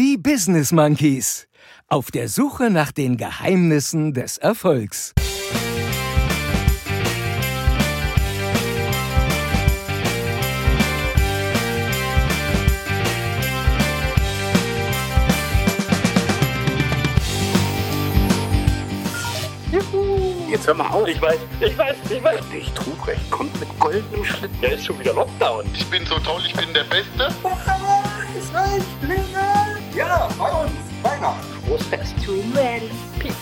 Die Business Monkeys. Auf der Suche nach den Geheimnissen des Erfolgs. Jetzt hör mal auf. Ich weiß, ich weiß, ich weiß. Ich trug recht, kommt mit goldenem Schlitten. Ja, ist schon wieder Lockdown. Ich bin so toll, ich bin der Beste. Ja, bei uns. Weihnachten. Groß fest. Two men. Peace.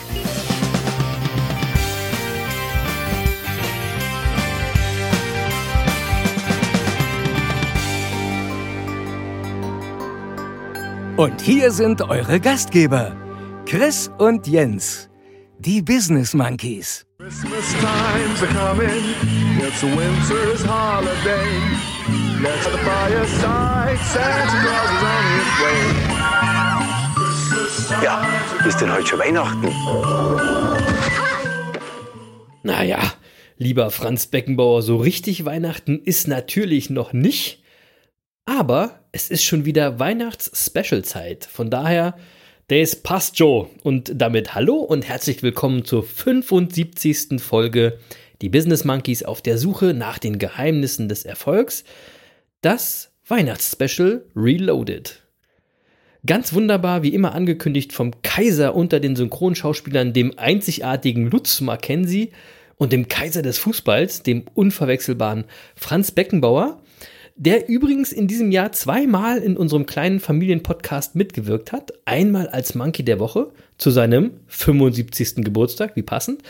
Und hier sind eure Gastgeber, Chris und Jens, die Business Monkeys. Christmas time's a coming. It's a winter's holiday. Let's the fireside. Santa Claus is on his way. Ja, ist denn heute schon Weihnachten? Naja, lieber Franz Beckenbauer, so richtig Weihnachten ist natürlich noch nicht. Aber es ist schon wieder Weihnachts-Special-Zeit. Von daher, das passt Joe. Und damit hallo und herzlich willkommen zur 75. Folge Die Business Monkeys auf der Suche nach den Geheimnissen des Erfolgs. Das Weihnachts-Special Reloaded. Ganz wunderbar, wie immer angekündigt vom Kaiser unter den Synchronschauspielern, dem einzigartigen Lutz Mackenzie und dem Kaiser des Fußballs, dem unverwechselbaren Franz Beckenbauer, der übrigens in diesem Jahr zweimal in unserem kleinen Familienpodcast mitgewirkt hat. Einmal als Monkey der Woche zu seinem 75. Geburtstag, wie passend.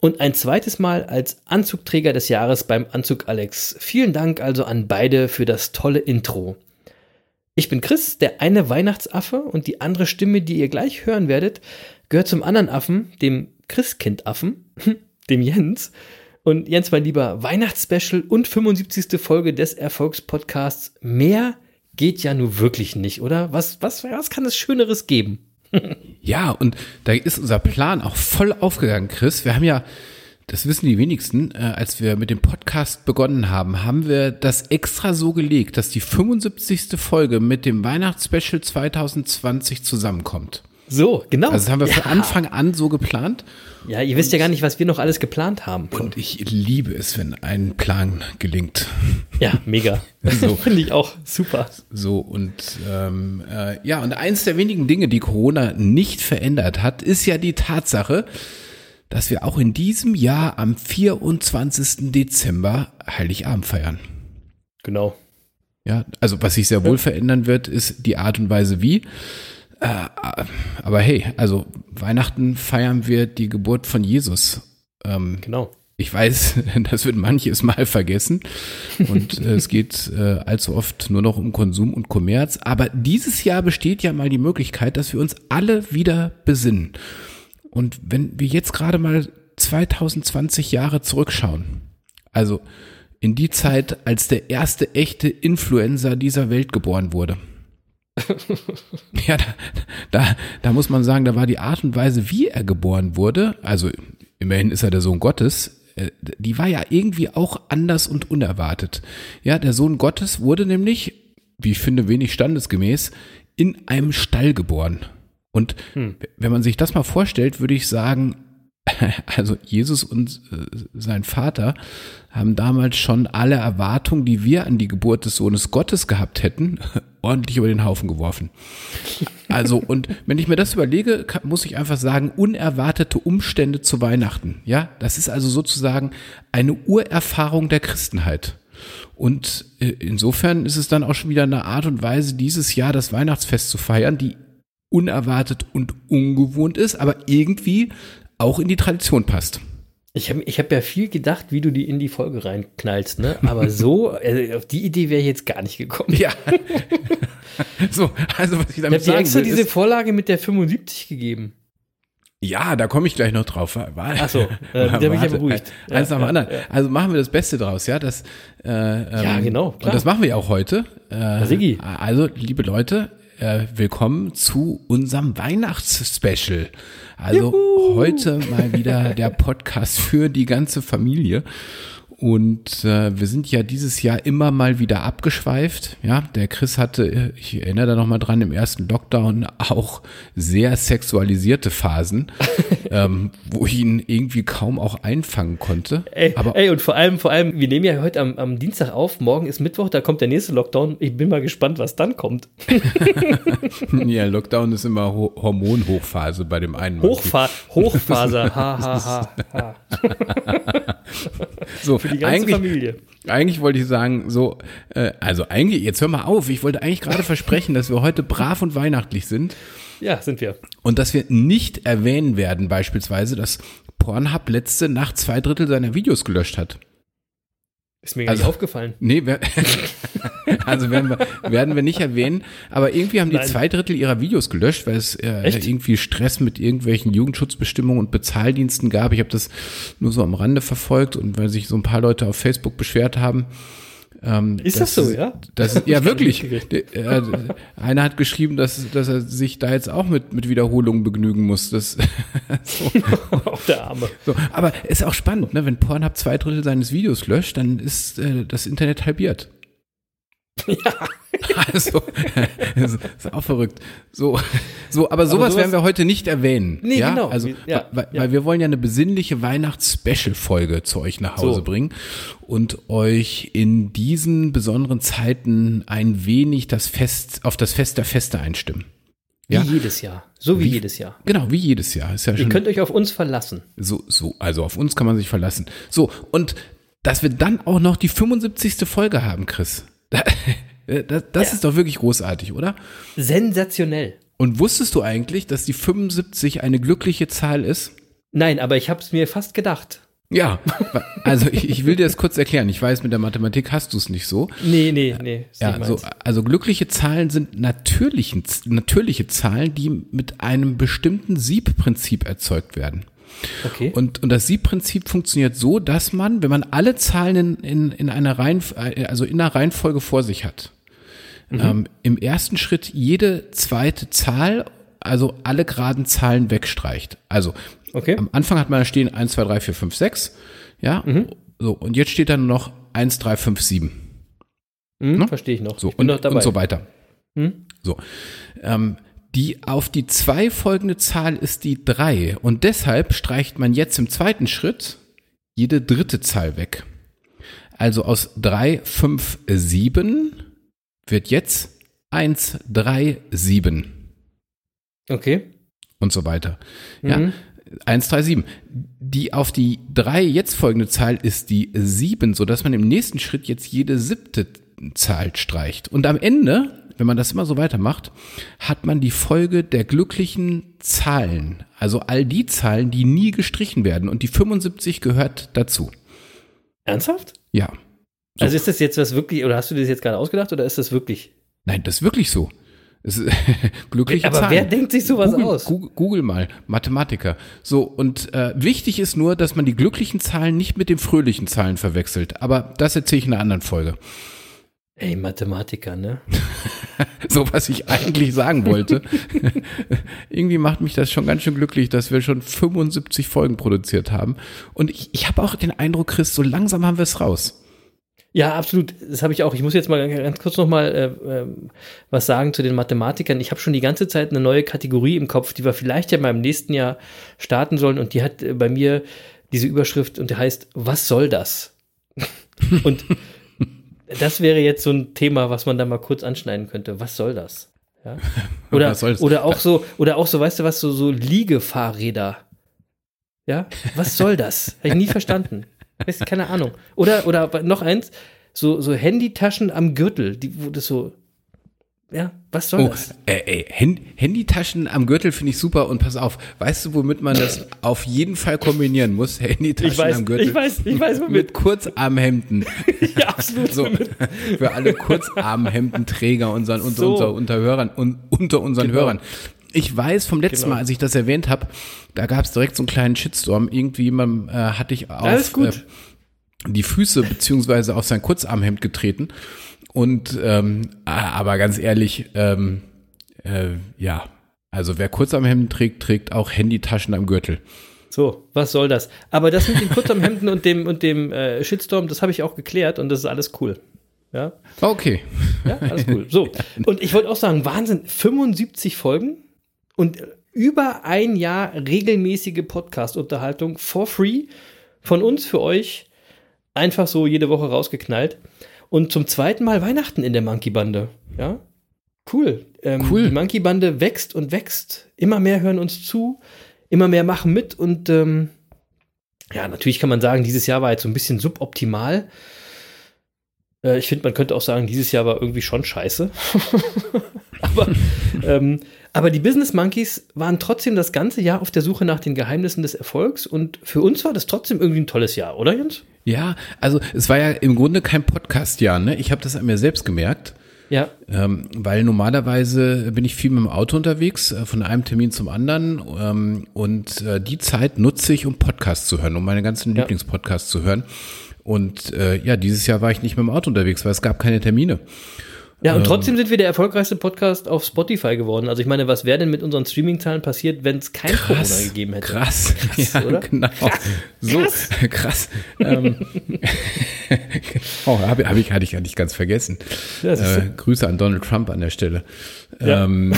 Und ein zweites Mal als Anzugträger des Jahres beim Anzug Alex. Vielen Dank also an beide für das tolle Intro. Ich bin Chris, der eine Weihnachtsaffe und die andere Stimme, die ihr gleich hören werdet, gehört zum anderen Affen, dem Christkindaffen, dem Jens. Und Jens, mein lieber Weihnachtsspecial und 75. Folge des Erfolgspodcasts. Mehr geht ja nun wirklich nicht, oder? Was, was, was kann es Schöneres geben? Ja, und da ist unser Plan auch voll aufgegangen, Chris. Wir haben ja, das wissen die wenigsten, äh, als wir mit dem Podcast begonnen haben, haben wir das extra so gelegt, dass die 75. Folge mit dem Weihnachtsspecial 2020 zusammenkommt. So, genau. Also das haben wir von ja. Anfang an so geplant. Ja, ihr wisst ja gar nicht, was wir noch alles geplant haben. Und ich liebe es, wenn ein Plan gelingt. Ja, mega. So. Finde ich auch super. So, und ähm, äh, ja, und eins der wenigen Dinge, die Corona nicht verändert hat, ist ja die Tatsache, dass wir auch in diesem Jahr am 24. Dezember Heiligabend feiern. Genau. Ja, also was sich sehr wohl verändern wird, ist die Art und Weise wie. Äh, aber hey, also Weihnachten feiern wir die Geburt von Jesus. Ähm, Genau. ich weiß, das wird manches Mal vergessen und äh, es geht äh, allzu oft nur noch um Konsum und Kommerz. Aber dieses Jahr besteht ja mal die Möglichkeit, dass wir uns alle wieder besinnen. Und wenn wir jetzt gerade mal 2020 Jahre zurückschauen, also in die Zeit, als der erste echte Influencer dieser Welt geboren wurde. ja, da, da, da muss man sagen, da war die Art und Weise, wie er geboren wurde, also immerhin ist er der Sohn Gottes, äh, die war ja irgendwie auch anders und unerwartet. Ja, der Sohn Gottes wurde nämlich, wie ich finde, wenig standesgemäß, in einem Stall geboren. Und wenn man sich das mal vorstellt, würde ich sagen, also Jesus und äh, sein Vater haben damals schon alle Erwartungen, die wir an die Geburt des Sohnes Gottes gehabt hätten, ordentlich über den Haufen geworfen. Also, und wenn ich mir das überlege, muss ich einfach sagen, unerwartete Umstände zu Weihnachten. Ja, das ist also sozusagen eine Urerfahrung der Christenheit. Und äh, insofern ist es dann auch schon wieder eine Art und Weise, dieses Jahr das Weihnachtsfest zu feiern, die unerwartet und ungewohnt ist, aber irgendwie auch in die Tradition passt. Ich habe ich hab ja viel gedacht, wie du die in die Folge reinknallst, ne? Aber so, also auf die Idee wäre ich jetzt gar nicht gekommen. Ja. so, also was ich Ich damit habe dir sagen extra will, diese Vorlage mit der 75 gegeben. ja, da komme ich gleich noch drauf. Ach so, äh, da bin ich ja beruhigt. Eins Ja, nach dem ja, anderen. Also machen wir das Beste draus, ja. Das, äh, Ja, ähm, genau, klar. Und das machen wir auch heute. Äh, Siggi. Also, liebe Leute, äh, willkommen zu unserem Weihnachtsspecial. Also heute mal wieder der Podcast für die ganze Familie. Und äh, wir sind ja dieses Jahr immer mal wieder abgeschweift. Ja, der Chris hatte, ich erinnere da nochmal dran, im ersten Lockdown auch sehr sexualisierte Phasen, ähm, wo ich ihn irgendwie kaum auch einfangen konnte. Ey, Aber ey, und vor allem, vor allem, wir nehmen ja heute am, am Dienstag auf, morgen ist Mittwoch, da kommt der nächste Lockdown. Ich bin mal gespannt, was dann kommt. ja, Lockdown ist immer Ho Hormonhochphase bei dem einen. Hochfa Hochfaser, ha, ha, ha, ha. So, Für die ganze eigentlich, Familie. Eigentlich wollte ich sagen, so, äh, also eigentlich, jetzt hör mal auf, ich wollte eigentlich gerade versprechen, dass wir heute brav und weihnachtlich sind Ja, sind wir. und dass wir nicht erwähnen werden, beispielsweise, dass Pornhub letzte Nacht zwei Drittel seiner Videos gelöscht hat. Ist mir gar Also- nicht aufgefallen. Nee, wer, also werden wir, werden wir nicht erwähnen, aber irgendwie haben die Nein. zwei Drittel ihrer Videos gelöscht, weil es äh, irgendwie Stress mit irgendwelchen Jugendschutzbestimmungen und Bezahldiensten gab. Ich habe das nur so am Rande verfolgt und weil sich so ein paar Leute auf Facebook beschwert haben. Ähm, Ist das so, ja? Das ist, ja, wirklich. äh, einer hat geschrieben, dass, dass er sich da jetzt auch mit, mit Wiederholungen begnügen muss. Das, so. Auf der Arme. So, aber ist auch spannend, ne? wenn Pornhub zwei Drittel seines Videos löscht, dann ist äh, das Internet halbiert. Ja. Also, das ist auch verrückt. So, so aber sowas, sowas- werden wir heute nicht erwähnen. Nee, ja? genau. Also, Ja, weil, ja. weil wir wollen ja eine besinnliche Weihnachts-Special-Folge zu euch nach Hause So. bringen und euch in diesen besonderen Zeiten ein wenig das Fest, auf das Fest der Feste einstimmen. Wie Ja. jedes Jahr. So wie, Wie- jedes Jahr. Genau, wie jedes Jahr. Ist ja Ihr schon könnt euch auf uns verlassen. so, so, also auf uns kann man sich verlassen. So, und dass wir dann auch noch die 75. Folge haben, Chris. Das, das Ja. ist doch wirklich großartig, oder? Sensationell. Und wusstest du eigentlich, dass die 75 eine glückliche Zahl ist? Nein, aber ich habe es mir fast gedacht. Ja, also ich, ich will dir das kurz erklären. Ich weiß, mit der Mathematik hast du es nicht so. Nee, nee, nee. Ja, so, also glückliche Zahlen sind natürlichen, natürliche Zahlen, die mit einem bestimmten Siebprinzip erzeugt werden. Okay. Und, und das Siebprinzip funktioniert so, dass man, wenn man alle Zahlen in, in, in einer Reihen, also in einer Reihenfolge vor sich hat, ähm, im ersten Schritt jede zweite Zahl, also alle geraden Zahlen wegstreicht. Also Okay. am Anfang hat man da stehen 1, 2, 3, 4, 5, 6. Ja. So, und jetzt steht dann noch 1, 3, 5, 7. Hm, ne? Verstehe ich noch. So, ich bin und, noch dabei. und so weiter. Hm? So. Ähm, die auf die zwei folgende Zahl ist die drei und deshalb streicht man jetzt im zweiten Schritt jede dritte Zahl weg. Also aus drei, fünf, sieben wird jetzt eins, drei, sieben Okay. und so weiter. Ja, Mhm. 1, 3, 7. Die auf die drei jetzt folgende Zahl ist die 7, sodass man im nächsten Schritt jetzt jede siebte Zahl streicht. Und am Ende, wenn man das immer so weitermacht, hat man die Folge der glücklichen Zahlen. Also all die Zahlen, die nie gestrichen werden. Und die 75 gehört dazu. Ernsthaft? Ja. So. Also ist das jetzt was wirklich, oder hast du das jetzt gerade ausgedacht, oder ist das wirklich? Nein, das ist wirklich so. Es ist glückliche Aber Zahlen. wer denkt sich sowas Google, aus? Google, Google mal, Mathematiker. So, und äh, wichtig ist nur, dass man die glücklichen Zahlen nicht mit den fröhlichen Zahlen verwechselt. Aber das erzähle ich in einer anderen Folge. Ey, Mathematiker, ne? So, was ich eigentlich sagen wollte. Irgendwie macht mich das schon ganz schön glücklich, dass wir schon 75 Folgen produziert haben. Und ich, ich habe auch den Eindruck, Chris, so langsam haben wir es raus. Ja, absolut. Das habe ich auch. Ich muss jetzt mal ganz kurz noch mal äh, ähm, was sagen zu den Mathematikern. Ich habe schon die ganze Zeit eine neue Kategorie im Kopf, die wir vielleicht ja mal im nächsten Jahr starten sollen. Und die hat äh, bei mir diese Überschrift und die heißt, was soll das? und das wäre jetzt so ein Thema, was man da mal kurz anschneiden könnte. Was soll das? Ja? Oder, oder auch so, oder auch so, weißt du was, so, so Liegefahrräder. Ja? Was soll das? Habe ich nie verstanden. Keine Ahnung. Oder, oder noch eins, so, so Handytaschen am Gürtel, die, wo das so, ja, was soll Oh, das? äh, ey, Hand, Handytaschen am Gürtel finde ich super und pass auf, weißt du, womit man das auf jeden Fall kombinieren muss? Handytaschen weiß, am Gürtel. ich weiß, ich weiß, womit. Mit Kurzarmhemden. Ja, absolut. So, für alle Kurzarmhemdenträger unseren, unter, So. unser, unter Hörern und unter unseren Genau. Hörern. Ich weiß vom letzten Genau. Mal, als ich das erwähnt habe, da gab es direkt so einen kleinen Shitstorm. Irgendwie man, äh, hatte ich auf. Äh, die Füße beziehungsweise auf sein Kurzarmhemd getreten. Und ähm, aber ganz ehrlich, ähm, äh, ja, also wer Kurzarmhemden trägt, trägt auch Handytaschen am Gürtel. So, was soll das? Aber das mit den Kurzarmhemden und dem, und dem äh, Shitstorm, das habe ich auch geklärt und das ist alles cool. Ja, Okay. ja alles cool. So, und ich wollte auch sagen, Wahnsinn, 75 Folgen und über ein Jahr regelmäßige Podcast-Unterhaltung for free von uns für euch. Einfach so jede Woche rausgeknallt. Und zum zweiten Mal Weihnachten in der Monkey-Bande. Ja, cool. Ähm, Cool. Die Monkey-Bande wächst und wächst. Immer mehr hören uns zu, immer mehr machen mit und ähm, ja, natürlich kann man sagen, dieses Jahr war jetzt so ein bisschen suboptimal. Äh, ich finde, man könnte auch sagen, dieses Jahr war irgendwie schon scheiße. aber, ähm, aber die Business Monkeys waren trotzdem das ganze Jahr auf der Suche nach den Geheimnissen des Erfolgs und für uns war das trotzdem irgendwie ein tolles Jahr, oder Jens? Ja, also es war ja im Grunde kein Podcast-Jahr, ne? Ich habe das an mir selbst gemerkt. Ja, Ähm, weil normalerweise bin ich viel mit dem Auto unterwegs, äh, von einem Termin zum anderen. Ähm, und äh, die Zeit nutze ich, um Podcasts zu hören, um meine ganzen Ja. Lieblingspodcasts zu hören. Und äh, ja, dieses Jahr war ich nicht mit dem Auto unterwegs, weil es gab keine Termine. Ja, und trotzdem sind wir der erfolgreichste Podcast auf Spotify geworden. Also ich meine, was wäre denn mit unsren Streaming-Zahlen passiert, wenn es kein Corona gegeben hätte? Krass. ja, oder? genau. so, krass. ähm, genau, habe hab ich, hatte ich eigentlich ganz vergessen. Ja, äh, Grüße an Donald Trump an der Stelle. Ja. Ähm,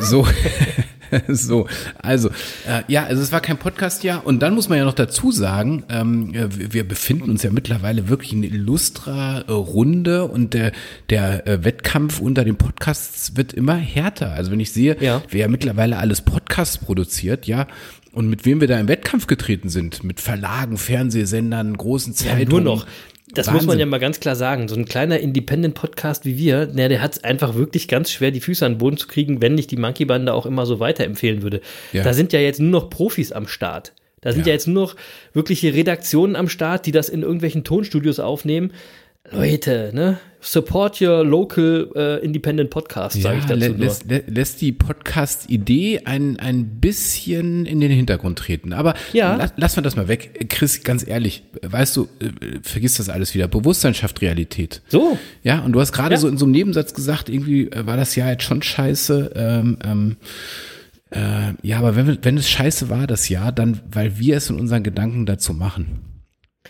so. So, also, äh, ja, also es war kein Podcast-Jahr und dann muss man ja noch dazu sagen, ähm, äh, wir befinden uns ja mittlerweile wirklich in illustrer äh, Runde und der, der äh, Wettkampf unter den Podcasts wird immer härter. Also wenn ich sehe, Ja. wer ja mittlerweile alles Podcasts produziert, ja, und mit wem wir da im Wettkampf getreten sind, mit Verlagen, Fernsehsendern, großen Ja, Zeitungen. nur noch. Das muss man Wahnsinn. ja mal ganz klar sagen. So ein kleiner Independent-Podcast wie wir, na, der hat es einfach wirklich ganz schwer, die Füße an den Boden zu kriegen, wenn nicht die Monkey-Bande auch immer so weiterempfehlen würde. Ja. Da sind ja jetzt nur noch Profis am Start. Da sind ja. Ja. jetzt nur noch wirkliche Redaktionen am Start, die das in irgendwelchen Tonstudios aufnehmen. Leute, ne? Support your local äh, independent podcast, sage ich dazu lässt, lä lässt die Podcast-Idee ein, ein bisschen in den Hintergrund treten. Aber Ja. la lassen wir das mal weg. Chris, ganz ehrlich, weißt du, äh, vergiss das alles wieder. Bewusstsein schafft Realität. So, Ja, und du hast gerade Ja. so in so einem Nebensatz gesagt, irgendwie äh, war das Jahr jetzt schon scheiße. Ähm, ähm, äh, ja, aber wenn, wenn es scheiße war, das Jahr, dann, weil wir es in unseren Gedanken dazu machen.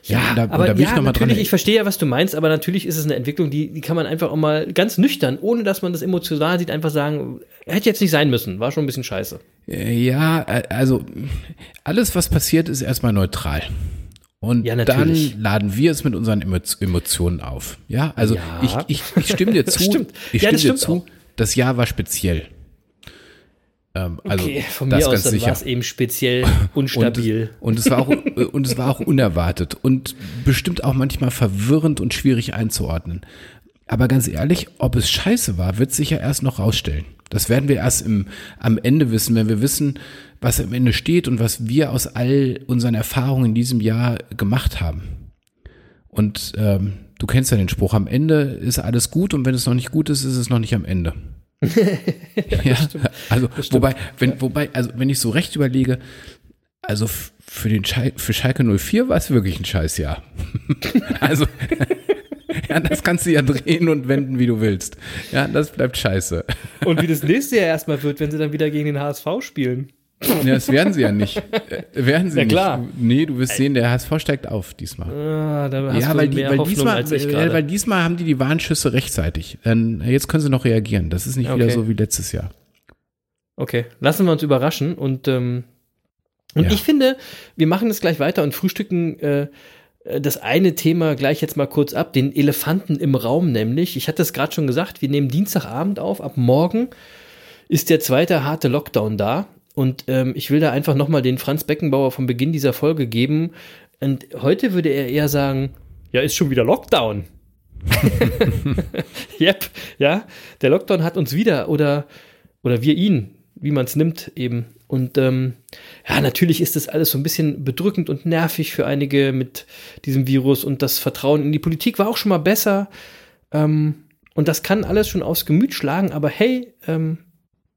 Ja, und da, und aber da will ja, ich noch mal dran ich verstehe ja, was du meinst, aber natürlich ist es eine Entwicklung, die, die kann man einfach auch mal ganz nüchtern, ohne dass man das emotional sieht, einfach sagen, hätte jetzt nicht sein müssen, war schon ein bisschen scheiße. Äh, Ja, äh, also alles, was passiert, ist erstmal neutral. Und Ja, dann laden wir es mit unseren Emo Emotionen auf. Ja, also Ja. Ich, ich, ich stimme dir zu. Ich Ja, stimme dir zu. auch. Das Jahr war speziell. Ähm, also Okay, von das mir aus, war es eben speziell unstabil. Und, und es war auch und es war auch unerwartet und bestimmt auch manchmal verwirrend und schwierig einzuordnen. Aber ganz ehrlich, ob es scheiße war, wird sich ja erst noch rausstellen. Das werden wir erst im, am Ende wissen, wenn wir wissen, was am Ende steht und was wir aus all unseren Erfahrungen in diesem Jahr gemacht haben. Und ähm, du kennst ja den Spruch, am Ende ist alles gut und wenn es noch nicht gut ist, ist es noch nicht am Ende. ja, also wobei, wenn, wobei, also wenn ich so recht überlege, also für den Schal für Schalke 04 war es wirklich ein Scheißjahr. also ja, das kannst du ja drehen und wenden, wie du willst. Ja, das bleibt scheiße. Und wie das nächste Jahr erstmal wird, wenn sie dann wieder gegen den HSV spielen. Ja, das werden sie ja nicht. Äh, Werden sie Ja, nicht. klar. Nee, du wirst sehen, der HSV steigt auf diesmal. Ah, da hast ja, du weil, mehr weil, Hoffnung diesmal, als ich weil, diesmal haben die die Warnschüsse rechtzeitig. Dann, jetzt können sie noch reagieren. Das ist nicht wieder Okay. so wie letztes Jahr. Okay, lassen wir uns überraschen und ähm, und Ja. ich finde, wir machen das gleich weiter und frühstücken äh, äh, das eine Thema gleich jetzt mal kurz ab, den Elefanten im Raum nämlich. Ich hatte es gerade schon gesagt, wir nehmen Dienstagabend auf, ab morgen ist der zweite harte Lockdown da und ähm, ich will da einfach nochmal den Franz Beckenbauer vom Beginn dieser Folge geben und heute würde er eher sagen, ja, ist schon wieder Lockdown. yep, ja, der Lockdown hat uns wieder oder oder wir ihn, wie man es nimmt eben. Und ähm, ja, natürlich ist das alles so ein bisschen bedrückend und nervig für einige mit diesem Virus und das Vertrauen in die Politik war auch schon mal besser. Ähm, und das kann alles schon aufs Gemüt schlagen, aber hey, ähm,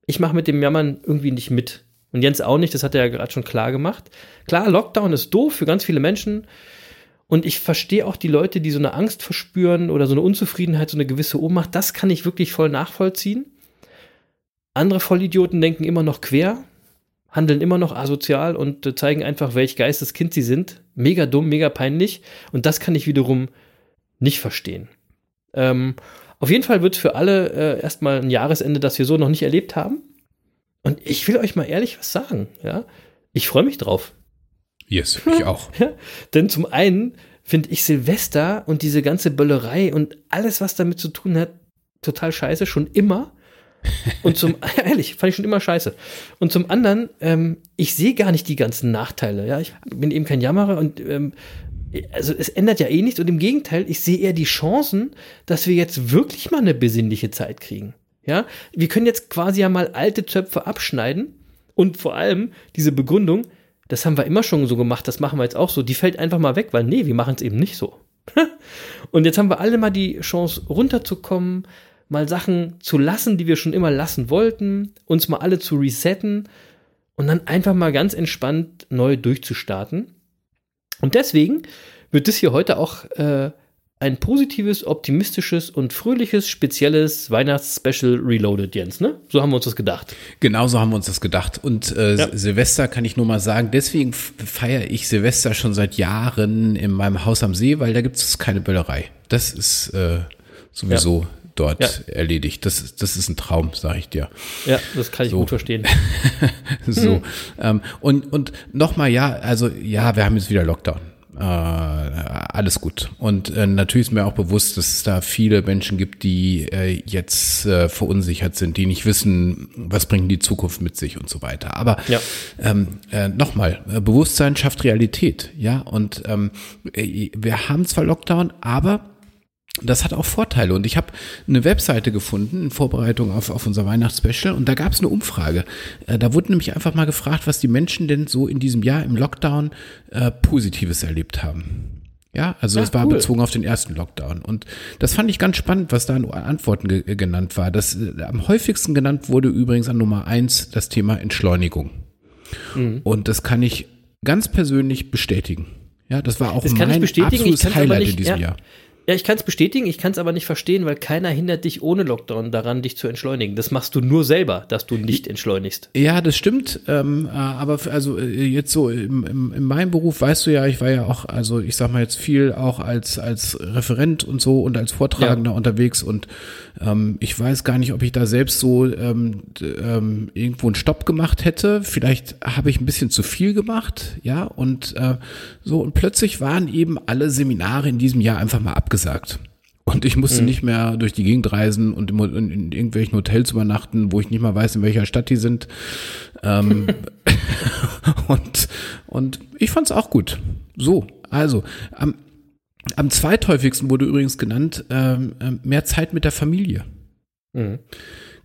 ich mache mit dem Jammern irgendwie nicht mit. Und Jens auch nicht, das hat er ja gerade schon klar gemacht. Klar, Lockdown ist doof für ganz viele Menschen. Und ich verstehe auch die Leute, die so eine Angst verspüren oder so eine Unzufriedenheit, so eine gewisse Ohnmacht. Das kann ich wirklich voll nachvollziehen. Andere Vollidioten denken immer noch quer. handeln immer noch asozial und äh, zeigen einfach, welch Geisteskind sie sind. Mega dumm, mega peinlich. Und das kann ich wiederum nicht verstehen. Ähm, auf jeden Fall wird für alle äh, erstmal ein Jahresende, das wir so noch nicht erlebt haben. Und ich will euch mal ehrlich was sagen, ja. Ich freue mich drauf. Yes, ich auch. Ja? Denn zum einen finde ich Silvester und diese ganze Böllerei und alles, was damit zu tun hat, total scheiße, schon immer. Und zum, ehrlich, fand ich schon immer scheiße. Und zum anderen, ähm, ich sehe gar nicht die ganzen Nachteile. Ja, ich bin eben kein Jammerer und ähm, also es ändert ja eh nichts und im Gegenteil, ich sehe eher die Chancen, dass wir jetzt wirklich mal eine besinnliche Zeit kriegen. Ja, wir können jetzt quasi ja mal alte Zöpfe abschneiden und vor allem diese Begründung, das haben wir immer schon so gemacht, das machen wir jetzt auch so, die fällt einfach mal weg, weil nee, wir machen es eben nicht so. und jetzt haben wir alle mal die Chance runterzukommen, mal Sachen zu lassen, die wir schon immer lassen wollten, uns mal alle zu resetten und dann einfach mal ganz entspannt neu durchzustarten. Und deswegen wird es hier heute auch äh, ein positives, optimistisches und fröhliches, spezielles Weihnachtsspecial Reloaded, Jens, ne? So haben wir uns das gedacht. Genauso haben wir uns das gedacht. Und äh, Ja. Silvester kann ich nur mal sagen, deswegen feiere ich Silvester schon seit Jahren in meinem Haus am See, weil da gibt es keine Böllerei. Das ist äh, sowieso dort Ja. erledigt. Das, ist- das ist ein Traum, sage ich dir. Ja, das kann ich So. gut verstehen. So. Ähm, und und nochmal, ja, also ja, wir haben jetzt wieder Lockdown. Äh, alles gut. Und äh, natürlich ist mir auch bewusst, dass es da viele Menschen gibt, die äh, jetzt äh, verunsichert sind, die nicht wissen, was bringt die Zukunft mit sich und so weiter. Aber Ja. ähm, äh, nochmal, äh, Bewusstsein schafft Realität, ja. Und ähm, äh, wir haben zwar Lockdown, aber das hat auch Vorteile. Und ich habe eine Webseite gefunden in Vorbereitung auf, auf unser Weihnachtsspecial und da gab es eine Umfrage. Äh, Da wurde nämlich einfach mal gefragt, was die Menschen denn so in diesem Jahr im Lockdown äh, Positives erlebt haben. Ja, also Ah, es war cool. bezogen auf den ersten Lockdown. Und das fand ich ganz spannend, was da an Antworten ge genannt war. Das äh, am häufigsten genannt wurde übrigens an Nummer eins das Thema Entschleunigung. Mhm. Und das kann ich ganz persönlich bestätigen. Ja, das war auch Das ich mein ich absolutes aber Highlight nicht- in diesem ja. Jahr. Ja, ich kann es bestätigen, ich kann es aber nicht verstehen, weil keiner hindert dich ohne Lockdown daran, dich zu entschleunigen. Das machst du nur selber, dass du nicht entschleunigst. Ja, das stimmt. Ähm, äh, aber also äh, jetzt so im, im, in meinem Beruf weißt du ja, ich war ja auch, also ich sag mal jetzt viel auch als als Referent und so und als Vortragender unterwegs und ähm, ich weiß gar nicht, ob ich da selbst so ähm, ähm, irgendwo einen Stopp gemacht hätte. Vielleicht habe ich ein bisschen zu viel gemacht, ja und äh, so und plötzlich waren eben alle Seminare in diesem Jahr einfach mal abgesagt. Und ich musste nicht mehr durch die Gegend reisen und im, in, in irgendwelchen Hotels übernachten, wo ich nicht mal weiß, in welcher Stadt die sind. Ähm, und, und ich fand's auch gut. So, also am, am zweithäufigsten wurde übrigens genannt, ähm, ähm, mehr Zeit mit der Familie. Mhm.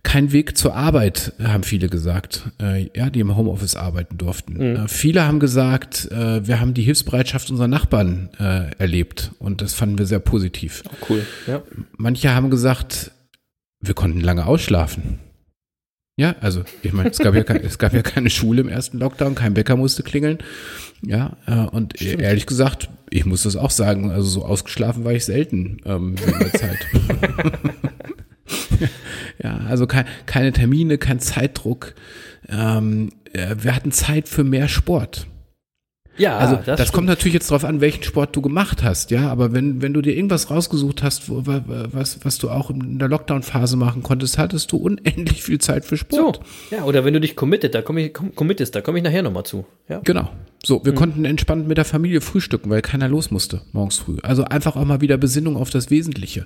Kein Weg zur Arbeit, haben viele gesagt, äh, ja, die im Homeoffice arbeiten durften. Äh, viele haben gesagt, äh, wir haben die Hilfsbereitschaft unserer Nachbarn äh, erlebt und das fanden wir sehr positiv. Cool. Ja. Manche haben gesagt, wir konnten lange ausschlafen. Ja, also ich meine, es gab ja kein, es gab ja keine Schule im ersten Lockdown, kein Bäcker musste klingeln. Ja, äh, und ehrlich gesagt, ich muss das auch sagen, also so ausgeschlafen war ich selten ähm, in der Zeit. ja, also kein, keine Termine, kein Zeitdruck. Ähm, äh, wir hatten Zeit für mehr Sport. Ja, Also das, stimmt. kommt natürlich jetzt drauf an, welchen Sport du gemacht hast, ja. Aber wenn, wenn du dir irgendwas rausgesucht hast, wo, wa- wa- was, was du auch in der Lockdown-Phase machen konntest, hattest du unendlich viel Zeit für Sport. So, ja, oder wenn du dich committed, da komme ich, komm, committest, da komme ich nachher nochmal zu. Ja. Genau. So, wir konnten entspannt mit der Familie frühstücken, weil keiner los musste morgens früh. Also einfach auch mal wieder Besinnung auf das Wesentliche.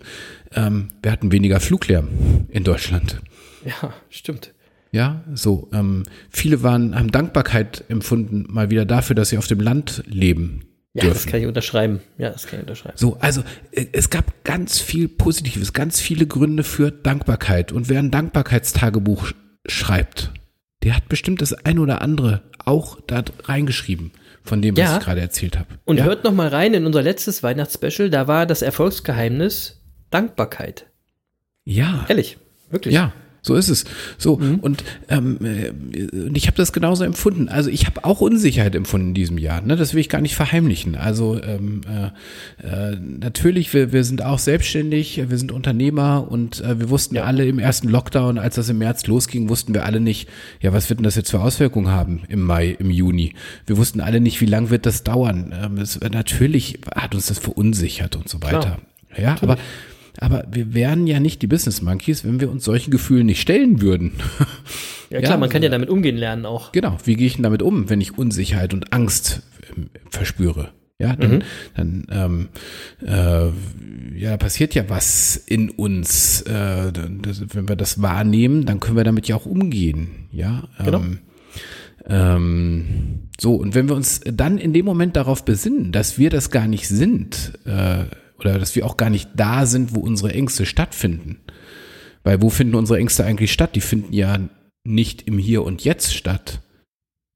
Ähm, wir hatten weniger Fluglärm in Deutschland. ja, stimmt. Ja, so. Ähm, viele waren, haben Dankbarkeit empfunden, mal wieder dafür, dass sie auf dem Land leben Ja, das dürfen. kann ich unterschreiben. Ja, das kann ich unterschreiben. So, also äh, es gab ganz viel Positives, ganz viele Gründe für Dankbarkeit. Und wer ein Dankbarkeitstagebuch sch- schreibt, der hat bestimmt das ein oder andere auch da reingeschrieben, von dem, was Ja. ich gerade erzählt habe. Und ja? hört noch mal rein in unser letztes Weihnachtsspecial, da war das Erfolgsgeheimnis Dankbarkeit. ja, Ehrlich, wirklich. ja, So ist es. So und ähm, äh, und ich habe das genauso empfunden. Also ich habe auch Unsicherheit empfunden in diesem Jahr. Ne? Das will ich gar nicht verheimlichen. Also ähm, äh, äh, natürlich, wir, wir sind auch selbstständig, wir sind Unternehmer und äh, wir wussten alle im ersten Lockdown, als das im März losging, wussten wir alle nicht, ja, was wird denn das jetzt für Auswirkungen haben im Mai, im Juni? Wir wussten alle nicht, wie lang wird das dauern. Ähm, es, natürlich hat uns das verunsichert und so weiter. Ja, aber aber wir wären ja nicht die Business Monkeys, wenn wir uns solchen Gefühlen nicht stellen würden. Ja klar, man kann ja damit umgehen lernen auch. Genau, wie gehe ich denn damit um, wenn ich Unsicherheit und Angst ähm, verspüre? Ja, dann, dann ähm, äh, ja, passiert ja was in uns. Äh, das, wenn wir das wahrnehmen, dann können wir damit ja auch umgehen. Ja, Genau. ähm, ähm, so, und wenn wir uns dann in dem Moment darauf besinnen, dass wir das gar nicht sind, äh, oder dass wir auch gar nicht da sind, wo unsere Ängste stattfinden. Weil wo finden unsere Ängste eigentlich statt? Die finden ja nicht im Hier und Jetzt statt,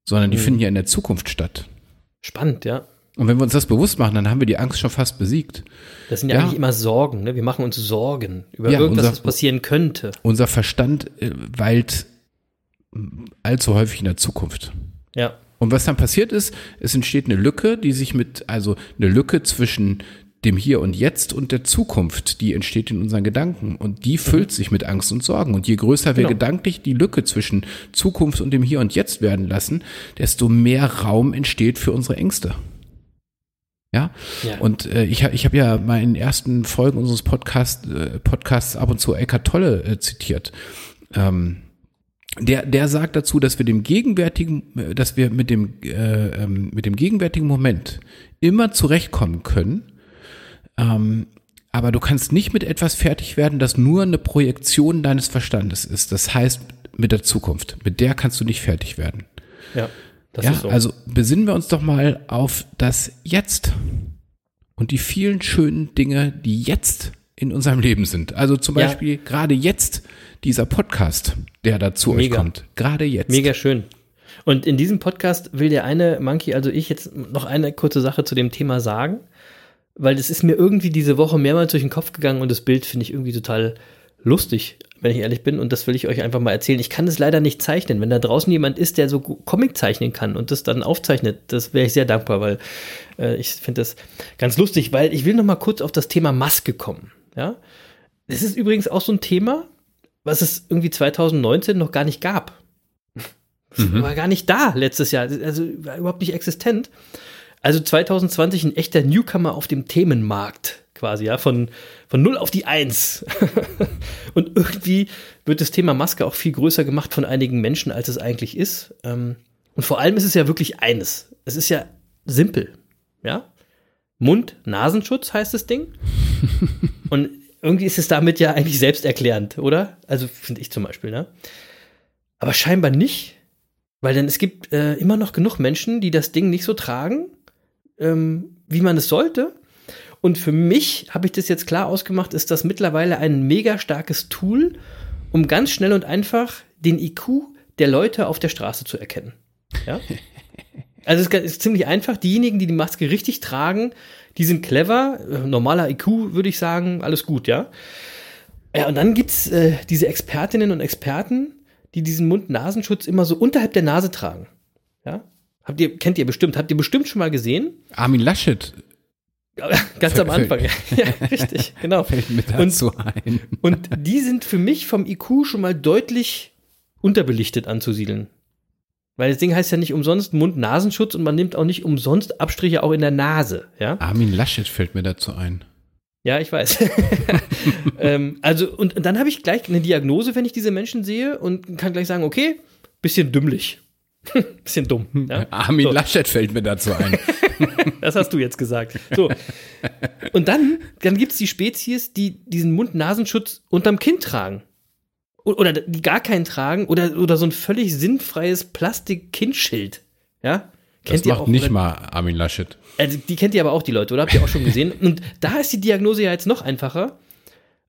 sondern die finden ja in der Zukunft statt. Spannend, ja. Und wenn wir uns das bewusst machen, dann haben wir die Angst schon fast besiegt. Das sind ja, Ja. eigentlich immer Sorgen. Ne? Wir machen uns Sorgen über Ja, irgendwas, unser- was passieren könnte. Unser Verstand äh, weilt allzu häufig in der Zukunft. Ja. Und was dann passiert ist, es entsteht eine Lücke, die sich mit, also eine Lücke zwischen dem Hier und Jetzt und der Zukunft, die entsteht in unseren Gedanken. Und die füllt sich mit Angst und Sorgen. Und je größer wir Genau. gedanklich die Lücke zwischen Zukunft und dem Hier und Jetzt werden lassen, desto mehr Raum entsteht für unsere Ängste. Ja, Ja. und äh, ich, ich habe ja mal in den ersten Folgen unseres Podcast, äh, Podcasts ab und zu Eckhart Tolle äh, zitiert. Ähm, der, der sagt dazu, dass wir dem gegenwärtigen, äh, dass wir mit dem, äh, ähm, mit dem gegenwärtigen Moment immer zurechtkommen können. Ähm, aber du kannst nicht mit etwas fertig werden, das nur eine Projektion deines Verstandes ist. Das heißt, mit der Zukunft. Mit der kannst du nicht fertig werden. Ja. Das ja, ist so. also besinnen wir uns doch mal auf das Jetzt und die vielen schönen Dinge, die jetzt in unserem Leben sind. Also zum Ja. Beispiel gerade jetzt dieser Podcast, der dazu euch Mega. kommt. Gerade jetzt. Mega schön. Und in diesem Podcast will der eine Monkey, also ich, jetzt noch eine kurze Sache zu dem Thema sagen, weil das ist mir irgendwie diese Woche mehrmals durch den Kopf gegangen und das Bild finde ich irgendwie total lustig, wenn ich ehrlich bin. Und das will ich euch einfach mal erzählen. Ich kann das leider nicht zeichnen. Wenn da draußen jemand ist, der so Comic zeichnen kann und das dann aufzeichnet, das wäre ich sehr dankbar, weil äh, ich finde das ganz lustig, weil ich will noch mal kurz auf das Thema Maske kommen. Ja, das ist übrigens auch so ein Thema, was es irgendwie 2019 noch gar nicht gab. War gar nicht da letztes Jahr, also war überhaupt nicht existent. Also 2020 ein echter Newcomer auf dem Themenmarkt quasi, ja, von, von 0 auf die 1. Und irgendwie wird das Thema Maske auch viel größer gemacht von einigen Menschen, als es eigentlich ist. Ähm, Und vor allem ist es ja wirklich eines. Es ist ja simpel, ja. Mund-Nasenschutz heißt das Ding. Und irgendwie ist es damit ja eigentlich selbsterklärend, oder? Also finde ich zum Beispiel, ne? Aber scheinbar nicht, weil denn es gibt äh, immer noch genug Menschen, die das Ding nicht so tragen, ähm, wie man es sollte. Und für mich habe ich das jetzt klar ausgemacht, ist das mittlerweile ein mega starkes Tool, um ganz schnell und einfach den IQ der Leute auf der Straße zu erkennen. Ja? Also es ist, ziemlich einfach. Diejenigen, die die Maske richtig tragen, die sind clever. Äh, Normaler IQ würde ich sagen, alles gut, ja. Ja, und dann gibt's äh, diese Expertinnen und Experten, die diesen Mund-Nasenschutz immer so unterhalb der Nase tragen. Ja? Habt ihr, kennt ihr bestimmt, habt ihr bestimmt schon mal gesehen? Armin Laschet Ganz am Anfang. ja, richtig, genau. fällt mir Und, dazu ein. und die sind für mich vom IQ schon mal deutlich unterbelichtet anzusiedeln. Weil das Ding heißt ja nicht umsonst Mund-Nasenschutz und man nimmt auch nicht umsonst Abstriche auch in der Nase, ja? Armin Laschet fällt mir dazu ein. Ja, ich weiß. ähm, also, und, und dann habe ich gleich eine Diagnose, wenn ich diese Menschen sehe und kann gleich sagen, okay, bisschen dümmlich. bisschen dumm. Ja? Armin So. Laschet fällt mir dazu ein. Das hast du jetzt gesagt. So. Und dann, dann gibt es die Spezies, die diesen Mund-Nasenschutz unterm Kinn tragen. Oder die gar keinen tragen. Oder, oder so ein völlig sinnfreies Plastik-Kindschild. Ja? Das macht nicht oder- mal Armin Laschet. also die kennt ihr aber auch, die Leute, oder? Habt ihr auch schon gesehen? Und da ist die Diagnose ja jetzt noch einfacher.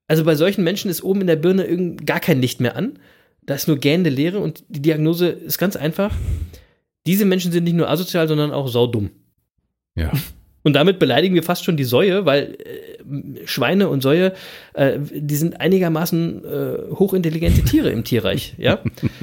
Also bei solchen Menschen ist oben in der Birne gar kein Licht mehr an. Da ist nur gähnende Leere und die Diagnose ist ganz einfach. Diese Menschen sind nicht nur asozial, sondern auch saudumm. Ja. Und damit beleidigen wir fast schon die Säue, weil äh, Schweine und Säue, äh, die sind einigermaßen äh, hochintelligente Tiere im Tierreich, ja.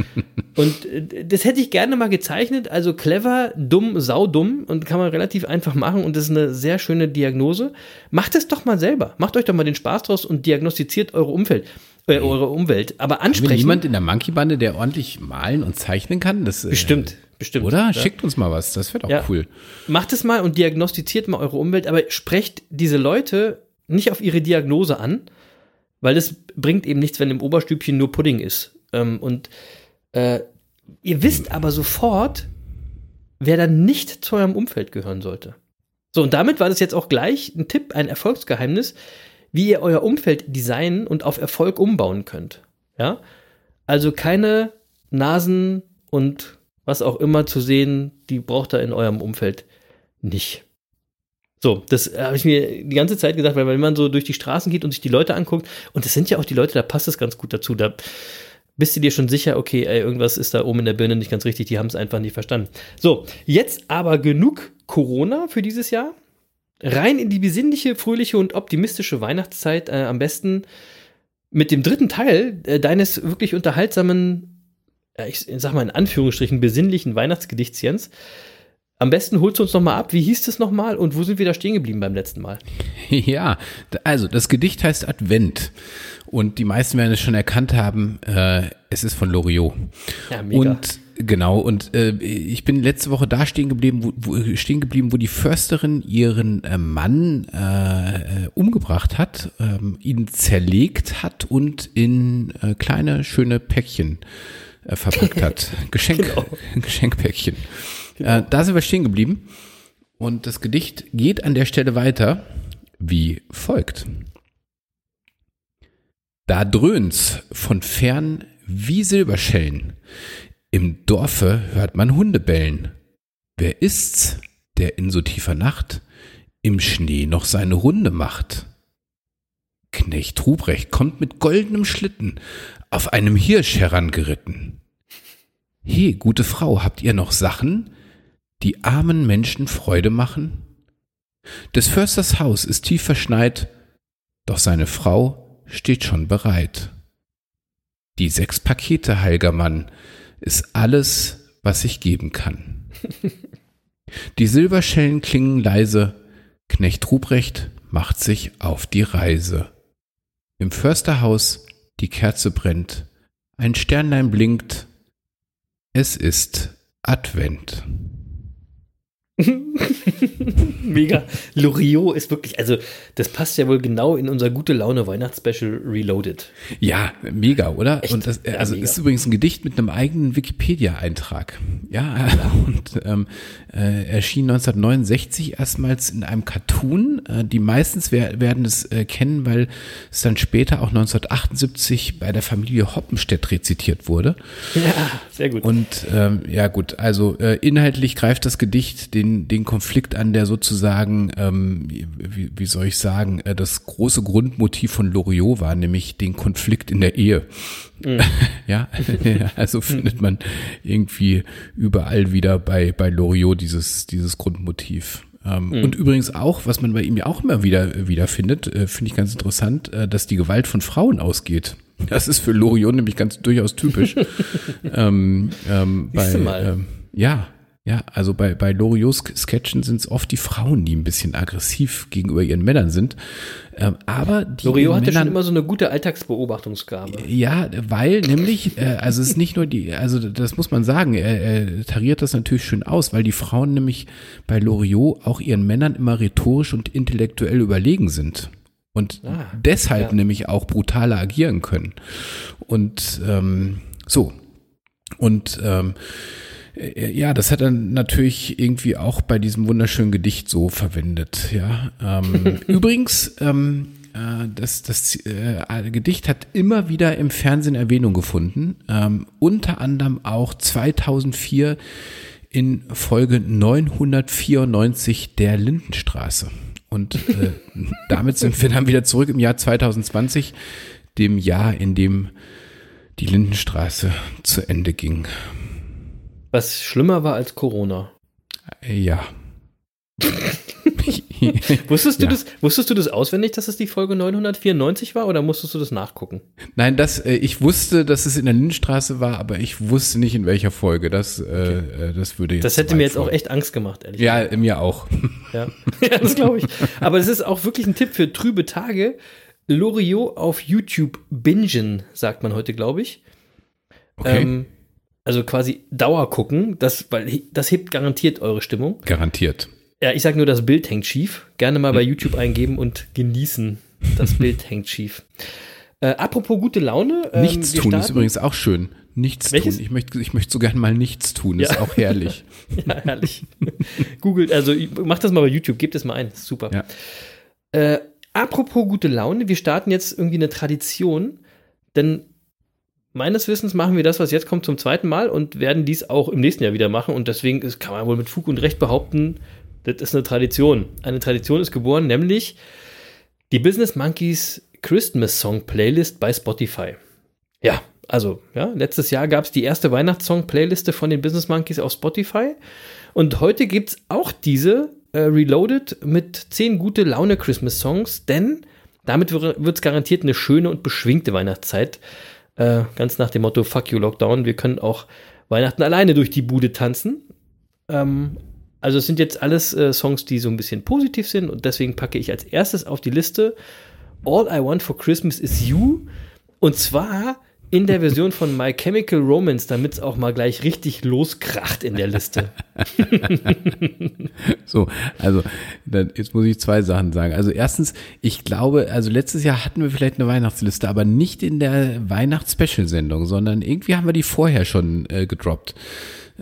Und äh, das hätte ich gerne mal gezeichnet. Also clever, dumm, saudumm und kann man relativ einfach machen und das ist eine sehr schöne Diagnose. Macht es doch mal selber. Macht euch doch mal den Spaß draus und diagnostiziert eure Umfeld. Äh, eure Umwelt. Aber ansprechen. niemand in der Monkey-Bande, der ordentlich malen und zeichnen kann? Das, äh, Bestimmt, bestimmt. Oder? Ja. Schickt uns mal was. Das wäre doch Ja. cool. Macht es mal und diagnostiziert mal eure Umwelt, aber sprecht diese Leute nicht auf ihre Diagnose an, weil das bringt eben nichts, wenn im Oberstübchen nur Pudding ist. Ähm, und äh, ihr wisst aber sofort, wer dann nicht zu eurem Umfeld gehören sollte. So, und damit war das jetzt auch gleich ein Tipp, ein Erfolgsgeheimnis, wie ihr euer Umfeld designen und auf Erfolg umbauen könnt. Ja? Also keine Nasen und was auch immer zu sehen, die braucht ihr in eurem Umfeld nicht. So, das habe ich mir die ganze Zeit gesagt, weil wenn man so durch die Straßen geht und sich die Leute anguckt, und das sind ja auch die Leute, da passt es ganz gut dazu, da bist du dir schon sicher, okay, ey, irgendwas ist da oben in der Birne nicht ganz richtig, die haben es einfach nicht verstanden. So, jetzt aber genug Corona für dieses Jahr. Rein in die besinnliche, fröhliche und optimistische Weihnachtszeit, äh, am besten mit dem dritten Teil äh, deines wirklich unterhaltsamen, äh, ich sag mal in Anführungsstrichen, besinnlichen Weihnachtsgedichts, Jens. Am besten holst du uns noch mal ab. Wie hieß das noch mal und wo sind wir da stehen geblieben beim letzten Mal? Ja, also das Gedicht heißt Advent. Und die meisten werden es schon erkannt haben, äh, es ist von Loriot. Ja, mega. Und genau, und äh, ich bin letzte Woche da stehen geblieben, wo, wo, stehen geblieben, wo die Försterin ihren äh, Mann äh, umgebracht hat, ähm, ihn zerlegt hat und in äh, kleine, schöne Päckchen äh, verpackt hat. Geschenk, Genau. Geschenkpäckchen. Äh, da sind wir stehen geblieben. Und das Gedicht geht an der Stelle weiter wie folgt. Da dröhnt's von fern wie Silberschellen. Im Dorfe hört man Hunde bellen. Wer ist's, der in so tiefer Nacht im Schnee noch seine Runde macht? Knecht Ruprecht kommt mit goldenem Schlitten auf einem Hirsch herangeritten. He, gute Frau, habt ihr noch Sachen, die armen Menschen Freude machen? Des Försters Haus ist tief verschneit, doch seine Frau steht schon bereit. Die sechs Pakete, heiliger Mann, ist alles, was ich geben kann. Die Silberschellen klingen leise, Knecht Ruprecht macht sich auf die Reise. Im Försterhaus die Kerze brennt, ein Sternlein blinkt, es ist Advent. Mega. Loriot ist wirklich, also das passt ja wohl genau in unser gute Laune Weihnachtsspecial Reloaded. Ja, mega, oder? Echt? Und das Ja, also mega. ist übrigens ein Gedicht mit einem eigenen Wikipedia-Eintrag. Ja, und ähm, äh, erschien 1969 erstmals in einem Cartoon. Äh, die meistens wer werden es äh, kennen, weil es dann später auch 1978 bei der Familie Hoppenstedt rezitiert wurde. Ja, sehr gut. Und ähm, ja gut, also äh, inhaltlich greift das Gedicht den, den Konflikt an, der sozusagen, ähm, wie, wie soll ich sagen, äh, das große Grundmotiv von Loriot war, nämlich den Konflikt in der Ehe. ja, also findet man irgendwie überall wieder bei, bei Loriot dieses, dieses Grundmotiv. Ähm, Und übrigens auch, was man bei ihm ja auch immer wieder, wieder findet, äh, finde ich ganz interessant, äh, dass die Gewalt von Frauen ausgeht. Das ist für Loriot nämlich ganz durchaus typisch. ähm, ähm, bei. Ähm, ja, ja, also bei, bei Loriots Sketchen sind es oft die Frauen, die ein bisschen aggressiv gegenüber ihren Männern sind. Ähm, aber die Loriot hatte Männern, schon immer so eine gute Alltagsbeobachtungsgabe. ja, weil nämlich, äh, also es ist nicht nur die, also das muss man sagen, er, er tariert das natürlich schön aus, weil die Frauen nämlich bei Loriot auch ihren Männern immer rhetorisch und intellektuell überlegen sind. Und Ah, deshalb ja. nämlich auch brutaler agieren können. Und ähm, so. Und ähm, äh, ja, das hat er natürlich irgendwie auch bei diesem wunderschönen Gedicht so verwendet. Ja, ähm, übrigens, ähm, äh, das, das äh, Gedicht hat immer wieder im Fernsehen Erwähnung gefunden. Ähm, unter anderem auch 2004 in Folge 994 der Lindenstraße. Und äh, damit sind wir dann wieder zurück im Jahr 2020, dem Jahr, in dem die Lindenstraße zu Ende ging. Was schlimmer war als Corona. Ja. Wusstest du, Ja. das, wusstest du das auswendig, dass es die Folge 994 war oder musstest du das nachgucken? Nein, das, äh, ich wusste, dass es in der Lindenstraße war, aber ich wusste nicht in welcher Folge. Das, äh, äh, das würde jetzt. Das hätte mir jetzt auch führen. echt Angst gemacht, ehrlich Ja, mir auch. Ja, ja das glaube ich. Aber das ist auch wirklich ein Tipp für trübe Tage. Loriot auf YouTube bingen, sagt man heute, glaube ich. Okay. Ähm, also quasi Dauer gucken, das, weil das hebt garantiert eure Stimmung. Garantiert. Ja, ich sag nur, das Bild hängt schief. Gerne mal bei YouTube eingeben und genießen. Das Bild hängt schief. Äh, apropos gute Laune. ähm, nichts tun ist starten- übrigens auch schön. Nichts Welches? tun. Ich möchte, ich möchte so gern mal nichts tun. Ist Ja. auch herrlich. Ja, herrlich. Googelt, also macht das mal bei YouTube, gebt es mal ein. Ist Super. Ja. Äh, apropos gute Laune, wir starten jetzt irgendwie eine Tradition, denn meines Wissens machen wir das, was jetzt kommt, zum zweiten Mal und werden dies auch im nächsten Jahr wieder machen. Und deswegen ist, kann man wohl mit Fug und Recht behaupten, das ist eine Tradition. Eine Tradition ist geboren, nämlich die Business Monkeys Christmas Song Playlist bei Spotify. Ja, also, ja, letztes Jahr gab es die erste Weihnachtssong-Playliste von den Business Monkeys auf Spotify. Und heute gibt es auch diese äh, Reloaded mit 10 gute Laune Christmas-Songs, denn damit wird es garantiert eine schöne und beschwingte Weihnachtszeit. Äh, ganz nach dem Motto Fuck you Lockdown. Wir können auch Weihnachten alleine durch die Bude tanzen. Ähm, also es sind jetzt alles äh, Songs, die so ein bisschen positiv sind und deswegen packe ich als erstes auf die Liste All I Want for Christmas is You. Und zwar in der Version von My Chemical Romance, damit es auch mal gleich richtig loskracht in der Liste. So, also jetzt muss ich zwei Sachen sagen. Also erstens, ich glaube, also letztes Jahr hatten wir vielleicht eine Weihnachtsliste, aber nicht in der Weihnachts-Special-Sendung, sondern irgendwie haben wir die vorher schon äh, gedroppt.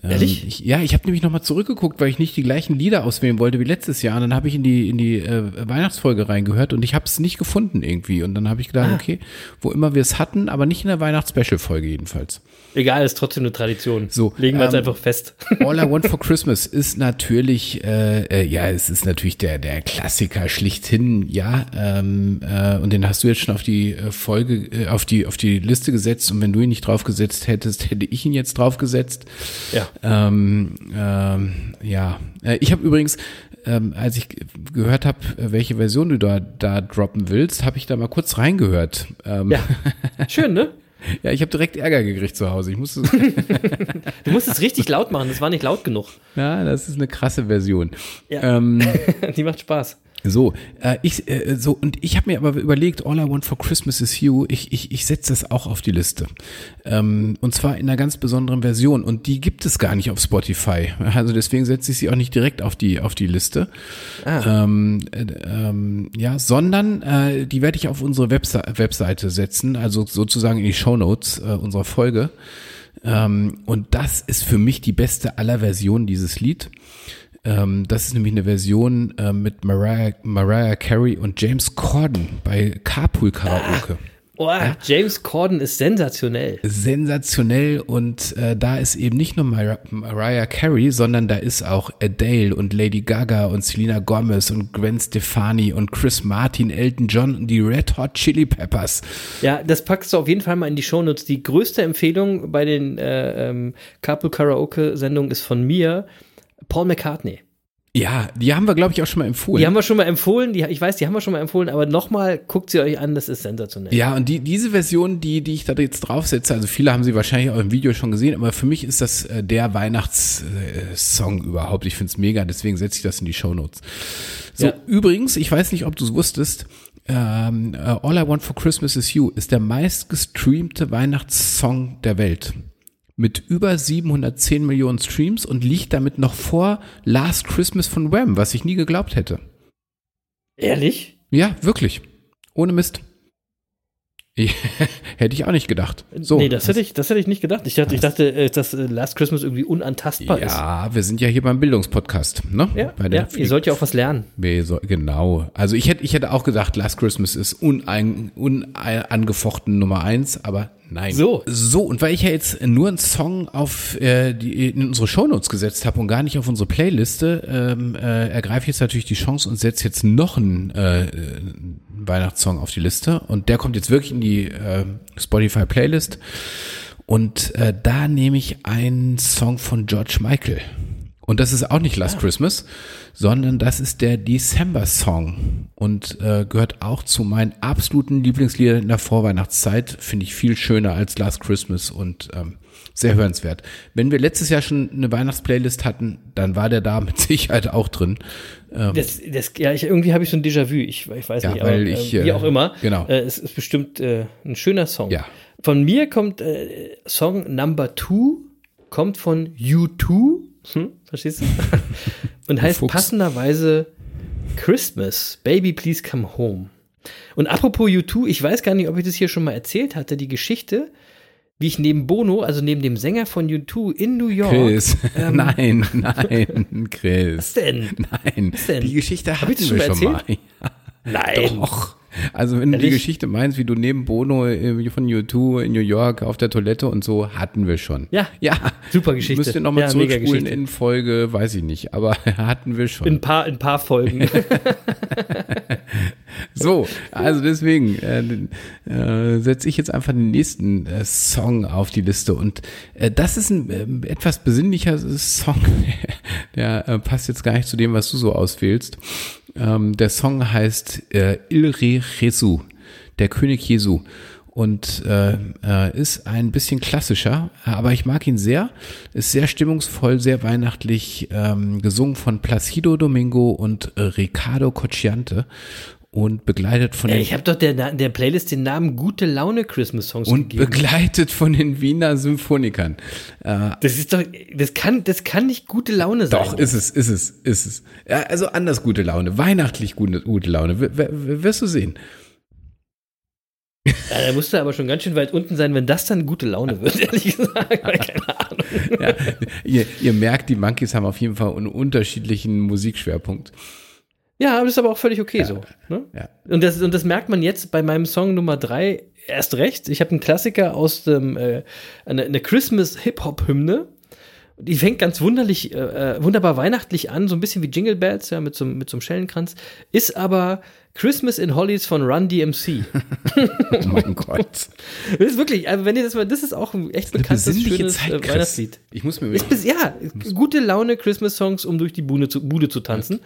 Ähm, Ehrlich? Ich, ja, ich habe nämlich nochmal zurückgeguckt, weil ich nicht die gleichen Lieder auswählen wollte wie letztes Jahr. Und dann habe ich in die, in die äh, Weihnachtsfolge reingehört und ich habe es nicht gefunden irgendwie. Und dann habe ich gedacht, okay, wo immer wir es hatten, aber nicht in der Weihnachts-Special-Folge jedenfalls. Egal, ist trotzdem eine Tradition. So, Legen wir es ähm, einfach fest. All I Want for Christmas ist natürlich, äh, äh, ja, es ist natürlich der, der Klassiker schlichthin, ja, ähm, äh, und den hast du jetzt schon auf die äh, Folge, äh, auf die, auf die Liste gesetzt und wenn du ihn nicht draufgesetzt hättest, hätte ich ihn jetzt draufgesetzt. Ja. Ähm, ähm, ja, äh, ich habe übrigens, ähm, als ich gehört habe, welche Version du da, da droppen willst, habe ich da mal kurz reingehört. Ähm, Ja. Schön, ne? ja, ich habe direkt Ärger gekriegt zu Hause. Ich musste Du musst es richtig laut machen, das war nicht laut genug. Ja, das ist eine krasse Version. Ja. Ähm, Die macht Spaß. So, äh, ich, äh, so, und ich habe mir aber überlegt, All I Want for Christmas is You, ich, ich, ich setze das auch auf die Liste. Ähm, und zwar in einer ganz besonderen Version. Und die gibt es gar nicht auf Spotify. Also deswegen setze ich sie auch nicht direkt auf die, auf die Liste. Ähm, äh, ähm, ja, sondern äh, die werde ich auf unsere Webse Webseite setzen, also sozusagen in die Shownotes äh, unserer Folge. Ähm, und das ist für mich die beste aller Versionen dieses Lied. Ähm, das ist nämlich eine Version äh, mit Mariah, Mariah Carey und James Corden bei Carpool Karaoke. Oh, James Corden ist sensationell. Sensationell und äh, da ist eben nicht nur Mar Mariah Carey, sondern da ist auch Adele und Lady Gaga und Selena Gomez und Gwen Stefani und Chris Martin, Elton John und die Red Hot Chili Peppers. Ja, das packst du auf jeden Fall mal in die Shownotes. Die größte Empfehlung bei den äh, ähm, Carpool Karaoke Sendungen ist von mir Paul McCartney. Ja, die haben wir, glaube ich, auch schon mal empfohlen. Die haben wir schon mal empfohlen, die, ich weiß, die haben wir schon mal empfohlen, aber nochmal guckt sie euch an, das ist sensationell. Ja, und die, diese Version, die, die ich da jetzt draufsetze, also viele haben sie wahrscheinlich auch im Video schon gesehen, aber für mich ist das äh, der Weihnachtssong überhaupt. Ich finde es mega, deswegen setze ich das in die Shownotes. So, Ja. übrigens, ich weiß nicht, ob du es wusstest, ähm, äh, All I Want for Christmas is You ist der meistgestreamte Weihnachtssong der Welt. Mit über 710 Millionen Streams und liegt damit noch vor Last Christmas von Wham, was ich nie geglaubt hätte. Ehrlich? Ja, wirklich. Ohne Mist. Hätte ich auch nicht gedacht. So. nee, das hätte ich, das hätte ich nicht gedacht. Ich dachte, ich dachte, äh, dass äh, Last Christmas irgendwie unantastbar ist. Ja, wir sind ja hier beim Bildungspodcast, ne? Ja, ja ihr sollt ja auch was lernen. so, genau. Also ich hätte, ich hätte auch gedacht, Last Christmas ist unein, unangefochten Nummer eins, aber nein. So. So, und weil ich ja jetzt nur einen Song auf äh, die, in unsere Shownotes gesetzt habe und gar nicht auf unsere Playliste, ähm, äh, ergreife ich jetzt natürlich die Chance und setze jetzt noch einen äh, Weihnachtssong auf die Liste. Und der kommt jetzt wirklich in die äh, Spotify-Playlist. Und äh, da nehme ich einen Song von George Michael. Und das ist auch nicht Last Christmas, sondern das ist der December Song und äh, gehört auch zu meinen absoluten Lieblingsliedern in der Vorweihnachtszeit. Finde ich viel schöner als Last Christmas und ähm, sehr hörenswert. Wenn wir letztes Jahr schon eine Weihnachtsplaylist hatten, dann war der da mit Sicherheit auch drin. Ähm, Das, das, ja, ich, irgendwie habe ich so ein Déjà-vu. Ich, ich weiß Ja, nicht, aber ich, äh, wie äh, auch immer. genau. Äh, es ist bestimmt äh, ein schöner Song. Ja. Von mir kommt äh, Song Number Two, kommt von U2. Hm, verstehst du? Und heißt Fuchs. passenderweise Christmas, Baby Please Come Home. Und apropos U2, ich weiß gar nicht, ob ich das hier schon mal erzählt hatte, die Geschichte, wie ich neben Bono, also neben dem Sänger von U2 in New York. Chris, ähm, nein, nein, Chris. Was denn? Nein, denn? die Geschichte Hab ich hatten das wir schon schon mal mal. Nein. Doch. Also wenn du die? Geschichte meinst, wie du neben Bono äh, von U2 in New York auf der Toilette und so, hatten wir schon. Ja. Ja. Super Geschichte. Müsst ihr nochmal Ja, zurückspulen in Folge, weiß ich nicht, aber hatten wir schon. In ein paar, in ein paar Folgen. So, also deswegen äh, äh, setze ich jetzt einfach den nächsten äh, Song auf die Liste und äh, das ist ein ähm, etwas besinnlicher Song, der äh, passt jetzt gar nicht zu dem, was du so auswählst. Ähm, der Song heißt äh, Il Re Jesu, der König Jesu und äh, äh, ist ein bisschen klassischer, aber ich mag ihn sehr. Ist sehr stimmungsvoll, sehr weihnachtlich, ähm, gesungen von Placido Domingo und äh, Ricardo Cocciante und begleitet von Ey, den ich habe doch der, der Playlist den Namen Gute Laune Christmas Songs und gegeben. begleitet von den Wiener Symphonikern. Äh, Das ist doch, das kann, das kann nicht gute Laune sein. doch, ist es, ist es, ist es. Ja, also anders gute Laune, weihnachtlich gute, gute Laune. W wirst du sehen. Ja, da musst du aber schon ganz schön weit unten sein, wenn das dann gute Laune wird, ehrlich gesagt. Keine Ahnung. Ja, ihr, ihr merkt, die Monkeys haben auf jeden Fall einen unterschiedlichen Musikschwerpunkt. Ja, aber das ist aber auch völlig okay so. Ne? Ja. Und, das, und das merkt man jetzt bei meinem Song Nummer drei erst recht. Ich habe einen Klassiker aus dem, äh, eine, eine Christmas-Hip-Hop-Hymne. Die fängt ganz wunderlich, äh, äh, wunderbar weihnachtlich an, so ein bisschen wie Jingle Bells, ja, mit so, mit so einem Schellenkranz. Ist aber Christmas in Hollies von Run DMC. Oh mein Gott. Das ist wirklich, also wenn ihr das mal, das ist auch ein echt bekanntes, schönes Zeit, äh, Chris. Weihnachtslied. Ich muss mir Ist ja, gute Laune Christmas-Songs, um durch die Bude zu, Bude zu tanzen.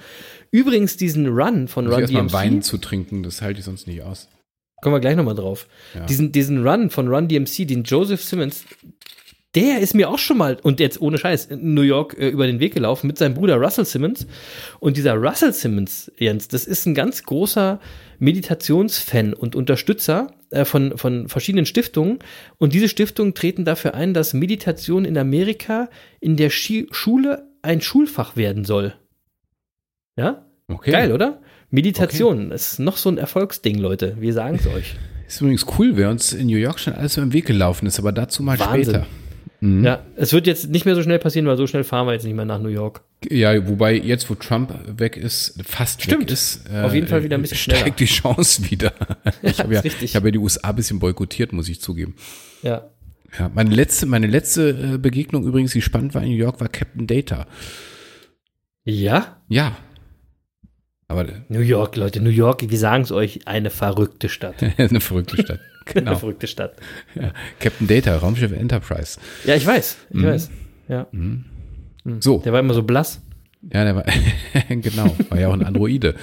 Übrigens diesen Run von Run DMC. Wein zu trinken, das halte ich sonst nicht aus. Kommen wir gleich nochmal drauf. Ja. Diesen, diesen Run von Run DMC, den Joseph Simmons, der ist mir auch schon mal, und jetzt ohne Scheiß, in New York äh, über den Weg gelaufen mit seinem Bruder Russell Simmons. Und dieser Russell Simmons, Jens, das ist ein ganz großer Meditationsfan und Unterstützer äh, von, von verschiedenen Stiftungen. Und diese Stiftungen treten dafür ein, dass Meditation in Amerika in der Schi Schule ein Schulfach werden soll. Ja? Okay. Geil, oder? Meditation, das ist noch so ein Erfolgsding, Leute. Wir sagen es euch. Ist übrigens cool, wer uns in New York schon alles über den Weg gelaufen ist, aber dazu mal Wahnsinn. später. Ja, es wird jetzt nicht mehr so schnell passieren, weil so schnell fahren wir jetzt nicht mehr nach New York. Ja, wobei jetzt, wo Trump weg ist, fast Stimmt. weg ist, äh, Auf jeden Fall wieder ein bisschen schneller. steigt die Chance wieder. ich habe ja, ich habe ja die USA ein bisschen boykottiert, muss ich zugeben. Ja. Ja, meine letzte, meine letzte äh, Begegnung übrigens, die spannend war in New York, war Captain Data. Ja? Ja. Aber New York, Leute, New York, wir sagen es euch, eine verrückte Stadt. eine verrückte Stadt. Eine Genau. verrückte Stadt. Ja. Captain Data, Raumschiff Enterprise. Ja, ich weiß, ich Mhm. weiß. Ja, So, der war immer so blass. ja, der war, genau, war ja auch ein Androide.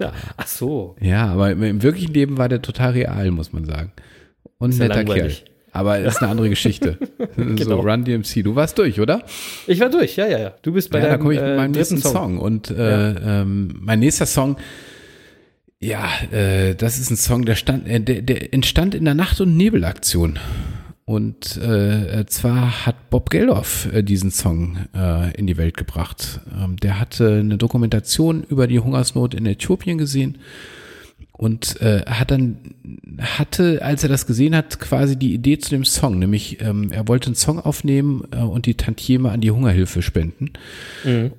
Ja. Ach so. Ja, aber im, im wirklichen Leben war der total real, muss man sagen. Und ein ja netter Kerl. Aber ist eine andere Geschichte. So, Genau. Run DMC. Du warst durch, oder? Ich war durch, ja, ja, ja. Du bist bei ja, da deinem komme ich mit äh, meinem nächsten Song. Und äh, ähm, mein nächster Song, ja, äh, das ist ein Song, der, stand, äh, der, der entstand in der Nacht- und Nebelaktion. Und äh, zwar hat Bob Geldof äh, diesen Song äh, in die Welt gebracht. Ähm, der hatte eine Dokumentation über die Hungersnot in Äthiopien gesehen und äh, hat dann hatte, als er das gesehen hat, quasi die Idee zu dem Song, nämlich ähm, er wollte einen Song aufnehmen äh, und die Tantieme an die Hungerhilfe spenden.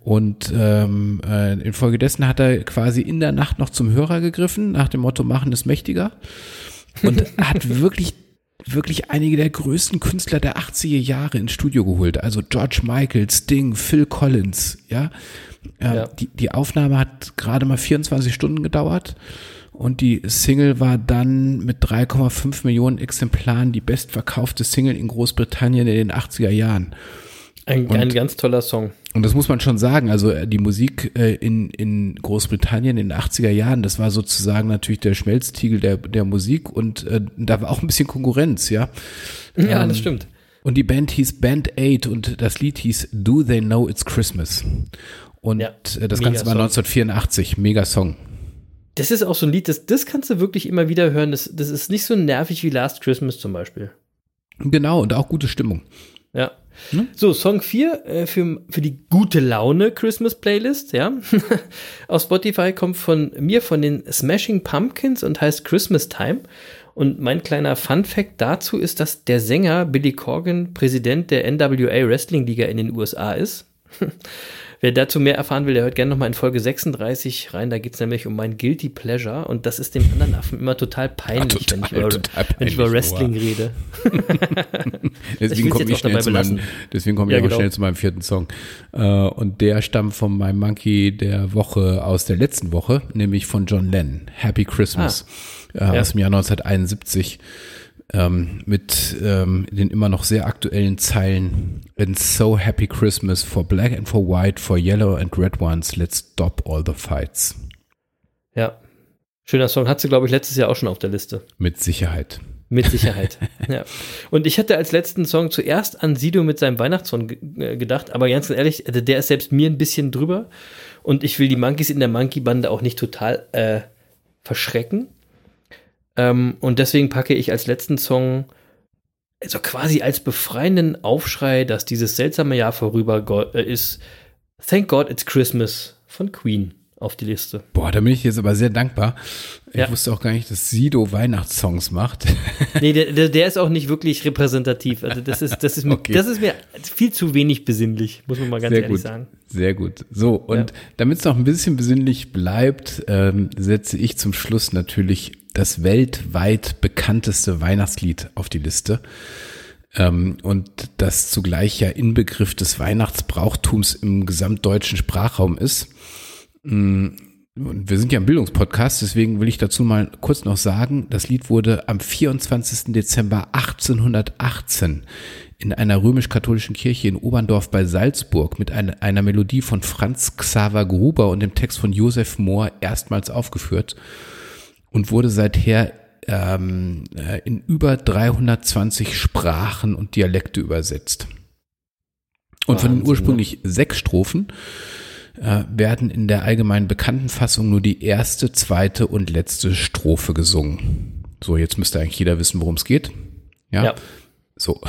Und ähm, äh, infolgedessen hat er quasi in der Nacht noch zum Hörer gegriffen, nach dem Motto Machen ist mächtiger. Und hat wirklich wirklich einige der größten Künstler der 80er Jahre ins Studio geholt. Also George Michael, Sting, Phil Collins, ja. Äh, Ja. Die, die Aufnahme hat gerade mal 24 Stunden gedauert und die Single war dann mit 3,5 Millionen Exemplaren die bestverkaufte Single in Großbritannien in den 80er Jahren. Ein, Und- ein ganz toller Song. Und das muss man schon sagen. Also äh, die Musik äh, in, in Großbritannien in den 80er Jahren, das war sozusagen natürlich der Schmelztiegel der, der Musik und äh, da war auch ein bisschen Konkurrenz, ja. Ja, Ähm, das stimmt. Und die Band hieß Band 8 und das Lied hieß Do They Know It's Christmas. Und Ja, äh, das Ganze war Song. 1984, mega Song. Das ist auch so ein Lied, das, das kannst du wirklich immer wieder hören. Das, das ist nicht so nervig wie Last Christmas zum Beispiel. Genau, und auch gute Stimmung. Ja. Ne? So, Song 4 äh, für, für die gute Laune Christmas Playlist, ja. Auf Spotify kommt von mir von den Smashing Pumpkins und heißt Christmas Time. Und mein kleiner Fun Fact dazu ist, dass der Sänger Billy Corgan Präsident der NWA Wrestling Liga in den USA ist. Wer dazu mehr erfahren will, der hört gerne nochmal in Folge 36 rein. Da geht es nämlich um mein Guilty Pleasure. Und das ist dem anderen Affen immer total peinlich, total, wenn, ich über, total wenn ich über peinlich, Wrestling rede. Deswegen komme ich schnell zu meinem, deswegen komme Ja, ich auch genau. schnell zu meinem vierten Song. Äh, und der stammt von meinem Monkey der Woche aus der letzten Woche, nämlich von John Lennon. Happy Christmas. Äh, Ah. Ja. Aus dem Jahr 1971. Ähm, mit ähm, den immer noch sehr aktuellen Zeilen It's so happy Christmas for black and for white, for yellow and red ones, let's stop all the fights. Ja. Schöner Song. Hat sie, glaube ich, letztes Jahr auch schon auf der Liste. Mit Sicherheit. Mit Sicherheit. ja. Und ich hatte als letzten Song zuerst an Sido mit seinem Weihnachtssong äh, gedacht, aber ganz ehrlich, also der ist selbst mir ein bisschen drüber. Und ich will die Monkeys in der Monkey-Bande auch nicht total äh, verschrecken. Ähm, und deswegen packe ich als letzten Song, also quasi als befreienden Aufschrei, dass dieses seltsame Jahr vorüber äh, ist, Thank God It's Christmas von Queen auf die Liste. Boah, da bin ich jetzt aber sehr dankbar. Ich Ja. wusste auch gar nicht, dass Sido Weihnachtssongs macht. Nee, der, der, ist auch nicht wirklich repräsentativ. Also das ist, das ist, mir, Okay. das ist mir viel zu wenig besinnlich, muss man mal ganz Sehr ehrlich gut. sagen. Sehr gut. So, und damit es noch ein bisschen besinnlich bleibt, ähm, setze ich zum Schluss natürlich das weltweit bekannteste Weihnachtslied auf die Liste. Ähm, und das zugleich ja Inbegriff des Weihnachtsbrauchtums im gesamtdeutschen Sprachraum ist. Mm, Und wir sind ja ein Bildungspodcast, deswegen will ich dazu mal kurz noch sagen, das Lied wurde am 24. Dezember 1818 in einer römisch-katholischen Kirche in Oberndorf bei Salzburg mit einer, einer Melodie von Franz Xaver Gruber und dem Text von Josef Mohr erstmals aufgeführt und wurde seither ähm, äh, in über 320 Sprachen und Dialekte übersetzt. Und von den Wahnsinn, ne? ursprünglich sechs Strophen äh, werden in der allgemein bekannten Fassung nur die erste, zweite und letzte Strophe gesungen. So, jetzt müsste eigentlich jeder wissen, worum es geht. Ja. Ja. So.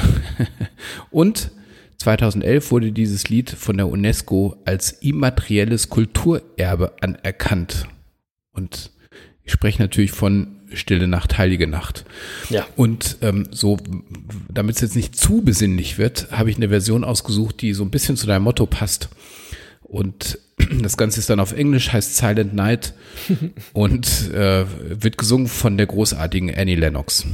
Und 2011 wurde dieses Lied von der UNESCO als immaterielles Kulturerbe anerkannt. Und ich spreche natürlich von Stille Nacht, Heilige Nacht. Ja. Und ähm, so, damit es jetzt nicht zu besinnlich wird, habe ich eine Version ausgesucht, die so ein bisschen zu deinem Motto passt. Und das Ganze ist dann auf Englisch, heißt Silent Night und äh, wird gesungen von der großartigen Annie Lennox.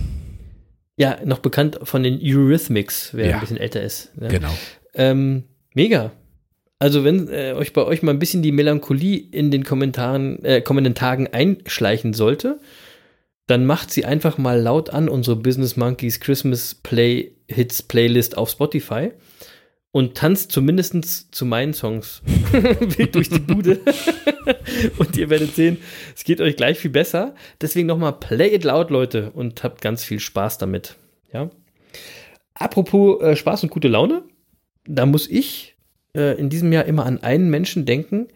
Ja, noch bekannt von den Eurythmics, wer Ja. ein bisschen älter ist. Ne? Genau. Ähm, mega. Also wenn äh, euch bei euch mal ein bisschen die Melancholie in den Kommentaren, äh, kommenden Tagen einschleichen sollte, dann macht sie einfach mal laut an unsere Business Monkeys Christmas Play Hits Playlist auf Spotify und tanzt zumindest zu meinen Songs wild durch die Bude. und ihr werdet sehen, es geht euch gleich viel besser. Deswegen nochmal Play It Loud, Leute, und habt ganz viel Spaß damit. Ja. Apropos äh, Spaß und gute Laune, da muss ich äh, in diesem Jahr immer an einen Menschen denken,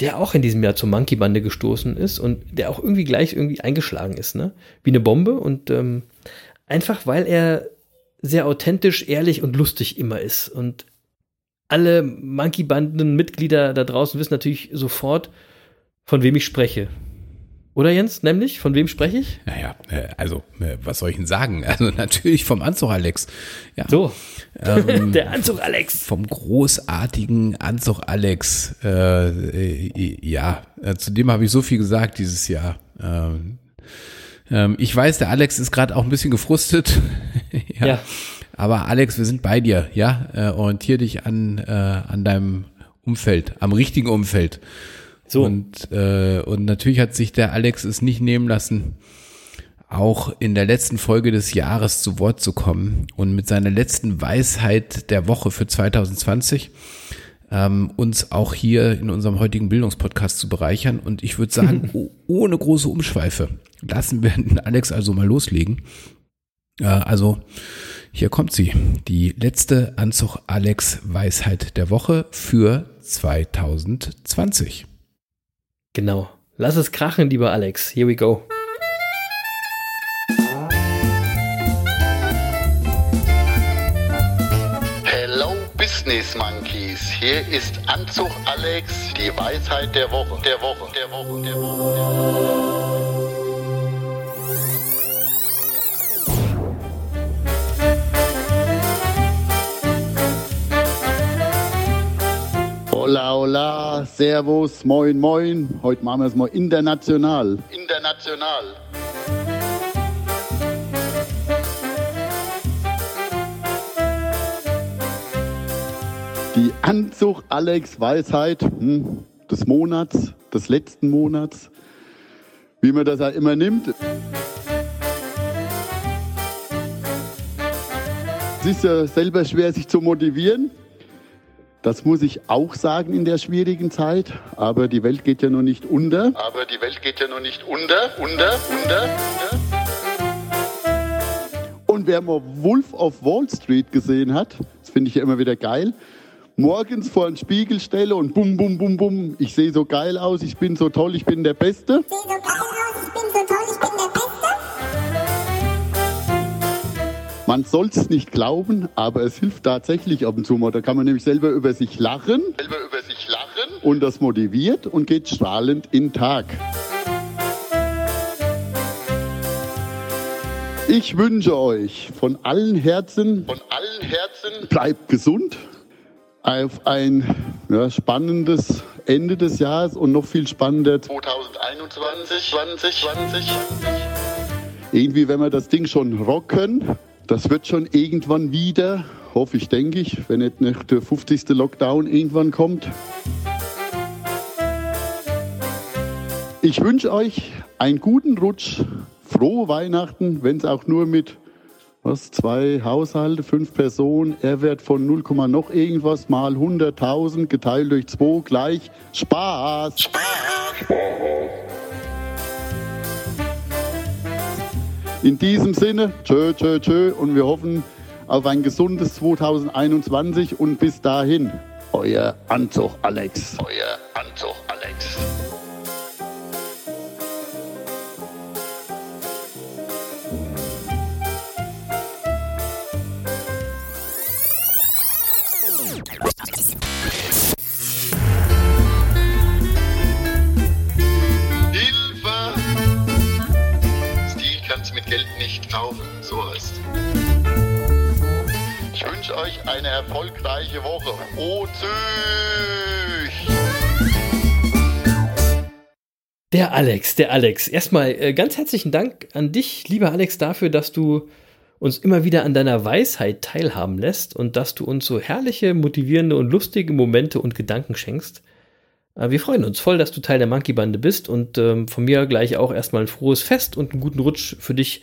der auch in diesem Jahr zur Monkey-Bande gestoßen ist und der auch irgendwie gleich irgendwie eingeschlagen ist, ne? Wie eine Bombe und ähm, einfach weil er sehr authentisch, ehrlich und lustig immer ist. Und alle Monkey-Banden-Mitglieder da draußen wissen natürlich sofort, von wem ich spreche. Oder Jens, nämlich? Von wem spreche ich? Naja, äh, also, äh, was soll ich denn sagen? Also natürlich vom Anzug Alex. Ja, So, ähm, der Anzug Alex. vom großartigen Anzug Alex. Äh, äh, ja, äh, zu dem habe ich so viel gesagt dieses Jahr. Ähm, ähm, ich weiß, der Alex ist gerade auch ein bisschen gefrustet. ja. Ja. Aber Alex, wir sind bei dir, ja. Äh, orientier dich an, äh, an deinem Umfeld, am richtigen Umfeld. So. Und, äh, und natürlich hat sich der Alex es nicht nehmen lassen, auch in der letzten Folge des Jahres zu Wort zu kommen und mit seiner letzten Weisheit der Woche für 2020 ähm, uns auch hier in unserem heutigen Bildungspodcast zu bereichern. Und ich würde sagen, oh, ohne große Umschweife lassen wir den Alex also mal loslegen. Äh, also hier kommt sie, die letzte Anzug Alex Weisheit der Woche für 2020. Genau. Lass es krachen, lieber Alex. Here we go. Hello Business Monkeys. Hier ist Anzug Alex, die Weisheit der Woche. Der Woche, der Woche, der Woche. Der Woche. Hola, hola, Servus, moin, moin. Heute machen wir es mal international. International. Die Anzug Alex Weisheit hm, des Monats, des letzten Monats, wie man das ja immer nimmt. Es ist ja selber schwer, sich zu motivieren. Das muss ich auch sagen in der schwierigen Zeit. Aber die Welt geht ja noch nicht unter. Aber die Welt geht ja noch nicht unter, unter, unter, unter. Und wer mal Wolf of Wall Street gesehen hat, das finde ich ja immer wieder geil, morgens vor einen Spiegel stelle und bum, bum, bum, bum, ich sehe so geil aus, ich bin so toll, ich bin der Beste. sehe so geil aus, Man soll es nicht glauben, aber es hilft tatsächlich ab und zu mal. Da kann man nämlich selber über sich lachen Selber über sich lachen. und das motiviert und geht strahlend in den Tag. Ich wünsche euch von allen Herzen, Von allen Herzen bleibt gesund, auf ein ja, spannendes Ende des Jahres und noch viel spannender 2021, 20, 20. irgendwie, wenn wir das Ding schon rocken, das wird schon irgendwann wieder, hoffe ich, denke ich, wenn nicht der 50. Lockdown irgendwann kommt. Ich wünsche euch einen guten Rutsch, frohe Weihnachten, wenn es auch nur mit was, zwei Haushalte, fünf Personen, R-Wert von 0, noch irgendwas mal 100.000 geteilt durch 2 gleich Spaß. In diesem Sinne, tschö, tschö, tschö und wir hoffen auf ein gesundes 2021 und bis dahin, euer Anzug Alex. Euer Anzug Alex. Kaufen, so heißt. Ich wünsche euch eine erfolgreiche Woche. O! Der Alex, der Alex. Erstmal äh, ganz herzlichen Dank an dich, lieber Alex, dafür, dass du uns immer wieder an deiner Weisheit teilhaben lässt und dass du uns so herrliche, motivierende und lustige Momente und Gedanken schenkst. Äh, wir freuen uns voll, dass du Teil der Monkey Bande bist und ähm, von mir gleich auch erstmal ein frohes Fest und einen guten Rutsch für dich,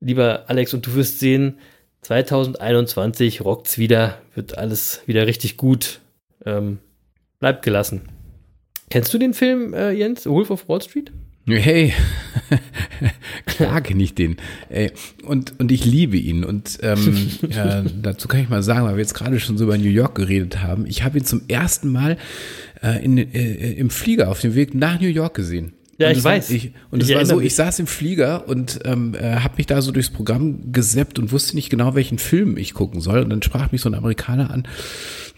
lieber Alex. Und du wirst sehen, 2021 rockt's wieder, wird alles wieder richtig gut. Ähm, bleibt gelassen. Kennst du den Film, äh, Jens? Wolf of Wall Street? Hey, klar kenne ich den. Ey, und, und ich liebe ihn. Und ähm, ja, dazu kann ich mal sagen, weil wir jetzt gerade schon so über New York geredet haben. Ich habe ihn zum ersten Mal äh, in, äh, im Flieger auf dem Weg nach New York gesehen. Ja, Und ich war- weiß. Ich, und es war so, mich. ich saß im Flieger und ähm, äh, habe mich da so durchs Programm geseppt und wusste nicht genau, welchen Film ich gucken soll. Und dann sprach mich so ein Amerikaner an,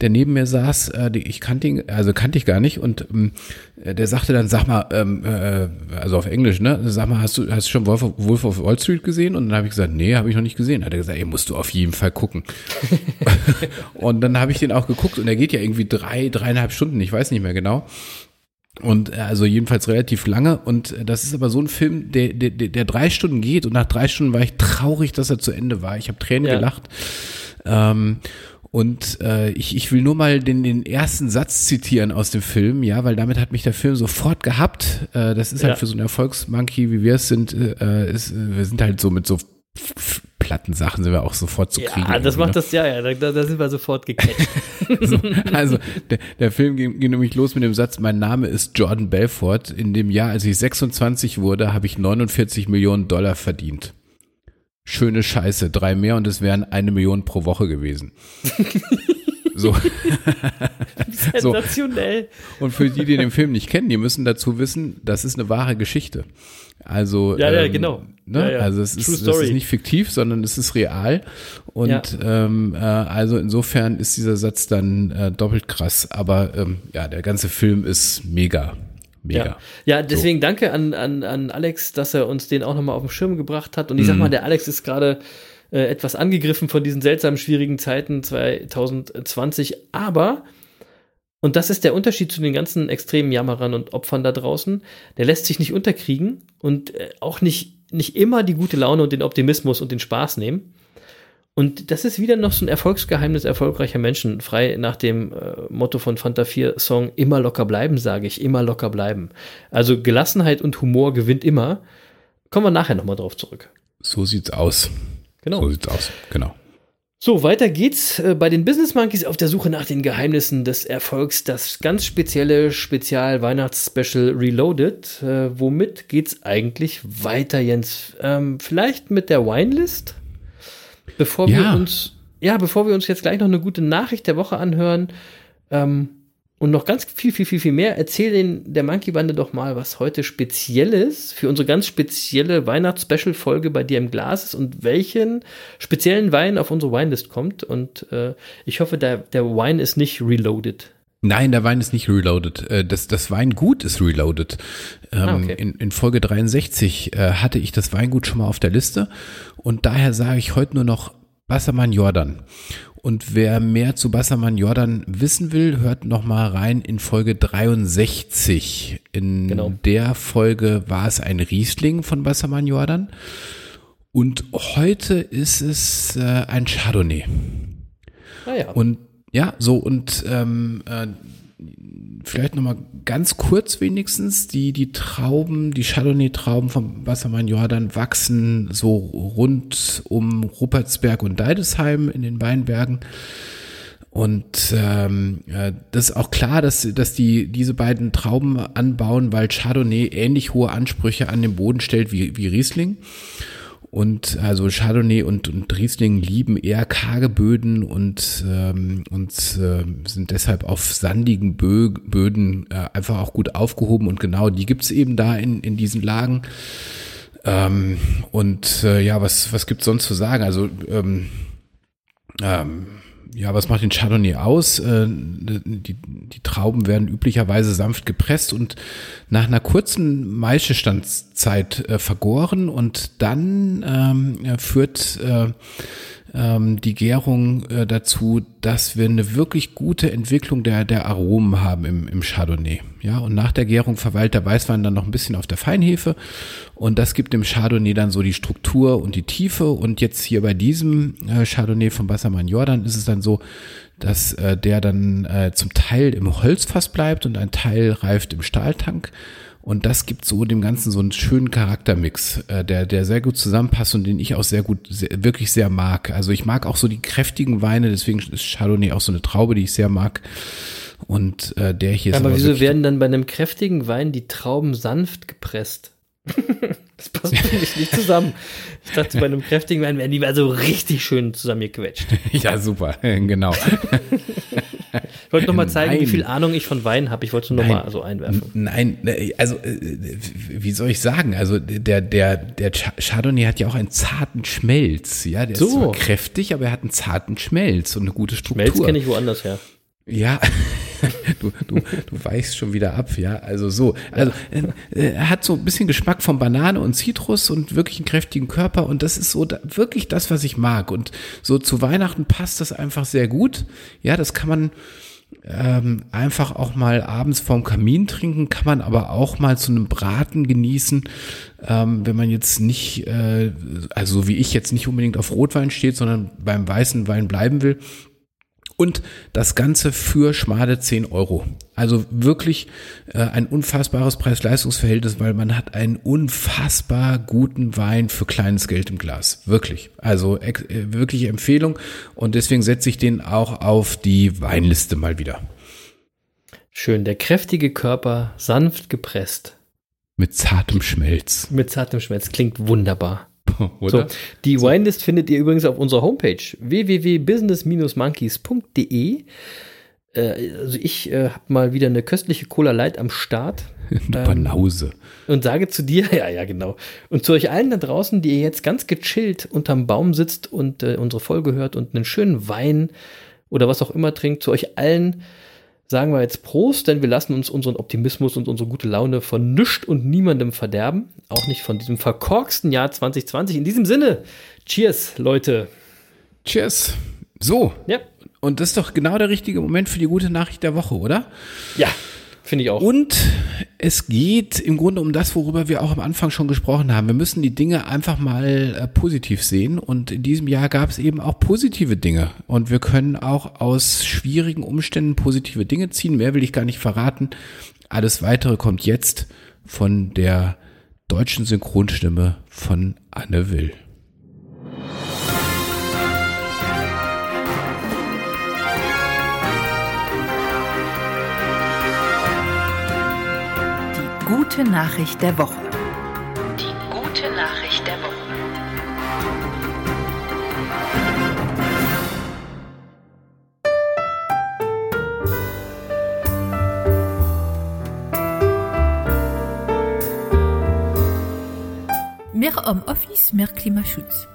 der neben mir saß. Äh, die, ich kannte ihn, also kannte ich gar nicht. Und ähm, äh, der sagte dann, sag mal, ähm, äh, also auf Englisch, ne? Sag mal, hast du, hast du schon Wolf of, Wolf of Wall Street gesehen? Und dann habe ich gesagt, nee, habe ich noch nicht gesehen. Hat er gesagt, ey, musst du auf jeden Fall gucken. und dann habe ich den auch geguckt und er geht ja irgendwie drei, dreieinhalb Stunden, ich weiß nicht mehr genau. Und äh, also jedenfalls relativ lange. Und äh, das ist aber so ein Film, der, der, der drei Stunden geht. Und nach drei Stunden war ich traurig, dass er zu Ende war. Ich habe Tränen Ja. gelacht. Ähm, Und äh, ich, ich will nur mal den, den ersten Satz zitieren aus dem Film, ja, weil damit hat mich der Film sofort gehabt. Äh, das ist Ja. halt für so einen Erfolgsmonkey, wie wir es sind, äh, ist, wir sind halt so mit so platten Sachen sind wir auch sofort zu kriegen. Ja, das macht ne? das, ja, ja, da, da sind wir sofort gecatcht. So, also der, der Film ging, ging nämlich los mit dem Satz, mein Name ist Jordan Belfort. In dem Jahr, als ich 26 wurde, habe ich 49 Millionen Dollar verdient. Schöne Scheiße, drei mehr und es wären eine Million pro Woche gewesen. so. so. Sensationell. Und für die, die den Film nicht kennen, die müssen dazu wissen, das ist eine wahre Geschichte. Also, Ja, ja, genau. Ne? Ja, ja. Also es ist, das story. ist nicht fiktiv, sondern es ist real. Und Ja. ähm, äh, also insofern ist dieser Satz dann äh, doppelt krass. Aber ähm, ja, der ganze Film ist mega. Mega. Ja, ja deswegen danke an, an, an Alex, dass er uns den auch nochmal auf den Schirm gebracht hat. Und ich sag mal, der Alex ist gerade äh, etwas angegriffen von diesen seltsamen, schwierigen Zeiten 2020. Aber, und das ist der Unterschied zu den ganzen extremen Jammerern und Opfern da draußen, der lässt sich nicht unterkriegen und äh, auch nicht, nicht immer die gute Laune und den Optimismus und den Spaß nehmen. Und das ist wieder noch so ein Erfolgsgeheimnis erfolgreicher Menschen, frei nach dem äh, Motto von Fanta 4 Song, immer locker bleiben, sage ich, immer locker bleiben. Also Gelassenheit und Humor gewinnt immer. Kommen wir nachher nochmal drauf zurück. So sieht's aus. Genau. So sieht's aus. Genau. So, weiter geht's äh, bei den Business Monkeys auf der Suche nach den Geheimnissen des Erfolgs. Das ganz spezielle Spezial-Weihnachts-Special Reloaded. Äh, womit geht's eigentlich weiter, Jens? Ähm, vielleicht mit der Winelist? Bevor Ja. wir uns, ja, bevor wir uns jetzt gleich noch eine gute Nachricht der Woche anhören ähm, und noch ganz viel, viel, viel, viel mehr, erzähl den der Monkey Bande doch mal, was heute speziell ist für unsere ganz spezielle Weihnachts-Special-Folge bei dir im Glas ist und welchen speziellen Wein auf unsere Winelist kommt. Und äh, ich hoffe, der, der Wein ist nicht reloaded. Nein, der Wein ist nicht reloaded. Äh, Das, das Weingut ist reloaded. Ähm, Ah, okay. in, in Folge 63 äh, hatte ich das Weingut schon mal auf der Liste und daher sage ich heute nur noch Bassermann Jordan. Und wer mehr zu Bassermann Jordan wissen will, hört noch mal rein in Folge 63. In Genau. der Folge war es ein Riesling von Bassermann Jordan. Und heute ist es äh, ein Chardonnay. Naja, Und ja, so und ähm, äh, vielleicht noch mal ganz kurz wenigstens die die Trauben, die Chardonnay-Trauben vom Wassermann Jordan wachsen so rund um Ruppertsberg und Deidesheim in den Weinbergen. Und ähm, äh, das ist auch klar, dass, dass die diese beiden Trauben anbauen, weil Chardonnay ähnlich hohe Ansprüche an den Boden stellt wie, wie Riesling. Und also Chardonnay und, und Riesling lieben eher karge Böden und, ähm, und äh, sind deshalb auf sandigen Bö Böden äh, einfach auch gut aufgehoben. Und genau die gibt's eben da in, in diesen Lagen. Ähm, und äh, ja, was, was gibt's sonst zu sagen? Also ähm, ähm, ja, was macht den Chardonnay aus? Äh, die, die Trauben werden üblicherweise sanft gepresst und nach einer kurzen Maischestandzeit äh, vergoren und dann ähm, ja, führt äh, ähm, die Gärung äh, dazu, dass wir eine wirklich gute Entwicklung der, der Aromen haben im, im Chardonnay. Ja, und nach der Gärung verweilt der Weißwein dann noch ein bisschen auf der Feinhefe und das gibt dem Chardonnay dann so die Struktur und die Tiefe. Und jetzt hier bei diesem äh, Chardonnay von Bassermann Jordan ist es dann so, dass äh, der dann äh, zum Teil im Holzfass bleibt und ein Teil reift im Stahltank. Und das gibt so dem Ganzen so einen schönen Charaktermix, äh, der, der sehr gut zusammenpasst und den ich auch sehr gut, sehr, wirklich sehr mag. Also ich mag auch so die kräftigen Weine, deswegen ist Chardonnay auch so eine Traube, die ich sehr mag. Und äh, der hier ist aber wieso werden dann bei einem kräftigen Wein die Trauben sanft gepresst? das passt für mich nicht zusammen. Ich dachte, bei einem kräftigen Wein werden die mal so richtig schön zusammengequetscht. Ja, super, genau. Ich wollte noch mal zeigen, wie Nein. viel Ahnung ich von Wein habe. Ich wollte es nur noch mal so einwerfen. Nein, ne, also äh, wie soll ich sagen? Also der der der Cha- Chardonnay hat ja auch einen zarten Schmelz, ja, der So. ist zwar kräftig, aber er hat einen zarten Schmelz und eine gute Struktur. Melz kenne ich woanders her. Ja, du, du, du weichst schon wieder ab, ja. Also so. Also äh, er hat so ein bisschen Geschmack von Banane und Zitrus und wirklich einen kräftigen Körper und das ist so da, wirklich das, was ich mag. Und so zu Weihnachten passt das einfach sehr gut. Ja, das kann man ähm, einfach auch mal abends vorm Kamin trinken, kann man aber auch mal zu einem Braten genießen, ähm, wenn man jetzt nicht, äh, also so wie ich jetzt nicht unbedingt auf Rotwein steht, sondern beim weißen Wein bleiben will. Und das Ganze für schmale 10 Euro. Also wirklich äh, ein unfassbares Preis-Leistungs-Verhältnis, weil man hat einen unfassbar guten Wein für kleines Geld im Glas. Wirklich. Also äh, wirkliche Empfehlung. Und deswegen setze ich den auch auf die Weinliste mal wieder. Schön, der kräftige Körper, sanft gepresst. Mit zartem Schmelz. Mit zartem Schmelz. Klingt wunderbar. Oder? So, die Winelist findet ihr übrigens auf unserer Homepage www.business-monkeys.de. Äh, also ich äh, habe mal wieder eine köstliche Cola Light am Start. Eine Banause. Und sage zu dir, ja, ja, genau. Und zu euch allen da draußen, die ihr jetzt ganz gechillt unterm Baum sitzt und äh, unsere Folge hört und einen schönen Wein oder was auch immer trinkt, zu euch allen sagen wir jetzt Prost, denn wir lassen uns unseren Optimismus und unsere gute Laune von nichts und niemandem verderben. Auch nicht von diesem verkorksten Jahr 2020. In diesem Sinne, Cheers, Leute. Cheers. So. Ja. Und das ist doch genau der richtige Moment für die gute Nachricht der Woche, oder? Ja, finde ich auch. Und es geht im Grunde um das, worüber wir auch am Anfang schon gesprochen haben. Wir müssen die Dinge einfach mal äh, positiv sehen. Und in diesem Jahr gab es eben auch positive Dinge. Und wir können auch aus schwierigen Umständen positive Dinge ziehen. Mehr will ich gar nicht verraten. Alles weitere kommt jetzt von der deutschen Synchronstimme von Anne Will. Gute Nachricht der Woche. Die gute Nachricht der Woche. Mehr Homeoffice, mehr Klimaschutz.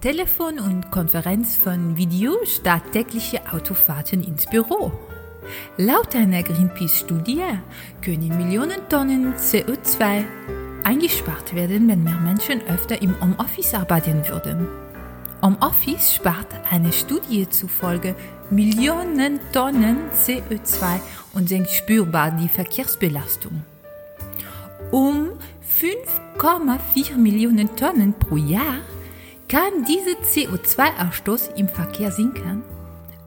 Telefon und Konferenz von Video statt tägliche Autofahrten ins Büro. Laut einer Greenpeace-Studie können Millionen Tonnen CO2 eingespart werden, wenn mehr Menschen öfter im Homeoffice arbeiten würden. Homeoffice spart eine Studie zufolge Millionen Tonnen CO2 und senkt spürbar die Verkehrsbelastung. Um 5,4 Millionen Tonnen pro Jahr kann dieser CO2-Ausstoß im Verkehr sinken,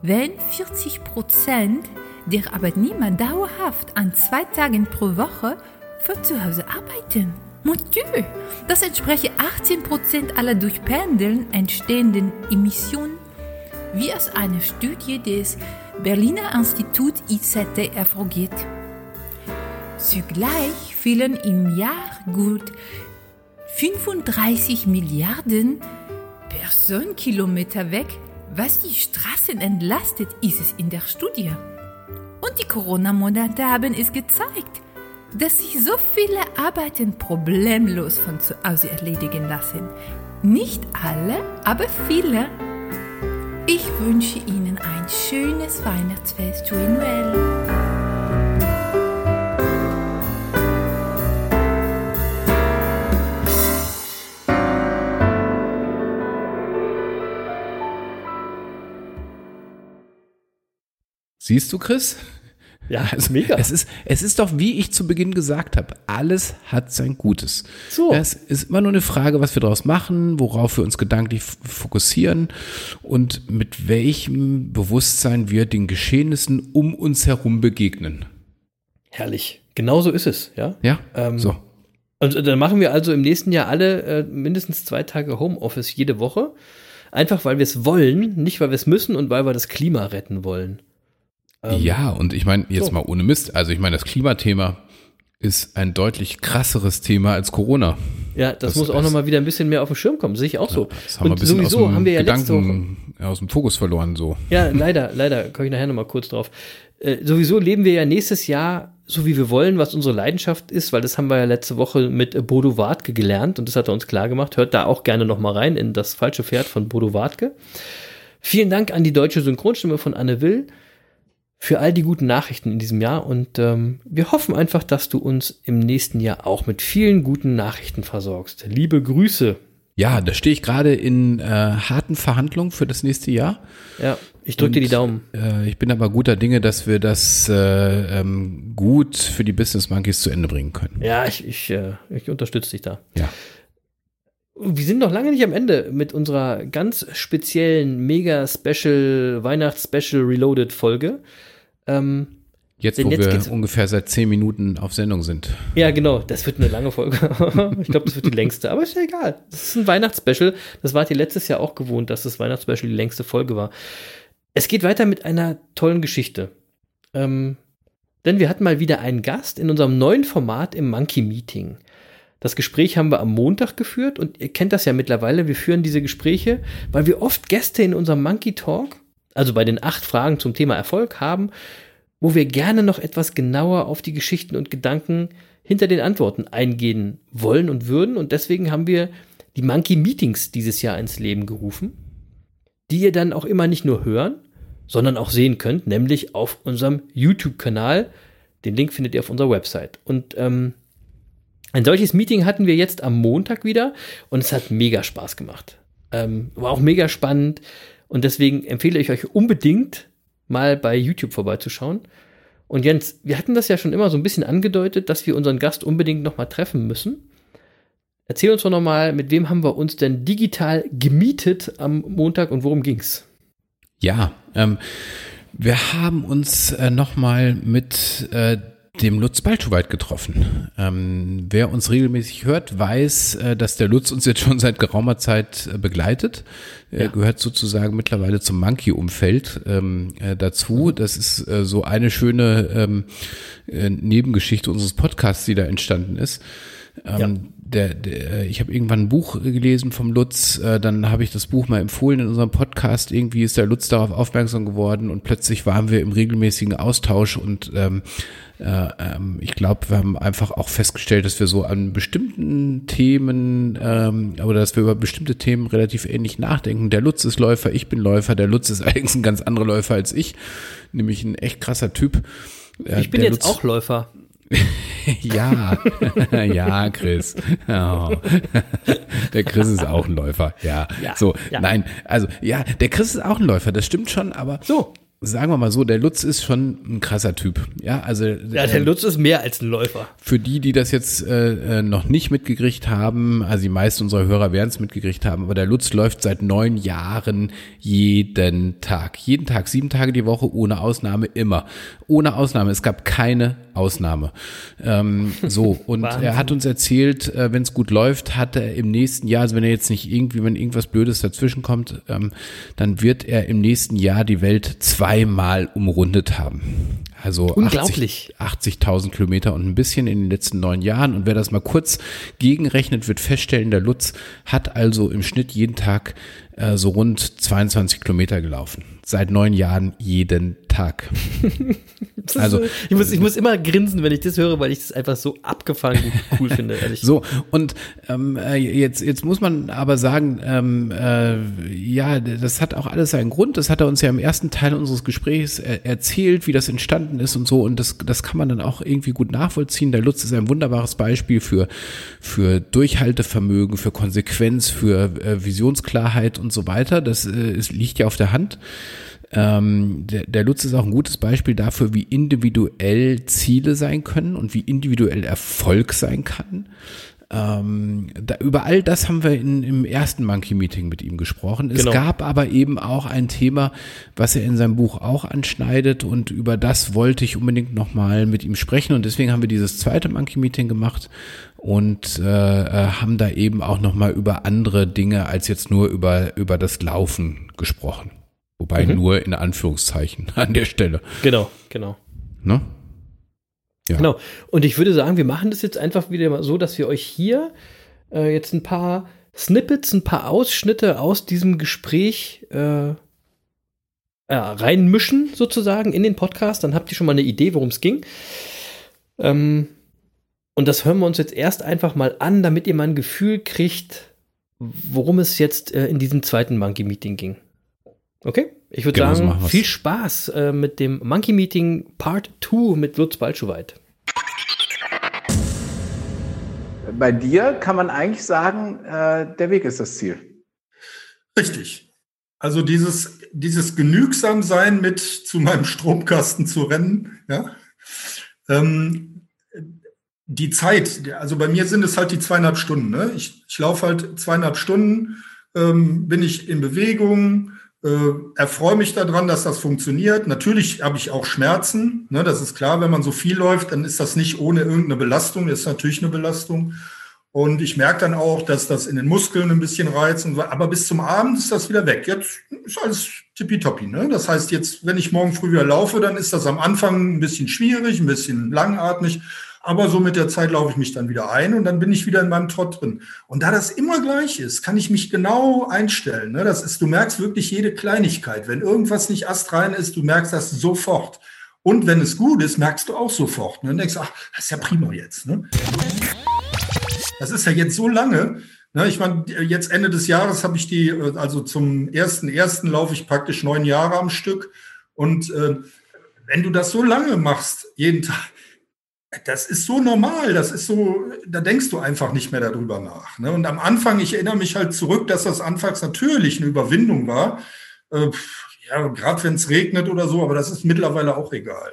wenn 40 Prozent der Arbeitnehmer dauerhaft an zwei Tagen pro Woche von zu Hause arbeiten. Mon Dieu, das entspreche 18 Prozent aller durch Pendeln entstehenden Emissionen, wie aus einer Studie des Berliner Institut IZT hervorgeht. Zugleich fehlen im Jahr gut 35 Milliarden Personenkilometer weg. Was die Straßen entlastet, ist es in der Studie. Und die Corona-Monate haben es gezeigt, dass sich so viele Arbeiten problemlos von zu Hause erledigen lassen. Nicht alle, aber viele. Ich wünsche Ihnen ein schönes Weihnachtsfest, Joël. Siehst du, Chris? Ja, Also, mega. Es ist, es ist doch, wie ich zu Beginn gesagt habe, alles hat sein Gutes. So. Es ist immer nur eine Frage, was wir daraus machen, worauf wir uns gedanklich fokussieren und mit welchem Bewusstsein wir den Geschehnissen um uns herum begegnen. Herrlich. Genau so ist es, ja. Ja? Ähm, so. Und dann machen wir also im nächsten Jahr alle äh, mindestens zwei Tage Homeoffice jede Woche. Einfach weil wir es wollen, nicht weil wir es müssen und weil wir das Klima retten wollen. Ähm, ja, und ich meine, jetzt so. mal ohne Mist, also ich meine, das Klimathema ist ein deutlich krasseres Thema als Corona. Ja, das, Das muss auch ist- noch mal wieder ein bisschen mehr auf den Schirm kommen, sehe ich auch so. Das haben wir ein Und bisschen sowieso haben wir ja letzte Woche, Gedanken, aus dem Fokus verloren, so. Ja, leider, leider, komme ich nachher noch mal kurz drauf. Äh, sowieso leben wir ja nächstes Jahr so, wie wir wollen, was unsere Leidenschaft ist, weil das haben wir ja letzte Woche mit Bodo Wartke gelernt und das hat er uns klar gemacht. Hört da auch gerne noch mal rein in das falsche Pferd von Bodo Wartke. Vielen Dank an die deutsche Synchronstimme von Anne Will für all die guten Nachrichten in diesem Jahr und ähm, wir hoffen einfach, dass du uns im nächsten Jahr auch mit vielen guten Nachrichten versorgst. Liebe Grüße. Ja, da stehe ich gerade in äh, harten Verhandlungen für das nächste Jahr. Ja, ich drücke dir die Daumen. Äh, ich bin aber guter Dinge, dass wir das äh, ähm, gut für die Business Monkeys zu Ende bringen können. Ja, ich, ich, äh, ich unterstütze dich da. Ja. Wir sind noch lange nicht am Ende mit unserer ganz speziellen, mega Special, Weihnachts-Special Reloaded Folge. Ähm, Jetzt, wo jetzt wir ungefähr seit zehn Minuten auf Sendung sind. ja, genau, das wird eine lange Folge. ich glaube, das wird die längste, aber ist ja egal. Das ist ein Weihnachtsspecial. Das wart ihr letztes Jahr auch gewohnt, dass das Weihnachtsspecial die längste Folge war. Es geht weiter mit einer tollen Geschichte. Ähm, denn wir hatten mal wieder einen Gast in unserem neuen Format im Monkey Meeting. Das Gespräch haben wir am Montag geführt und ihr kennt das ja mittlerweile. Wir führen diese Gespräche, weil wir oft Gäste in unserem Monkey Talk, also bei den acht Fragen zum Thema Erfolg haben, wo wir gerne noch etwas genauer auf die Geschichten und Gedanken hinter den Antworten eingehen wollen und würden. Und deswegen haben wir die Monkey Meetings dieses Jahr ins Leben gerufen, die ihr dann auch immer nicht nur hören, sondern auch sehen könnt, nämlich auf unserem YouTube-Kanal. Den Link findet ihr auf unserer Website. Und ähm, ein solches Meeting hatten wir jetzt am Montag wieder und es hat mega Spaß gemacht. Ähm, war auch mega spannend und deswegen empfehle ich euch unbedingt mal bei YouTube vorbeizuschauen. Und Jens, wir hatten das ja schon immer so ein bisschen angedeutet, dass wir unseren Gast unbedingt noch mal treffen müssen. Erzähl uns doch noch mal, mit wem haben wir uns denn digital gemietet am Montag und worum ging's? Ja, ähm, wir haben uns äh, nochmal mit äh, dem Lutz Balschowait getroffen. Ähm, wer uns regelmäßig hört, weiß, äh, dass der Lutz uns jetzt schon seit geraumer Zeit äh, begleitet. Er gehört sozusagen mittlerweile zum Monkey-Umfeld ähm, äh, dazu. Das ist äh, so eine schöne ähm, äh, Nebengeschichte unseres Podcasts, die da entstanden ist. Ähm, der, der, ich habe irgendwann ein Buch gelesen vom Lutz, äh, dann habe ich das Buch mal empfohlen in unserem Podcast. Irgendwie ist der Lutz darauf aufmerksam geworden und plötzlich waren wir im regelmäßigen Austausch und ähm, äh, ähm, ich glaube, wir haben einfach auch festgestellt, dass wir so an bestimmten Themen ähm, oder dass wir über bestimmte Themen relativ ähnlich nachdenken. Der Lutz ist Läufer, ich bin Läufer. Der Lutz ist eigentlich ein ganz anderer Läufer als ich, nämlich ein echt krasser Typ. Äh, Ich bin jetzt Lutz- auch Läufer. ja, ja, Chris. Oh. Der Chris ist auch ein Läufer. Ja. Ja, So, ja. nein, also ja, der Chris ist auch ein Läufer, das stimmt schon, aber So. Sagen wir mal so, der Lutz ist schon ein krasser Typ. Ja, also Ja, der ähm, Lutz ist mehr als ein Läufer. für die, die das jetzt äh, äh, noch nicht mitgekriegt haben, also die meisten unserer Hörer werden es mitgekriegt haben, aber der Lutz läuft seit neun Jahren jeden Tag. Jeden Tag, sieben Tage die Woche, ohne Ausnahme, immer. Ohne Ausnahme. Es gab keine Ausnahme. Ähm, so, und er hat uns erzählt, äh, wenn es gut läuft, hat er im nächsten Jahr, also wenn er jetzt nicht irgendwie, wenn irgendwas Blödes dazwischen kommt, ähm, dann wird er im nächsten Jahr die Welt zweimal umrundet haben. Also Unglaublich. 80 80.000 Kilometer und ein bisschen in den letzten neun Jahren. Und wer das mal kurz gegenrechnet, wird feststellen, der Lutz hat also im Schnitt jeden Tag äh, so rund 22 Kilometer gelaufen. Seit neun Jahren jeden Tag. Ist Also- so- ich, muss, ich muss immer grinsen, wenn ich das höre, weil ich das einfach so abgefahren gut, cool finde, ehrlich. So, und ähm, äh, jetzt, jetzt muss man aber sagen, ähm, äh, ja, das hat auch alles seinen Grund. Das hat er uns ja im ersten Teil unseres Gesprächs äh, erzählt, wie das entstanden ist und so. Und das, das kann man dann auch irgendwie gut nachvollziehen. Der Lutz ist ein wunderbares Beispiel für, für Durchhaltevermögen, für Konsequenz, für äh, Visionsklarheit und so weiter. Das äh, es liegt ja auf der Hand. Ähm, der, der Lutz ist auch ein gutes Beispiel dafür, wie individuell Ziele sein können und wie individuell Erfolg sein kann. Ähm, da, über all das haben wir in, im ersten Monkey Meeting mit ihm gesprochen. Es Genau. gab aber eben auch ein Thema, was er in seinem Buch auch anschneidet und über das wollte ich unbedingt nochmal mit ihm sprechen und deswegen haben wir dieses zweite Monkey Meeting gemacht und äh, äh, haben da eben auch nochmal über andere Dinge als jetzt nur über, über das Laufen gesprochen. Wobei Mhm. nur in Anführungszeichen an der Stelle. Genau, genau. Ne? Ja. Genau. Und ich würde sagen, wir machen das jetzt einfach wieder mal so, dass wir euch hier äh, jetzt ein paar Snippets, ein paar Ausschnitte aus diesem Gespräch äh, äh, reinmischen, sozusagen, in den Podcast. Dann habt ihr schon mal eine Idee, worum es ging. Ähm, und das hören wir uns jetzt erst einfach mal an, damit ihr mal ein Gefühl kriegt, worum es jetzt äh, in diesem zweiten Monkey Meeting ging. Okay? Ich würde Genau, sagen, viel Spaß äh, mit dem Monkey Meeting Part 2 mit Lutz Balschowait. Bei dir kann man eigentlich sagen, äh, der Weg ist das Ziel. Richtig. Also dieses, dieses Genügsamsein mit zu meinem Stromkasten zu rennen, ja. Ähm, die Zeit, also bei mir sind es halt die zweieinhalb Stunden. Ne? Ich, ich laufe halt zweieinhalb Stunden, ähm, bin ich in Bewegung, äh, erfreue mich daran, dass das funktioniert. Natürlich habe ich auch Schmerzen. Ne? Das ist klar, wenn man so viel läuft, dann ist das nicht ohne irgendeine Belastung. Das ist natürlich eine Belastung. Und ich merke dann auch, dass das in den Muskeln ein bisschen reizt. Und. Aber bis zum Abend ist das wieder weg. Jetzt ist alles tippitoppi. Ne? Das heißt, jetzt, wenn ich morgen früh wieder laufe, dann ist das am Anfang ein bisschen schwierig, ein bisschen langatmig. Aber so mit der Zeit laufe ich mich dann wieder ein und dann bin ich wieder in meinem Trott drin. Und da das immer gleich ist, kann ich mich genau einstellen. Ne? Das ist, du merkst wirklich jede Kleinigkeit. Wenn irgendwas nicht astrein ist, du merkst das sofort. Und wenn es gut ist, merkst du auch sofort. Ne? Und denkst, ach, das ist ja prima jetzt. Ne? Das ist ja jetzt so lange. Ne, ich meine, jetzt Ende des Jahres habe ich die, also zum ersten ersten laufe ich praktisch neun Jahre am Stück. Und äh, wenn du das so lange machst, jeden Tag, das ist so normal, das ist so, da denkst du einfach nicht mehr darüber nach. Ne? Und am Anfang, ich erinnere mich halt zurück, dass das anfangs natürlich eine Überwindung war. Äh, ja, gerade wenn es regnet oder so, aber das ist mittlerweile auch egal.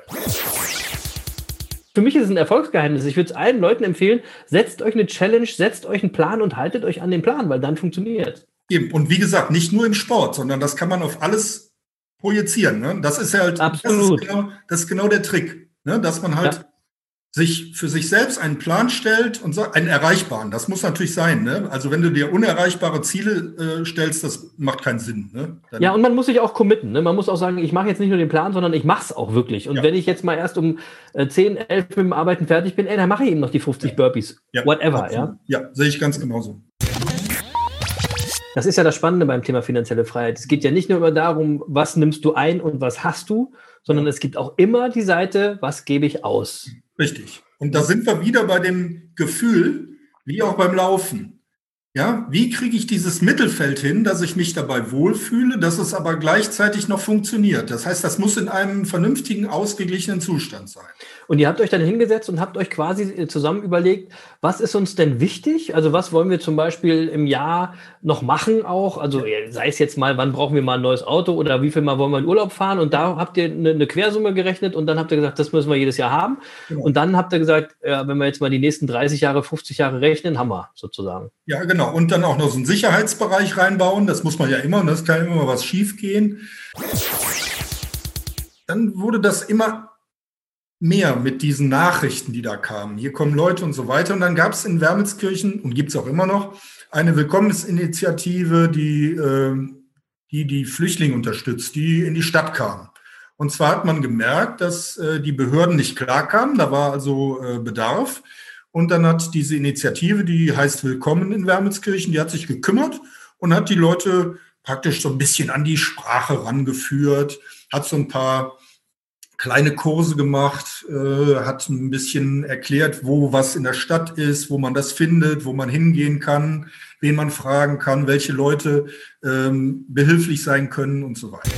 Für mich ist es ein Erfolgsgeheimnis. Ich würde es allen Leuten empfehlen, setzt euch eine Challenge, setzt euch einen Plan und haltet euch an den Plan, weil dann funktioniert. Eben. Und wie gesagt, nicht nur im Sport, sondern das kann man auf alles projizieren. Ne? Das ist ja halt, Absolut. Das, ist genau, das ist genau der Trick, ne? dass man halt ja. Sich für sich selbst einen Plan stellt und sagt, einen erreichbaren. Das muss natürlich sein. Ne? Also wenn du dir unerreichbare Ziele äh, stellst, das macht keinen Sinn. Ne? Dann ja, und man muss sich auch committen. Ne? Man muss auch sagen, ich mache jetzt nicht nur den Plan, sondern ich mache es auch wirklich. Und ja. wenn ich jetzt mal erst um äh, 10, 11 mit dem Arbeiten fertig bin, ey, dann mache ich eben noch die 50 Burpees. Ja, Whatever. Absolut. Ja, ja sehe ich ganz genauso. Das ist ja das Spannende beim Thema finanzielle Freiheit. Es geht ja nicht nur immer darum, was nimmst du ein und was hast du, sondern es gibt auch immer die Seite, was gebe ich aus. Richtig. Und da sind wir wieder bei dem Gefühl, wie auch beim Laufen. Ja, wie kriege ich dieses Mittelfeld hin, dass ich mich dabei wohlfühle, dass es aber gleichzeitig noch funktioniert? Das heißt, das muss in einem vernünftigen, ausgeglichenen Zustand sein. Und ihr habt euch dann hingesetzt und habt euch quasi äh, zusammen überlegt, was ist uns denn wichtig? Also was wollen wir zum Beispiel im Jahr noch machen auch? Also sei es jetzt mal, wann brauchen wir mal ein neues Auto oder wie viel Mal wollen wir in Urlaub fahren? Und da habt ihr eine, eine Quersumme gerechnet und dann habt ihr gesagt, das müssen wir jedes Jahr haben. Genau. Und dann habt ihr gesagt, ja, wenn wir jetzt mal die nächsten 30 Jahre, 50 Jahre rechnen, haben wir sozusagen. Ja, genau. Und dann auch noch so einen Sicherheitsbereich reinbauen. Das muss man ja immer, und das kann immer was schief gehen. Dann wurde das immer mehr mit diesen Nachrichten, die da kamen. Hier kommen Leute und so weiter. Und dann gab es in Wermelskirchen, und gibt es auch immer noch, eine Willkommensinitiative, die, äh, die die Flüchtlinge unterstützt, die in die Stadt kamen. Und zwar hat man gemerkt, dass äh, die Behörden nicht klarkamen. Da war also äh, Bedarf. Und dann hat diese Initiative, die heißt Willkommen in Wermelskirchen, die hat sich gekümmert und hat die Leute praktisch so ein bisschen an die Sprache rangeführt, hat so ein paar kleine Kurse gemacht, äh, hat ein bisschen erklärt, wo was in der Stadt ist, wo man das findet, wo man hingehen kann, wen man fragen kann, welche Leute ähm, behilflich sein können und so weiter.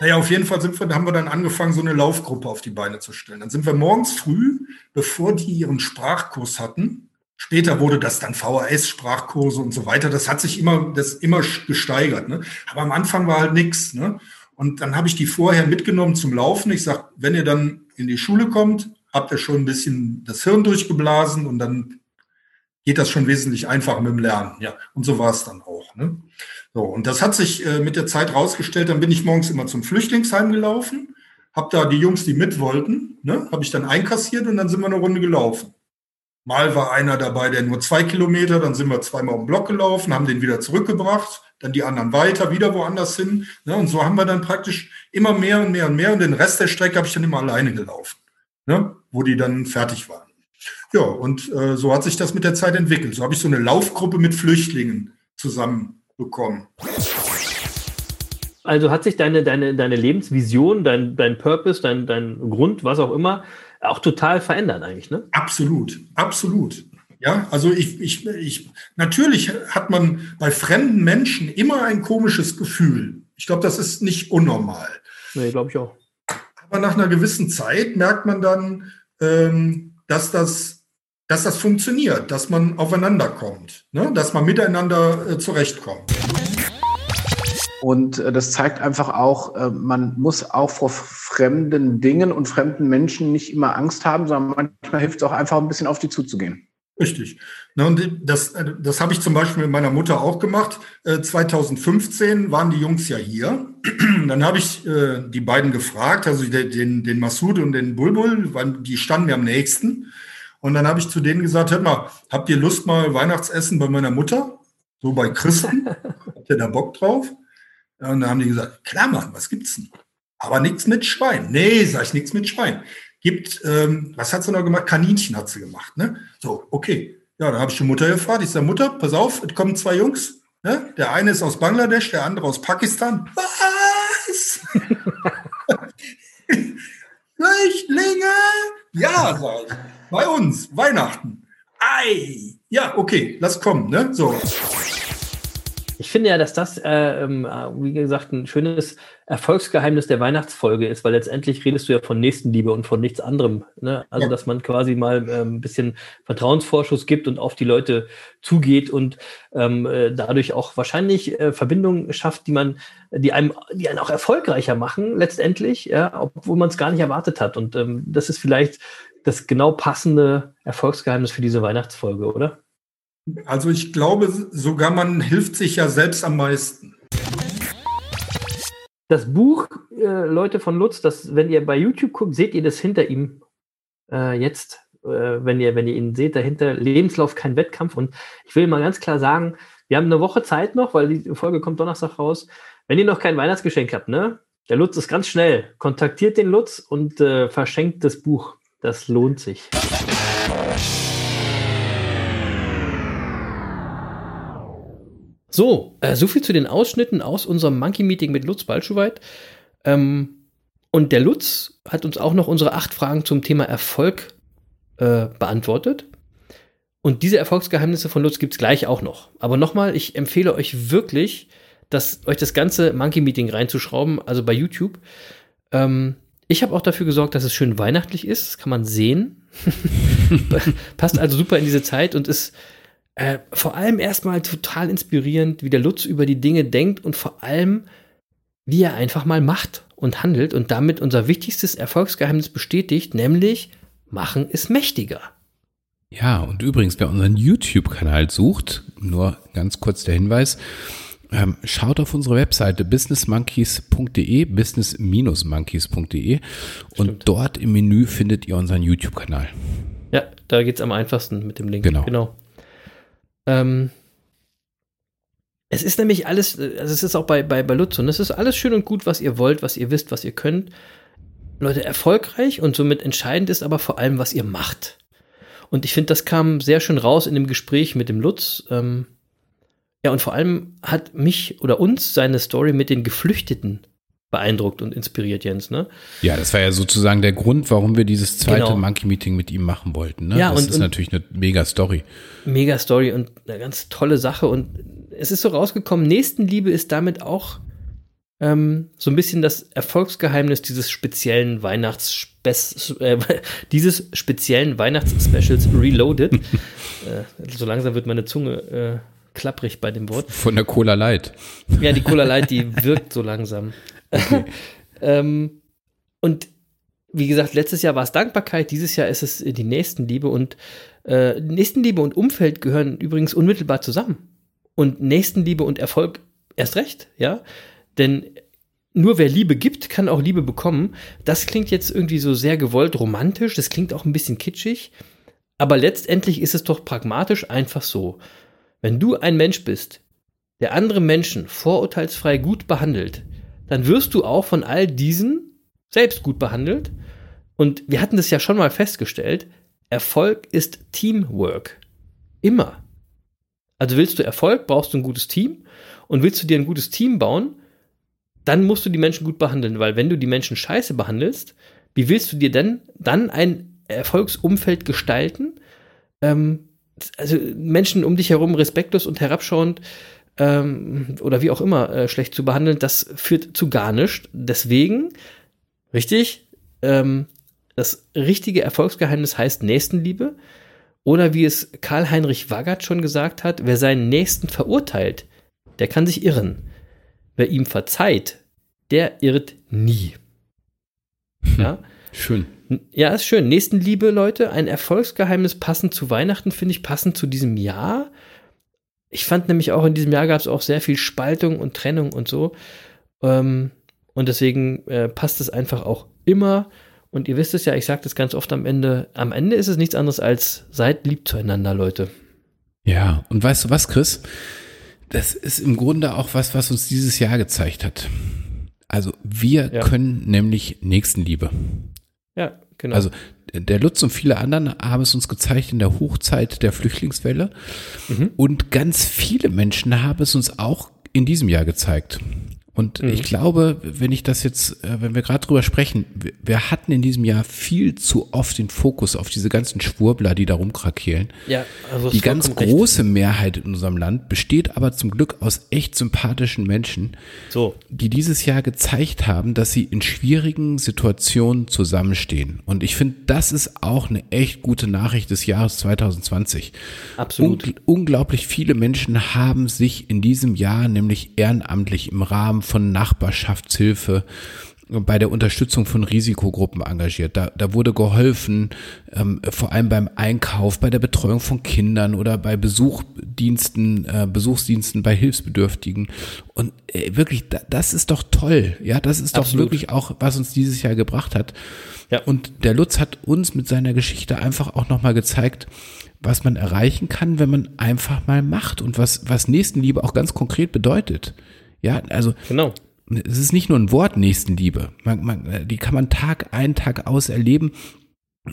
Naja, auf jeden Fall sind wir, haben wir dann angefangen, so eine Laufgruppe auf die Beine zu stellen. Dann sind wir morgens früh, bevor die ihren Sprachkurs hatten, später wurde das dann VHS-Sprachkurse und so weiter, das hat sich immer, das immer gesteigert. Ne? Aber am Anfang war halt nichts. Ne? Und dann habe ich die vorher mitgenommen zum Laufen. Ich sage, wenn ihr dann in die Schule kommt, habt ihr schon ein bisschen das Hirn durchgeblasen und dann geht das schon wesentlich einfacher mit dem Lernen. Ja, und so war es dann auch. Ne? So, und das hat sich äh, mit der Zeit rausgestellt. Dann bin ich morgens immer zum Flüchtlingsheim gelaufen, habe da die Jungs, die mit wollten, ne, habe ich dann einkassiert und dann sind wir eine Runde gelaufen. Mal war einer dabei, der nur zwei Kilometer, dann sind wir zweimal um Block gelaufen, haben den wieder zurückgebracht, dann die anderen weiter, wieder woanders hin. Ne, und so haben wir dann praktisch immer mehr und mehr und mehr. Und den Rest der Strecke habe ich dann immer alleine gelaufen, ne, wo die dann fertig waren. Ja, und äh, so hat sich das mit der Zeit entwickelt. So habe ich so eine Laufgruppe mit Flüchtlingen zusammen bekommen. Also hat sich deine, deine, deine Lebensvision, dein, dein Purpose, dein, dein Grund, was auch immer, auch total verändert eigentlich, ne? Absolut, absolut. Ja, also ich, ich, ich, natürlich hat man bei fremden Menschen immer ein komisches Gefühl. Ich glaube, das ist nicht unnormal. Nee, glaube ich auch. Aber nach einer gewissen Zeit merkt man dann, ähm, dass das dass das funktioniert, dass man aufeinander kommt, ne? dass man miteinander äh, zurechtkommt. Und äh, das zeigt einfach auch, äh, man muss auch vor fremden Dingen und fremden Menschen nicht immer Angst haben, sondern manchmal hilft es auch einfach ein bisschen auf die zuzugehen. Richtig. Na, und das, äh, das habe ich zum Beispiel mit meiner Mutter auch gemacht. Äh, 2015 waren die Jungs ja hier. Dann habe ich äh, die beiden gefragt, also den, den Massoud und den Bulbul, weil die standen mir am nächsten. Und dann habe ich zu denen gesagt, hört mal, habt ihr Lust mal Weihnachtsessen bei meiner Mutter? So bei Christen? habt ihr da Bock drauf? Und dann haben die gesagt, klar Mann, was gibt's denn? Aber nichts mit Schwein. Nee, sag ich, nichts mit Schwein. Gibt, ähm, was hat sie noch gemacht? Kaninchen hat sie gemacht, ne? So, okay. Ja, dann habe ich die Mutter gefragt. Ich sage, Mutter, pass auf, es kommen zwei Jungs. Ne? Der eine ist aus Bangladesch, der andere aus Pakistan. Was? Flüchtlinge? Ja, sag ich. Bei uns, Weihnachten. Ei. Ja, okay, lass kommen, ne? So. Ich finde ja, dass das, äh, ähm, wie gesagt, ein schönes Erfolgsgeheimnis der Weihnachtsfolge ist, weil letztendlich redest du ja von Nächstenliebe und von nichts anderem. Ne? Also, ja. dass man quasi mal äh, ein bisschen Vertrauensvorschuss gibt und auf die Leute zugeht und ähm, äh, dadurch auch wahrscheinlich äh, Verbindungen schafft, die man, die einem, die einen auch erfolgreicher machen, letztendlich, ja, obwohl man es gar nicht erwartet hat. Und ähm, das ist vielleicht das genau passende Erfolgsgeheimnis für diese Weihnachtsfolge, oder? Also ich glaube sogar, man hilft sich ja selbst am meisten. Das Buch, äh, Leute von Lutz, das, wenn ihr bei YouTube guckt, seht ihr das hinter ihm äh, jetzt, äh, wenn, ihr, wenn ihr ihn seht, dahinter Lebenslauf, kein Wettkampf. Und ich will mal ganz klar sagen, wir haben eine Woche Zeit noch, weil die Folge kommt Donnerstag raus. Wenn ihr noch kein Weihnachtsgeschenk habt, ne? Der Lutz ist ganz schnell. Kontaktiert den Lutz und äh, verschenkt das Buch. Das lohnt sich. So, äh, so viel zu den Ausschnitten aus unserem Monkey-Meeting mit Lutz Balschuweit. Ähm, und der Lutz hat uns auch noch unsere acht Fragen zum Thema Erfolg äh, beantwortet. Und diese Erfolgsgeheimnisse von Lutz gibt es gleich auch noch. Aber nochmal, ich empfehle euch wirklich, das, euch das ganze Monkey-Meeting reinzuschrauben, also bei YouTube. Ähm, ich habe auch dafür gesorgt, dass es schön weihnachtlich ist. Das kann man sehen. Passt also super in diese Zeit und ist äh, vor allem erstmal total inspirierend, wie der Lutz über die Dinge denkt und vor allem, wie er einfach mal macht und handelt und damit unser wichtigstes Erfolgsgeheimnis bestätigt, nämlich machen ist mächtiger. Ja, und übrigens, wer unseren YouTube-Kanal sucht, nur ganz kurz der Hinweis, ähm, schaut auf unsere Webseite businessmonkeys.de, business-monkeys.de und dort im Menü findet ihr unseren YouTube-Kanal. Ja, da geht es am einfachsten mit dem Link. Genau. genau. Ähm, es ist nämlich alles, also es ist auch bei, bei, bei Lutz und es ist alles schön und gut, was ihr wollt, was ihr wisst, was ihr könnt. Leute, erfolgreich und somit entscheidend ist aber vor allem, was ihr macht. Und ich finde, das kam sehr schön raus in dem Gespräch mit dem Lutz. Ähm, ja, und vor allem hat mich oder uns seine Story mit den Geflüchteten beeindruckt und inspiriert, Jens, ne? Ja, das war ja sozusagen der Grund, warum wir dieses zweite genau. Monkey-Meeting mit ihm machen wollten. Ne? Ja, das und, ist natürlich eine mega Story. Mega Story und eine ganz tolle Sache. Und es ist so rausgekommen, Nächstenliebe ist damit auch ähm, so ein bisschen das Erfolgsgeheimnis dieses speziellen Weihnachts äh, dieses speziellen Weihnachtsspecials Reloaded. äh, so langsam wird meine Zunge äh, klapprig bei dem Wort. Von der Cola Light. Ja, die Cola Light, die wirkt so langsam. Ähm, und wie gesagt, letztes Jahr war es Dankbarkeit, dieses Jahr ist es die Nächstenliebe und äh, Nächstenliebe und Umfeld gehören übrigens unmittelbar zusammen. Und Nächstenliebe und Erfolg erst recht, ja. Denn nur wer Liebe gibt, kann auch Liebe bekommen. Das klingt jetzt irgendwie so sehr gewollt romantisch, das klingt auch ein bisschen kitschig, aber letztendlich ist es doch pragmatisch einfach so. Wenn du ein Mensch bist, der andere Menschen vorurteilsfrei gut behandelt, dann wirst du auch von all diesen selbst gut behandelt. Und wir hatten das ja schon mal festgestellt, Erfolg ist Teamwork. Immer. Also willst du Erfolg, brauchst du ein gutes Team. Und willst du dir ein gutes Team bauen, dann musst du die Menschen gut behandeln, weil wenn du die Menschen scheiße behandelst, wie willst du dir denn dann ein Erfolgsumfeld gestalten? Ähm, also Menschen um dich herum respektlos und herabschauend ähm, oder wie auch immer äh, schlecht zu behandeln, das führt zu gar nichts. Deswegen, richtig, ähm, das richtige Erfolgsgeheimnis heißt Nächstenliebe. Oder wie es Karl-Heinrich Waggert schon gesagt hat, wer seinen Nächsten verurteilt, der kann sich irren. wer ihm verzeiht, der irrt nie. Ja? Schön. Ja, ist schön. Nächstenliebe, Leute, ein Erfolgsgeheimnis passend zu Weihnachten, finde ich passend zu diesem Jahr. Ich fand nämlich auch in diesem Jahr gab es auch sehr viel Spaltung und Trennung und so. Ähm, und deswegen äh, passt es einfach auch immer. Und ihr wisst es ja, ich sage das ganz oft am Ende. Am Ende ist es nichts anderes als seid lieb zueinander, Leute. Ja, und weißt du was, Chris? Das ist im Grunde auch was, was uns dieses Jahr gezeigt hat. Also wir Ja. können nämlich Nächstenliebe. Ja, genau. Also der Lutz und viele anderen haben es uns gezeigt in der Hochzeit der Flüchtlingswelle. Mhm. Und ganz viele Menschen haben es uns auch in diesem Jahr gezeigt. Und Mhm. ich glaube, wenn ich das jetzt, äh, wenn wir gerade drüber sprechen, wir- wir hatten in diesem Jahr viel zu oft den Fokus auf diese ganzen Schwurbler, die da rumkrakehlen. Ja, also Die ganz große Mehrheit in unserem Land besteht aber zum Glück aus echt sympathischen Menschen, so. die dieses Jahr gezeigt haben, dass sie in schwierigen Situationen zusammenstehen. Und ich finde, das ist auch eine echt gute Nachricht des Jahres 2020. Absolut. Ungl unglaublich viele Menschen haben sich in diesem Jahr nämlich ehrenamtlich im Rahmen von Nachbarschaftshilfe bei der Unterstützung von Risikogruppen engagiert. Da, da wurde geholfen, ähm, vor allem beim Einkauf, bei der Betreuung von Kindern oder bei Besuchdiensten, äh, Besuchsdiensten bei Hilfsbedürftigen. Und äh, wirklich, da, das ist doch toll. Ja, das ist doch Absolut. wirklich auch, was uns dieses Jahr gebracht hat. Ja. Und der Lutz hat uns mit seiner Geschichte einfach auch nochmal gezeigt, was man erreichen kann, wenn man einfach mal macht und was, was Nächstenliebe auch ganz konkret bedeutet. Ja, also Genau. es ist nicht nur ein Wort Nächstenliebe. Man, man, die kann man Tag ein, Tag aus erleben.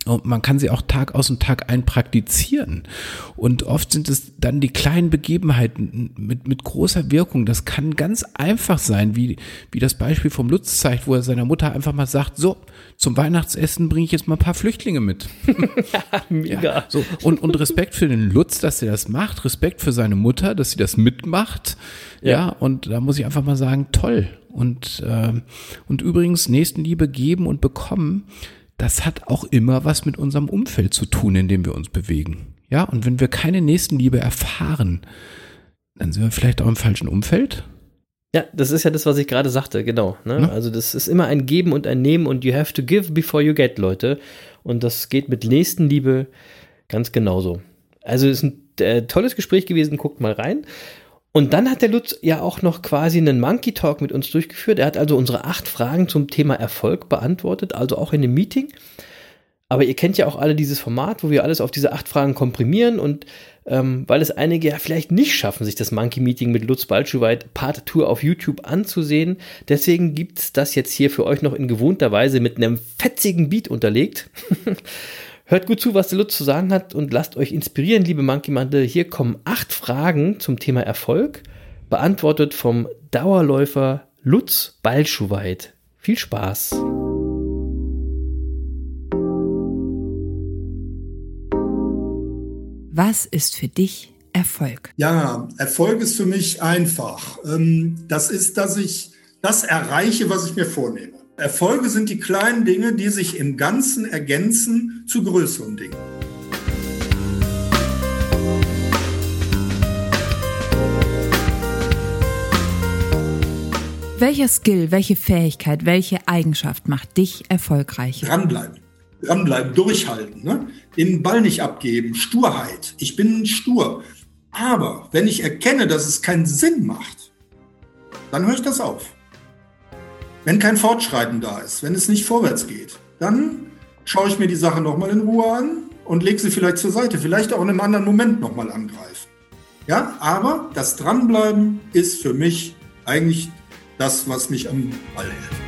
Und man kann sie auch Tag aus und Tag ein praktizieren. Und oft sind es dann die kleinen Begebenheiten mit, mit großer Wirkung. Das kann ganz einfach sein, wie, wie das Beispiel vom Lutz zeigt, wo er seiner Mutter einfach mal sagt, so, zum Weihnachtsessen bringe ich jetzt mal ein paar Flüchtlinge mit. Mega. Ja, so. und, und Respekt für den Lutz, dass er das macht, Respekt für seine Mutter, dass sie das mitmacht. Ja, Ja. und da muss ich einfach mal sagen, toll. Und, ähm, und übrigens, Nächstenliebe geben und bekommen, das hat auch immer was mit unserem Umfeld zu tun, in dem wir uns bewegen. Ja, und wenn wir keine Nächstenliebe erfahren, dann sind wir vielleicht auch im falschen Umfeld. Ja, das ist ja das, was ich gerade sagte, genau. Ne? Ne? Also das ist immer ein Geben und ein Nehmen und you have to give before you get, Leute. Und das geht mit Nächstenliebe ganz genauso. Also es ist ein äh, tolles Gespräch gewesen, guckt mal rein. Und dann hat der Lutz ja auch noch quasi einen Monkey Talk mit uns durchgeführt. Er hat also unsere acht Fragen zum Thema Erfolg beantwortet, also auch in dem Meeting. Aber ihr kennt ja auch alle dieses Format, wo wir alles auf diese acht Fragen komprimieren und ähm, weil es einige ja vielleicht nicht schaffen, sich das Monkey Meeting mit Lutz Balschuweit Part Tour auf YouTube anzusehen. Deswegen gibt's das jetzt hier für euch noch in gewohnter Weise mit einem fetzigen Beat unterlegt. Hört gut zu, was der Lutz zu sagen hat und lasst euch inspirieren, liebe Monkey Mande. Hier kommen acht Fragen zum Thema Erfolg, beantwortet vom Dauerläufer Lutz Balschuweit. Viel Spaß! Was ist für dich Erfolg? Ja, Erfolg ist für mich einfach. Ähm, Das ist, dass ich das erreiche, was ich mir vornehme. Erfolge sind die kleinen Dinge, die sich im Ganzen ergänzen zu größeren Dingen. Welcher Skill, welche Fähigkeit, welche Eigenschaft macht dich erfolgreich? Dranbleiben. Dranbleiben, durchhalten. Ne? Den Ball nicht abgeben. Sturheit. Ich bin stur. Aber wenn ich erkenne, dass es keinen Sinn macht, dann höre ich das auf. Wenn kein Fortschreiten da ist, wenn es nicht vorwärts geht, dann schaue ich mir die Sache nochmal in Ruhe an und lege sie vielleicht zur Seite, vielleicht auch in einem anderen Moment nochmal angreifen. Ja, aber das Dranbleiben ist für mich eigentlich das, was mich am Ball hält.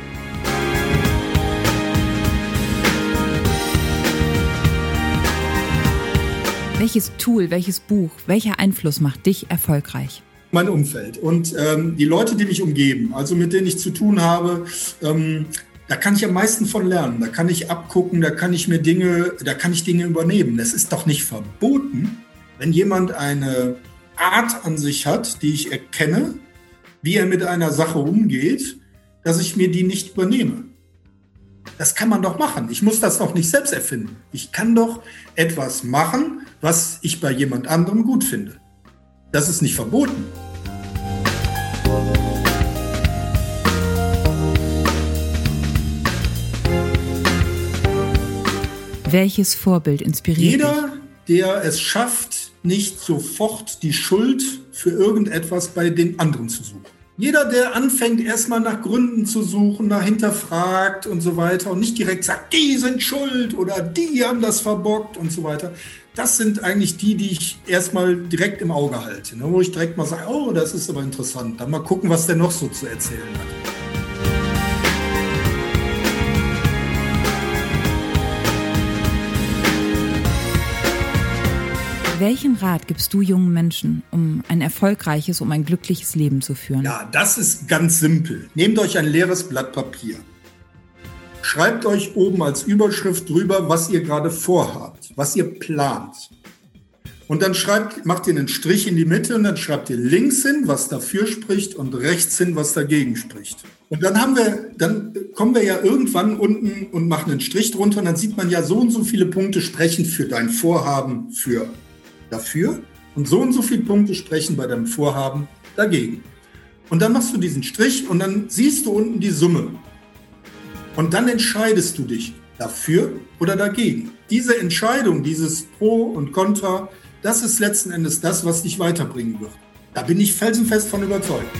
Welches Tool, welches Buch, welcher Einfluss macht dich erfolgreich? Mein Umfeld und ähm, die Leute, die mich umgeben, also mit denen ich zu tun habe, ähm, da kann ich am meisten von lernen. Da kann ich abgucken, da kann ich mir Dinge, da kann ich Dinge übernehmen. Es ist doch nicht verboten, wenn jemand eine Art an sich hat, die ich erkenne, wie er mit einer Sache umgeht, dass ich mir die nicht übernehme. Das kann man doch machen. Ich muss das doch nicht selbst erfinden. Ich kann doch etwas machen, was ich bei jemand anderem gut finde. Das ist nicht verboten. Welches Vorbild inspiriert dich? Jeder, der es schafft, nicht sofort die Schuld für irgendetwas bei den anderen zu suchen. Jeder, der anfängt, erstmal nach Gründen zu suchen, nach hinterfragt und so weiter und nicht direkt sagt, die sind schuld oder die haben das verbockt und so weiter. Das sind eigentlich die, die ich erstmal direkt im Auge halte, ne? wo ich direkt mal sage, oh, das ist aber interessant. Dann mal gucken, was der noch so zu erzählen hat. Welchen Rat gibst du jungen Menschen, um ein erfolgreiches, um ein glückliches Leben zu führen? Ja, das ist ganz simpel. Nehmt euch ein leeres Blatt Papier. Schreibt euch oben als Überschrift drüber, was ihr gerade vorhabt, was ihr plant. Und dann schreibt, macht ihr einen Strich in die Mitte und dann schreibt ihr links hin, was dafür spricht und rechts hin, was dagegen spricht. Und dann haben wir, dann kommen wir ja irgendwann unten und machen einen Strich drunter und dann sieht man ja so und so viele Punkte sprechen für dein Vorhaben für dafür und so und so viele Punkte sprechen bei deinem Vorhaben dagegen. Und dann machst du diesen Strich und dann siehst du unten die Summe. Und dann entscheidest du dich dafür oder dagegen. Diese Entscheidung, dieses Pro und Contra, das ist letzten Endes das, was dich weiterbringen wird. Da bin ich felsenfest von überzeugt.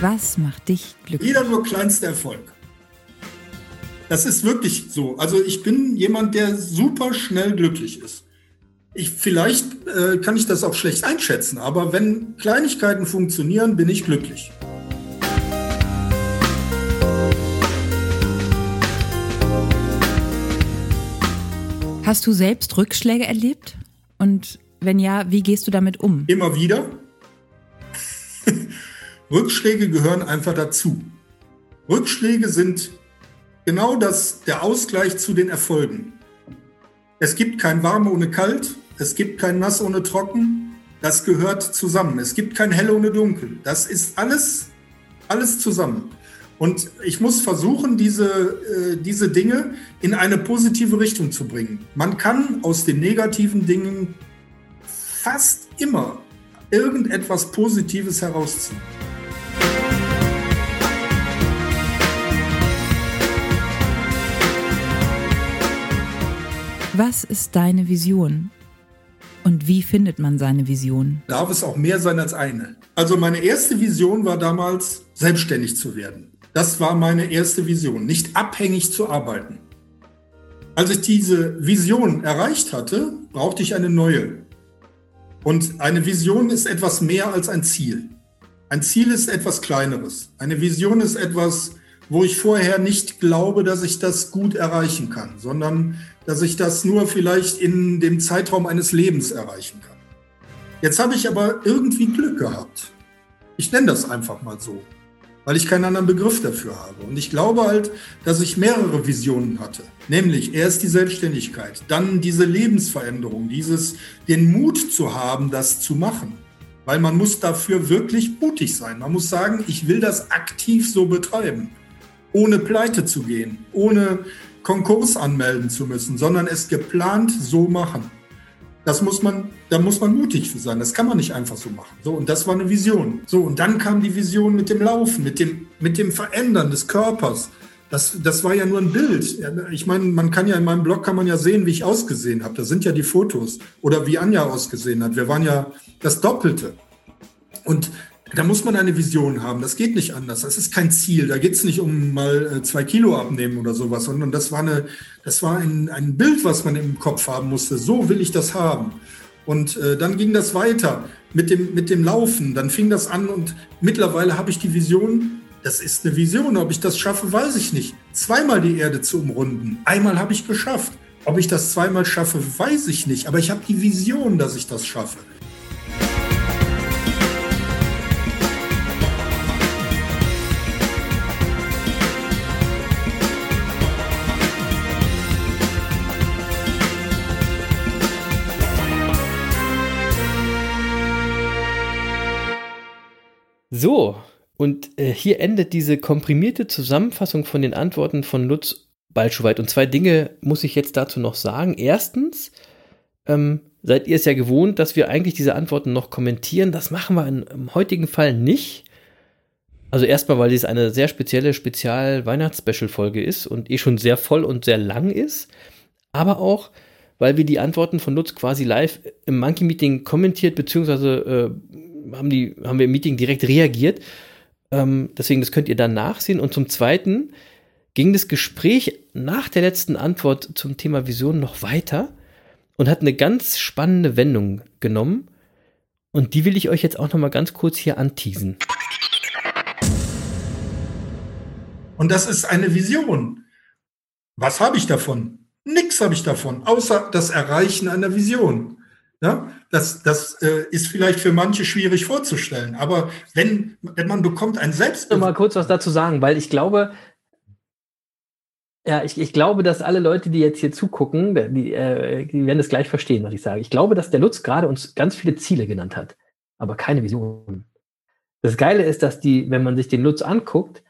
Was macht dich glücklich? Jeder nur kleinste Erfolg. Das ist wirklich so. Also ich bin jemand, der super schnell glücklich ist. Ich, vielleicht äh, kann ich das auch schlecht einschätzen, aber wenn Kleinigkeiten funktionieren, bin ich glücklich. Hast du selbst Rückschläge erlebt? Und wenn ja, wie gehst du damit um? Immer wieder. Rückschläge gehören einfach dazu. Rückschläge sind genau das, der Ausgleich zu den Erfolgen. Es gibt kein Warm ohne Kalt, es gibt kein Nass ohne Trocken, das gehört zusammen. Es gibt kein Hell ohne Dunkel. Das ist alles, alles zusammen. Und ich muss versuchen, diese, äh, diese Dinge in eine positive Richtung zu bringen. Man kann aus den negativen Dingen fast immer irgendetwas Positives herausziehen. Was ist deine Vision? Und wie findet man seine Vision? Darf es auch mehr sein als eine? Also meine erste Vision war damals, selbstständig zu werden. Das war meine erste Vision, nicht abhängig zu arbeiten. Als ich diese Vision erreicht hatte, brauchte ich eine neue. Und eine Vision ist etwas mehr als ein Ziel. Ein Ziel ist etwas Kleineres. Eine Vision ist etwas, wo ich vorher nicht glaube, dass ich das gut erreichen kann, sondern dass ich das nur vielleicht in dem Zeitraum eines Lebens erreichen kann. Jetzt habe ich aber irgendwie Glück gehabt. Ich nenne das einfach mal so, weil ich keinen anderen Begriff dafür habe. Und ich glaube halt, dass ich mehrere Visionen hatte. Nämlich erst die Selbstständigkeit, dann diese Lebensveränderung, dieses, den Mut zu haben, das zu machen. Weil man muss dafür wirklich mutig sein. Man muss sagen, ich will das aktiv so betreiben, ohne pleite zu gehen, ohne Konkurs anmelden zu müssen, sondern es geplant so machen. Das muss man, da muss man mutig für sein. Das kann man nicht einfach so machen. So, und das war eine Vision. So, und dann kam die Vision mit dem Laufen, mit dem, mit dem Verändern des Körpers. Das, das war ja nur ein Bild. Ich meine, man kann ja in meinem Blog kann man ja sehen, wie ich ausgesehen habe. Da sind ja die Fotos. Oder wie Anja ausgesehen hat. Wir waren ja das Doppelte. Und da muss man eine Vision haben. Das geht nicht anders. Das ist kein Ziel. Da geht es nicht um mal äh, zwei Kilo abnehmen oder sowas, sondern das war, eine, das war ein, ein Bild, was man im Kopf haben musste. So will ich das haben. Und äh, dann ging das weiter mit dem, mit dem Laufen. Dann fing das an und mittlerweile habe ich die Vision, das ist eine Vision. Ob ich das schaffe, weiß ich nicht. Zweimal die Erde zu umrunden. Einmal habe ich geschafft. Ob ich das zweimal schaffe, weiß ich nicht. Aber ich habe die Vision, dass ich das schaffe. So, und äh, hier endet diese komprimierte Zusammenfassung von den Antworten von Lutz Balschuweit. Und zwei Dinge muss ich jetzt dazu noch sagen. Erstens, ähm, seid ihr es ja gewohnt, dass wir eigentlich diese Antworten noch kommentieren. Das machen wir in, im heutigen Fall nicht. Also erstmal, weil dies eine sehr spezielle Spezial-Weihnachts-Special-Folge ist und eh schon sehr voll und sehr lang ist. Aber auch, weil wir die Antworten von Lutz quasi live im Monkey-Meeting kommentiert, beziehungsweise äh, haben, die, haben wir im Meeting direkt reagiert. Ähm, deswegen, das könnt ihr dann nachsehen. Und zum Zweiten ging das Gespräch nach der letzten Antwort zum Thema Vision noch weiter und hat eine ganz spannende Wendung genommen. Und die will ich euch jetzt auch noch mal ganz kurz hier anteasen. Und das ist eine Vision. Was habe ich davon? Nix habe ich davon, außer das Erreichen einer Vision. Ja, das das äh, ist vielleicht für manche schwierig vorzustellen, aber wenn, wenn man bekommt ein Ich will Selbstbewusstsein, mal kurz was dazu sagen, weil ich glaube, ja, ich, ich glaube, dass alle Leute, die jetzt hier zugucken, die, äh, die werden das gleich verstehen, was ich sage. Ich glaube, dass der Lutz gerade uns ganz viele Ziele genannt hat, aber keine Visionen. Das Geile ist, dass die, wenn man sich den Lutz anguckt,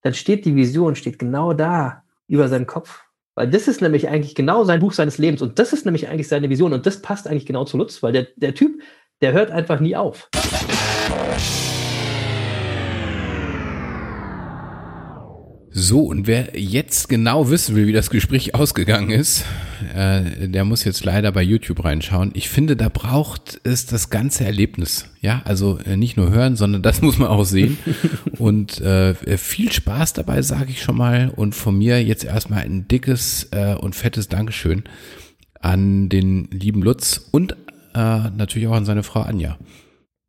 dann steht die Vision, steht genau da über seinem Kopf. Weil das ist nämlich eigentlich genau sein Buch seines Lebens und das ist nämlich eigentlich seine Vision und das passt eigentlich genau zu Lutz, weil der, der Typ, der hört einfach nie auf. So, und wer jetzt genau wissen will, wie das Gespräch ausgegangen ist, äh, der muss jetzt leider bei YouTube reinschauen. Ich finde, da braucht es das ganze Erlebnis. Ja, also äh, nicht nur hören, sondern das muss man auch sehen. und äh, viel Spaß dabei, sage ich schon mal. Und von mir jetzt erstmal ein dickes äh, und fettes Dankeschön an den lieben Lutz und äh, natürlich auch an seine Frau Anja.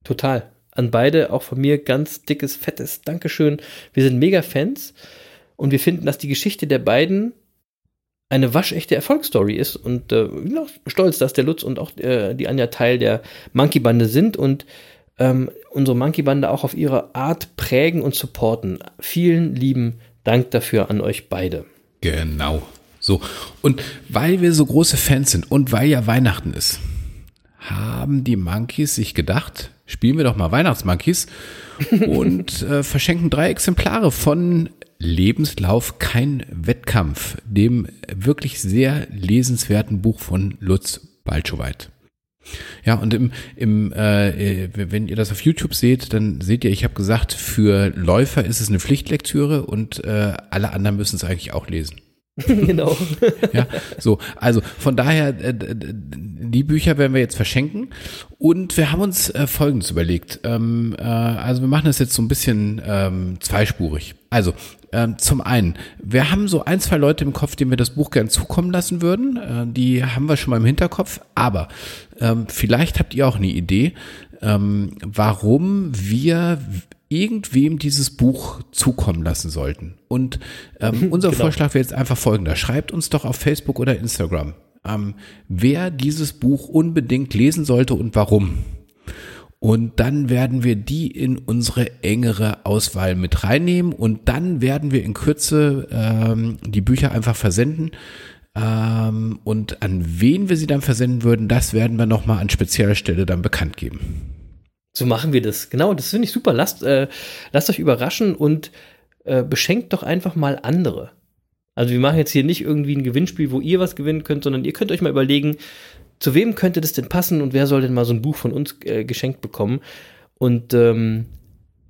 Total. An beide, auch von mir ganz dickes, fettes Dankeschön. Wir sind mega Fans und wir finden, dass die Geschichte der beiden eine waschechte Erfolgsstory ist und äh, stolz, dass der Lutz und auch äh, die Anja Teil der Monkey-Bande sind und ähm, unsere Monkey-Bande auch auf ihre Art prägen und supporten. Vielen lieben Dank dafür an euch beide. Genau. So. Und weil wir so große Fans sind und weil ja Weihnachten ist, haben die Monkeys sich gedacht, spielen wir doch mal Weihnachtsmonkeys und äh, verschenken drei Exemplare von Lebenslauf kein Wettkampf, dem wirklich sehr lesenswerten Buch von Lutz Balczowait. Ja, und im, im äh, wenn ihr das auf YouTube seht, dann seht ihr, ich habe gesagt, für Läufer ist es eine Pflichtlektüre und äh, alle anderen müssen es eigentlich auch lesen. genau. Ja, so, also von daher, äh, die Bücher werden wir jetzt verschenken und wir haben uns äh, Folgendes überlegt. Ähm, äh, also wir machen das jetzt so ein bisschen ähm, zweispurig. Also ähm, zum einen, wir haben so ein, zwei Leute im Kopf, denen wir das Buch gern zukommen lassen würden. Äh, die haben wir schon mal im Hinterkopf, aber ähm, vielleicht habt ihr auch eine Idee, ähm, warum wir irgendwem dieses Buch zukommen lassen sollten. Und ähm, unser Genau. Vorschlag wäre jetzt einfach folgender. Schreibt uns doch auf Facebook oder Instagram, ähm, wer dieses Buch unbedingt lesen sollte und warum. Und dann werden wir die in unsere engere Auswahl mit reinnehmen und dann werden wir in Kürze ähm, die Bücher einfach versenden. Ähm, und an wen wir sie dann versenden würden, das werden wir nochmal an spezieller Stelle dann bekannt geben. So machen wir das. Genau, das finde ich super. Lasst, äh, lasst euch überraschen und äh, beschenkt doch einfach mal andere. Also wir machen jetzt hier nicht irgendwie ein Gewinnspiel, wo ihr was gewinnen könnt, sondern ihr könnt euch mal überlegen, zu wem könnte das denn passen und wer soll denn mal so ein Buch von uns äh, geschenkt bekommen. Und ähm,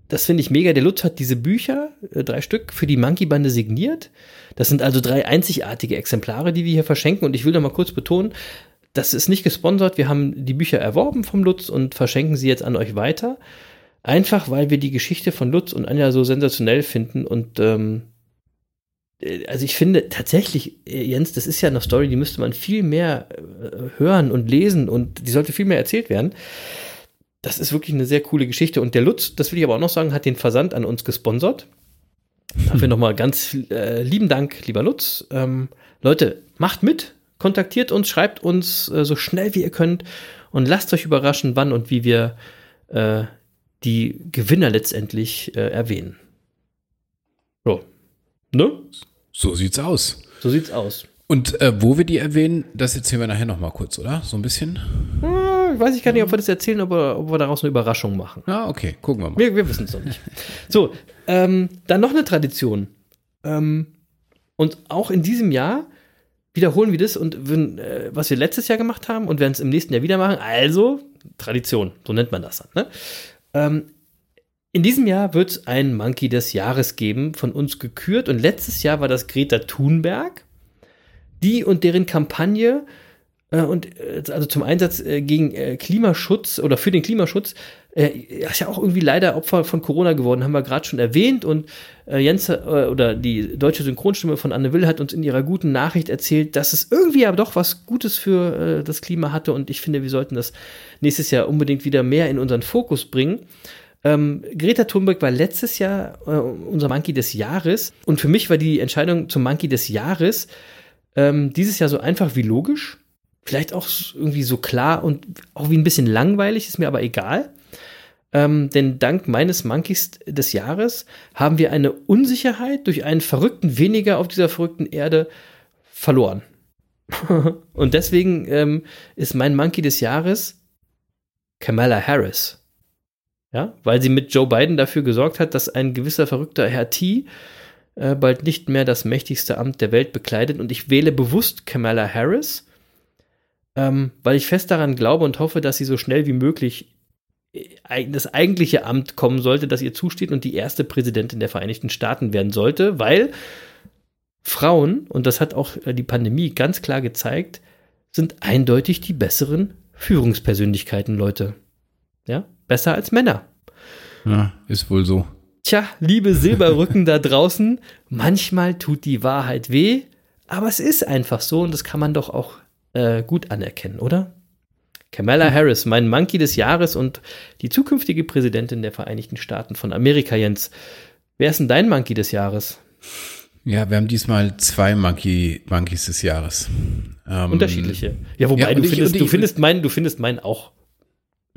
das finde ich mega. Der Lutz hat diese Bücher, äh, drei Stück, für die Monkey-Bande signiert. Das sind also drei einzigartige Exemplare, die wir hier verschenken. Und ich will noch mal kurz betonen, das ist nicht gesponsert. Wir haben die Bücher erworben vom Lutz und verschenken sie jetzt an euch weiter. Einfach, weil wir die Geschichte von Lutz und Anja so sensationell finden. Und ähm, äh, also ich finde tatsächlich, äh, Jens, das ist ja eine Story, die müsste man viel mehr äh, hören und lesen und die sollte viel mehr erzählt werden. Das ist wirklich eine sehr coole Geschichte. Und der Lutz, das will ich aber auch noch sagen, hat den Versand an uns gesponsert. Dafür nochmal ganz äh, lieben Dank, lieber Lutz. Ähm, Leute, macht mit, kontaktiert uns, schreibt uns äh, so schnell wie ihr könnt und lasst euch überraschen, wann und wie wir äh, die Gewinner letztendlich äh, erwähnen. So. Ne? So sieht's aus. So sieht's aus. Und äh, wo wir die erwähnen, das erzählen wir nachher nochmal kurz, oder? So ein bisschen? Hm, ich weiß ich gar nicht, ob wir das erzählen, ob wir, ob wir daraus eine Überraschung machen. Ja, okay, gucken wir mal. Wir, wir wissen es noch nicht. So, ähm, dann noch eine Tradition. Ähm, und auch in diesem Jahr wiederholen wir das und wenn, äh, was wir letztes Jahr gemacht haben und werden es im nächsten Jahr wieder machen. Also Tradition, so nennt man das dann. Ne? Ähm, In diesem Jahr wird es ein Monkey des Jahres geben, von uns gekürt. Und letztes Jahr war das Greta Thunberg, die und deren Kampagne äh, und äh, also zum Einsatz äh, gegen äh, Klimaschutz oder für den Klimaschutz äh, ist ja auch irgendwie leider Opfer von Corona geworden, haben wir gerade schon erwähnt. Und äh, Jens oder die deutsche Synchronstimme von Anne Will hat uns in ihrer guten Nachricht erzählt, dass es irgendwie aber doch was Gutes für das Klima hatte. Und ich finde, wir sollten das nächstes Jahr unbedingt wieder mehr in unseren Fokus bringen. Ähm, Greta Thunberg war letztes Jahr äh, unser Monkey des Jahres. Und für mich war die Entscheidung zum Monkey des Jahres ähm, dieses Jahr so einfach wie logisch. Vielleicht auch irgendwie so klar und auch wie ein bisschen langweilig, ist mir aber egal. Ähm, denn dank meines Monkeys des Jahres haben wir eine Unsicherheit durch einen Verrückten weniger auf dieser verrückten Erde verloren. und deswegen ähm, ist mein Monkey des Jahres Kamala Harris. Ja, weil sie mit Joe Biden dafür gesorgt hat, dass ein gewisser verrückter Herr T äh, bald nicht mehr das mächtigste Amt der Welt bekleidet. Und ich wähle bewusst Kamala Harris, ähm, weil ich fest daran glaube und hoffe, dass sie so schnell wie möglich äh, das eigentliche Amt kommen sollte, das ihr zusteht und die erste Präsidentin der Vereinigten Staaten werden sollte, weil Frauen, und das hat auch äh, die Pandemie ganz klar gezeigt, sind eindeutig die besseren Führungspersönlichkeiten, Leute. Ja, besser als Männer. Ja, ist wohl so. Tja, liebe Silberrücken da draußen, manchmal tut die Wahrheit weh, aber es ist einfach so und das kann man doch auch äh, gut anerkennen, oder? Kamala Harris, mein Monkey des Jahres und die zukünftige Präsidentin der Vereinigten Staaten von Amerika, Jens. Wer ist denn dein Monkey des Jahres? Ja, wir haben diesmal zwei Monkey, Monkeys des Jahres. Ähm, Unterschiedliche. Ja, wobei ja, du, ich, findest, ich, du, findest meinen, du findest meinen auch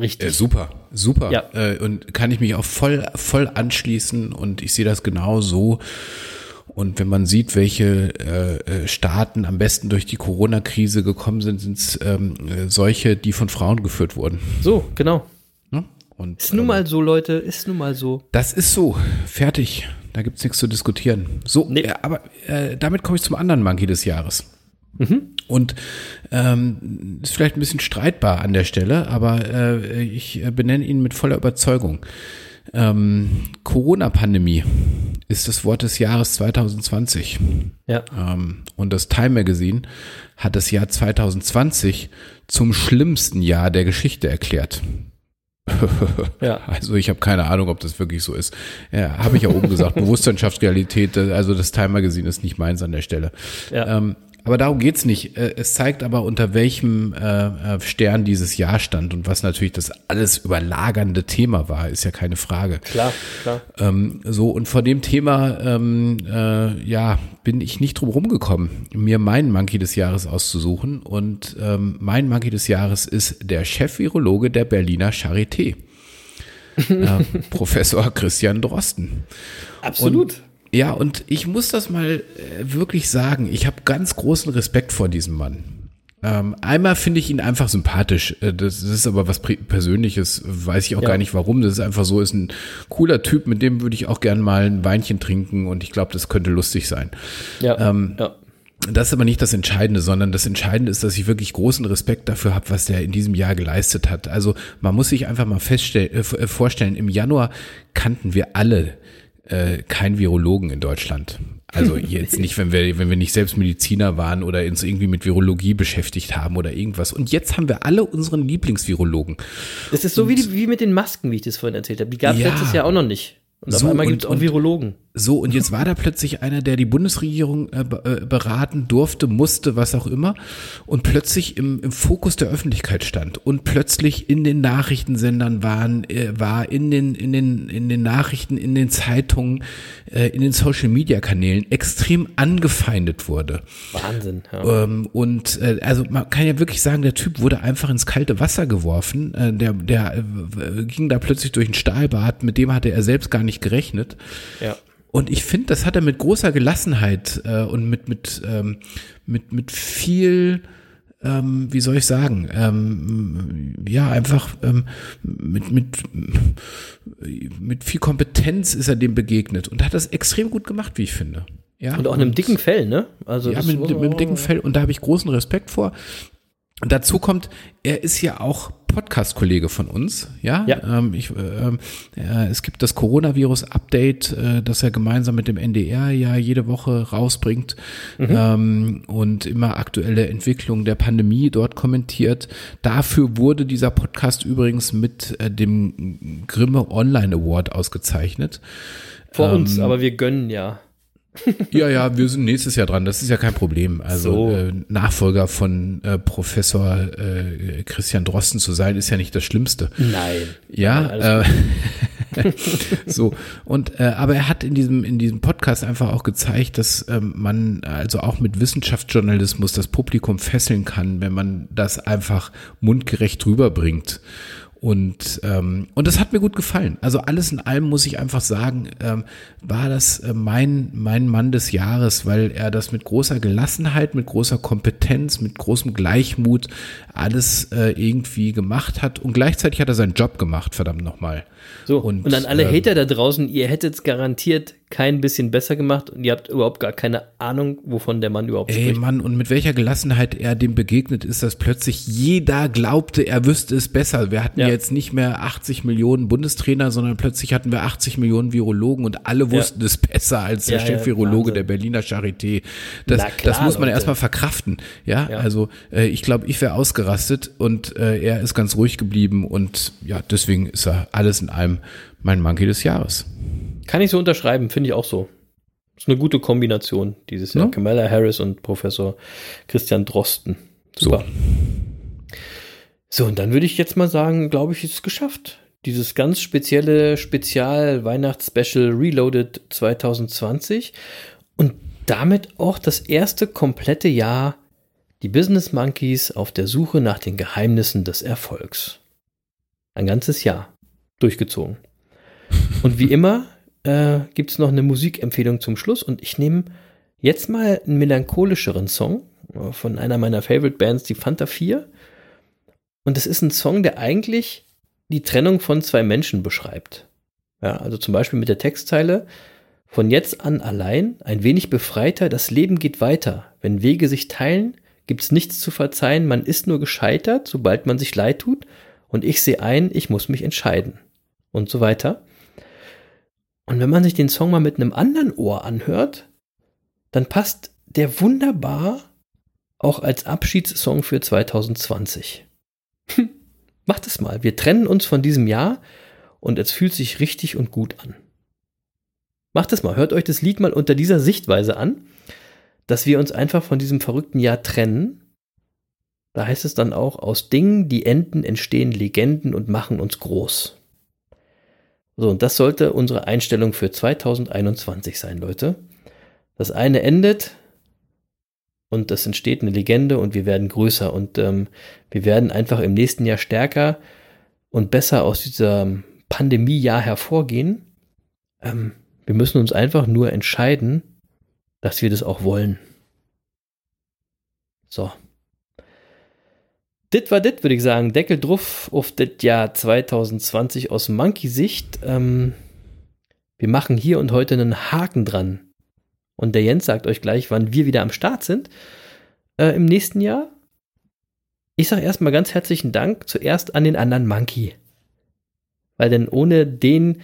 richtig. Äh, super, super. Ja. Äh, und kann ich mich auch voll, voll anschließen und ich sehe das genau so. Und wenn man sieht, welche äh, äh, Staaten am besten durch die Corona-Krise gekommen sind, sind es ähm, äh, solche, die von Frauen geführt wurden. So, genau. Ja? Und, ist nun ähm, mal so, Leute, ist nun mal so. Das ist so. Fertig. Da gibt es nichts zu diskutieren. So, nee. äh, aber äh, damit komme ich zum anderen Monkey des Jahres. Mhm. Und ähm, ist vielleicht ein bisschen streitbar an der Stelle, aber äh, ich benenne ihn mit voller Überzeugung. Ähm, Corona-Pandemie ist das Wort des Jahres 2020. Ja. Ähm, und das Time Magazine hat das Jahr 2020 zum schlimmsten Jahr der Geschichte erklärt. ja. Also ich habe keine Ahnung, ob das wirklich so ist. Ja, habe ich ja oben gesagt, Bewusstseinsschaftsrealität, also das Time Magazine ist nicht meins an der Stelle. Ja. Ähm, aber darum geht's nicht. Äh, es zeigt aber, unter welchem äh, äh, Stern dieses Jahr stand und was natürlich das alles überlagernde Thema war, ist ja keine Frage. Klar, klar. Ähm, so, und vor dem Thema, ähm, äh, ja, bin ich nicht drum rumgekommen, mir meinen Monkey des Jahres auszusuchen. Und ähm, mein Monkey des Jahres ist der Chef-Virologe der Berliner Charité. äh, Professor Christian Drosten. Absolut. Und ja, und ich muss das mal äh, wirklich sagen, ich habe ganz großen Respekt vor diesem Mann. Ähm, einmal finde ich ihn einfach sympathisch. Äh, das, das, ist aber was Persönliches, weiß ich auch ja. gar nicht warum. Das ist einfach so, ist ein cooler Typ, mit dem würde ich auch gern mal ein Weinchen trinken und ich glaube, das könnte lustig sein. Ja. Ähm, ja. Das ist aber nicht das Entscheidende, sondern das Entscheidende ist, dass ich wirklich großen Respekt dafür habe, was der in diesem Jahr geleistet hat. Also man muss sich einfach mal feststellen, äh, äh vorstellen, im Januar kannten wir alle äh, kein Virologen in Deutschland. Also jetzt nicht, wenn wir, wenn wir nicht selbst Mediziner waren oder uns irgendwie mit Virologie beschäftigt haben oder irgendwas. Und jetzt haben wir alle unseren Lieblingsvirologen. Das ist so und, wie, die, wie mit den Masken, wie ich das vorhin erzählt habe. Die gab es ja, letztes Jahr auch noch nicht. Und auf einmal gibt es auch Virologen. So, und jetzt war da plötzlich einer, der die Bundesregierung äh, äh, beraten durfte, musste, was auch immer, und plötzlich im, im Fokus der Öffentlichkeit stand und plötzlich in den Nachrichtensendern waren, äh, war in den, in den, in den Nachrichten, in den Zeitungen, äh, in den Social Media Kanälen extrem angefeindet wurde. Wahnsinn, ja. Ähm, und äh, also man kann ja wirklich sagen, der Typ wurde einfach ins kalte Wasser geworfen. Äh, der der äh, ging da plötzlich durch ein Stahlbad, mit dem hatte er selbst gar nicht gerechnet. Ja. Und ich finde, das hat er mit großer Gelassenheit äh, und mit, mit, ähm, mit, mit viel, ähm, wie soll ich sagen, ähm, ja, einfach ähm, mit, mit, mit viel Kompetenz ist er dem begegnet und hat das extrem gut gemacht, wie ich finde. Ja, und auch in einem dicken Fell, ne? Also ja, mit, mit einem dicken Fell und da habe ich großen Respekt vor. Und dazu kommt, er ist ja auch Podcast-Kollege von uns. Ja, Ja. Ähm, ich, ähm, äh, es gibt das Coronavirus-Update, äh, das er gemeinsam mit dem NDR ja jede Woche rausbringt Mhm. ähm, und immer aktuelle Entwicklungen der Pandemie dort kommentiert. Dafür wurde dieser Podcast übrigens mit äh, dem Grimme Online Award ausgezeichnet. Vor uns, Ähm, aber wir gönnen ja. Ja, ja, wir sind nächstes Jahr dran. Das ist ja kein Problem. Also So. äh, Nachfolger von äh, Professor äh, Christian Drosten zu sein, ist ja nicht das Schlimmste. Nein. Ja, äh, so und äh, aber er hat in diesem in diesem Podcast einfach auch gezeigt, dass ähm, man also auch mit Wissenschaftsjournalismus das Publikum fesseln kann, wenn man das einfach mundgerecht rüberbringt. Und, ähm, und das hat mir gut gefallen. Also alles in allem muss ich einfach sagen, ähm, war das äh, mein, mein Mann des Jahres, weil er das mit großer Gelassenheit, mit großer Kompetenz, mit großem Gleichmut alles äh, irgendwie gemacht hat. Und gleichzeitig hat er seinen Job gemacht, verdammt nochmal. So, und, an alle ähm, Hater da draußen, ihr hättet es garantiert kein bisschen besser gemacht und ihr habt überhaupt gar keine Ahnung, wovon der Mann überhaupt Ey spricht. Mann, und mit welcher Gelassenheit er dem begegnet ist, dass plötzlich jeder glaubte, er wüsste es besser. Wir hatten Ja. jetzt nicht mehr 80 Millionen Bundestrainer, sondern plötzlich hatten wir 80 Millionen Virologen und alle wussten es besser als der Ja, ja, Chefvirologe der Berliner Charité. Das, klar, das muss man erstmal verkraften. Ja, Ja. also äh, ich glaube, ich wäre ausgerastet und äh, er ist ganz ruhig geblieben und ja, deswegen ist er alles in allem mein Monkey des Jahres. Kann ich so unterschreiben, finde ich auch so. Ist eine gute Kombination dieses Jahr. Ja. Kamala Harris und Professor Christian Drosten. Super. So, und dann würde ich jetzt mal sagen, glaube ich, ist es geschafft. Dieses ganz spezielle Spezial-Weihnachts-Special Reloaded 2020 und damit auch das erste komplette Jahr die Business Monkeys auf der Suche nach den Geheimnissen des Erfolgs. Ein ganzes Jahr durchgezogen. Und wie immer äh, gibt es noch eine Musikempfehlung zum Schluss und ich nehme jetzt mal einen melancholischeren Song von einer meiner Favorite Bands, die Fanta 4. Und das ist ein Song, der eigentlich die Trennung von zwei Menschen beschreibt. Ja, also zum Beispiel mit der Textzeile Von jetzt an allein, ein wenig befreiter, das Leben geht weiter. Wenn Wege sich teilen, gibt's nichts zu verzeihen, man ist nur gescheitert, sobald man sich leid tut, und ich sehe ein, ich muss mich entscheiden. Und so weiter. Und wenn man sich den Song mal mit einem anderen Ohr anhört, dann passt der wunderbar auch als Abschiedssong für 2020. Hm, Macht es mal. Wir trennen uns von diesem Jahr und es fühlt sich richtig und gut an. Macht es mal. Hört euch das Lied mal unter dieser Sichtweise an, dass wir uns einfach von diesem verrückten Jahr trennen. Da heißt es dann auch, aus Dingen, die enden, entstehen Legenden und machen uns groß. So, und das sollte unsere Einstellung für 2021 sein, Leute. Das eine endet und es entsteht eine Legende und wir werden größer und ähm, wir werden einfach im nächsten Jahr stärker und besser aus diesem Pandemiejahr hervorgehen. Ähm, wir müssen uns einfach nur entscheiden, dass wir das auch wollen. So. Dit war dit, würde ich sagen. Deckel drauf auf das Jahr 2020 aus Monkey-Sicht. Ähm, wir machen hier und heute einen Haken dran. Und der Jens sagt euch gleich, wann wir wieder am Start sind. Äh, Im nächsten Jahr. Ich sage erstmal ganz herzlichen Dank zuerst an den anderen Monkey. Weil denn ohne den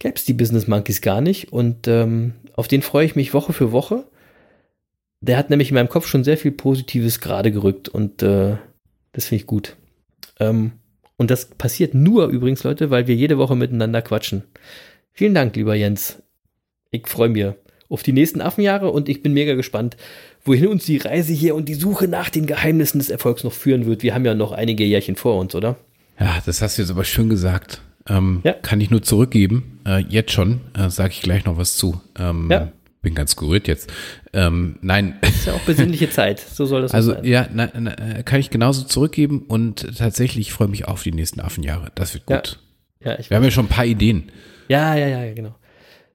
gäbe es die Business Monkeys gar nicht. Und ähm, auf den freue ich mich Woche für Woche. Der hat nämlich in meinem Kopf schon sehr viel Positives gerade gerückt und äh, das finde ich gut. Ähm, und das passiert nur übrigens, Leute, weil wir jede Woche miteinander quatschen. Vielen Dank, lieber Jens. Ich freue mich auf die nächsten Affenjahre und ich bin mega gespannt, wohin uns die Reise hier und die Suche nach den Geheimnissen des Erfolgs noch führen wird. Wir haben ja noch einige Jährchen vor uns, oder? Ja, das hast du jetzt aber schön gesagt. Ähm, Ja. Kann ich nur zurückgeben. Äh, jetzt schon, äh, sage ich gleich noch was zu. Ähm, Ja. Bin ganz gerührt jetzt. Ähm, nein. Ist ja auch besinnliche Zeit. So soll das Also sein. ja, na, na, äh, kann ich genauso zurückgeben und tatsächlich ich freue mich auf die nächsten Affenjahre. Das wird Ja. gut. Ja, ich Wir haben ja schon ein paar Ideen. Ja, ja, ja, genau.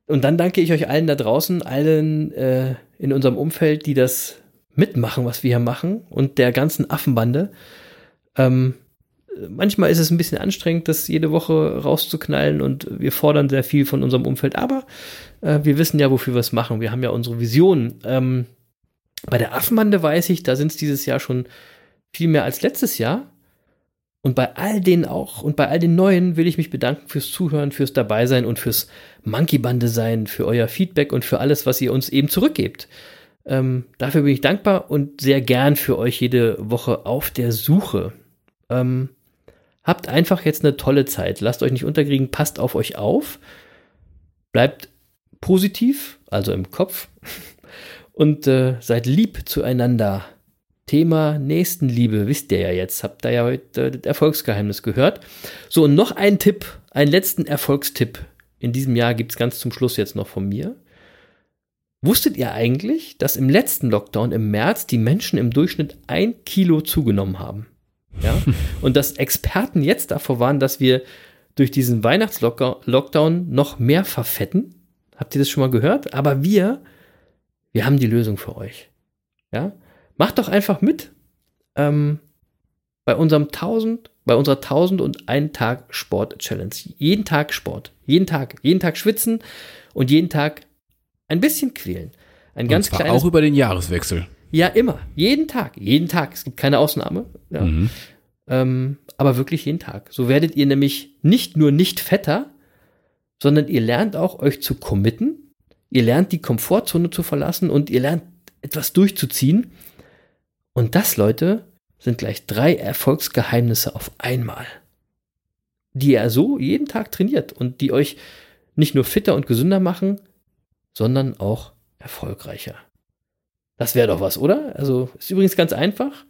Und dann danke ich euch allen da draußen, allen äh, in unserem Umfeld, die das mitmachen, was wir hier machen und der ganzen Affenbande. Ähm, manchmal ist es ein bisschen anstrengend, das jede Woche rauszuknallen und wir fordern sehr viel von unserem Umfeld, aber äh, wir wissen ja, wofür wir es machen. Wir haben ja unsere Vision. Ähm, bei der Affenbande weiß ich, da sind es dieses Jahr schon viel mehr als letztes Jahr. Und bei all denen auch und bei all den Neuen will ich mich bedanken fürs Zuhören, fürs Dabeisein und fürs Monkey-Bande sein, für euer Feedback und für alles, was ihr uns eben zurückgebt. Ähm, dafür bin ich dankbar und sehr gern für euch jede Woche auf der Suche. Ähm, habt einfach jetzt eine tolle Zeit. Lasst euch nicht unterkriegen, passt auf euch auf. Bleibt positiv, also im Kopf. Und äh, seid lieb zueinander. Thema Nächstenliebe, wisst ihr ja jetzt, habt ihr ja heute das Erfolgsgeheimnis gehört. So, und noch ein Tipp, einen letzten Erfolgstipp. In diesem Jahr gibt es ganz zum Schluss jetzt noch von mir. Wusstet ihr eigentlich, dass im letzten Lockdown im März die Menschen im Durchschnitt ein Kilo zugenommen haben? Ja? Und dass Experten jetzt davor waren, dass wir durch diesen Weihnachtslockdown noch mehr verfetten? Habt ihr das schon mal gehört? Aber wir, wir haben die Lösung für euch. Ja? Macht doch einfach mit. Ähm, bei unserem 1000, bei unserer 1000 und ein Tag Sport Challenge. Jeden Tag Sport. Jeden Tag. Jeden Tag schwitzen und jeden Tag ein bisschen quälen. Ein Und ganz zwar kleines. auch über den Jahreswechsel. Ja, immer. Jeden Tag. Jeden Tag. Es gibt keine Ausnahme. Ja. Mhm. Ähm, aber wirklich jeden Tag. So werdet ihr nämlich nicht nur nicht fetter, sondern ihr lernt auch euch zu committen. Ihr lernt die Komfortzone zu verlassen und ihr lernt etwas durchzuziehen. Und das, Leute, sind gleich drei Erfolgsgeheimnisse auf einmal, die ihr so jeden Tag trainiert und die euch nicht nur fitter und gesünder machen, sondern auch erfolgreicher. Das wäre doch was, oder? Also ist übrigens ganz einfach.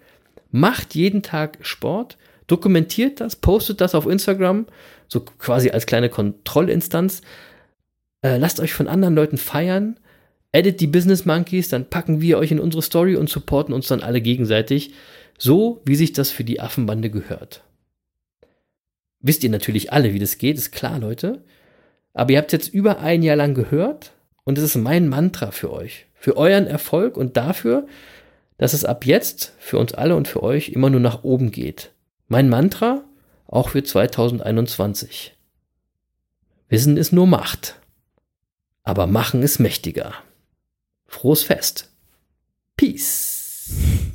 Macht jeden Tag Sport, dokumentiert das, postet das auf Instagram, so quasi als kleine Kontrollinstanz. Äh, lasst euch von anderen Leuten feiern. Edit die Business Monkeys, dann packen wir euch in unsere Story und supporten uns dann alle gegenseitig, so wie sich das für die Affenbande gehört. Wisst ihr natürlich alle, wie das geht, ist klar, Leute. Aber ihr habt jetzt über ein Jahr lang gehört und es ist mein Mantra für euch, für euren Erfolg und dafür, dass es ab jetzt für uns alle und für euch immer nur nach oben geht. Mein Mantra auch für 2021. Wissen ist nur Macht, aber Machen ist mächtiger. Frohes Fest. Peace.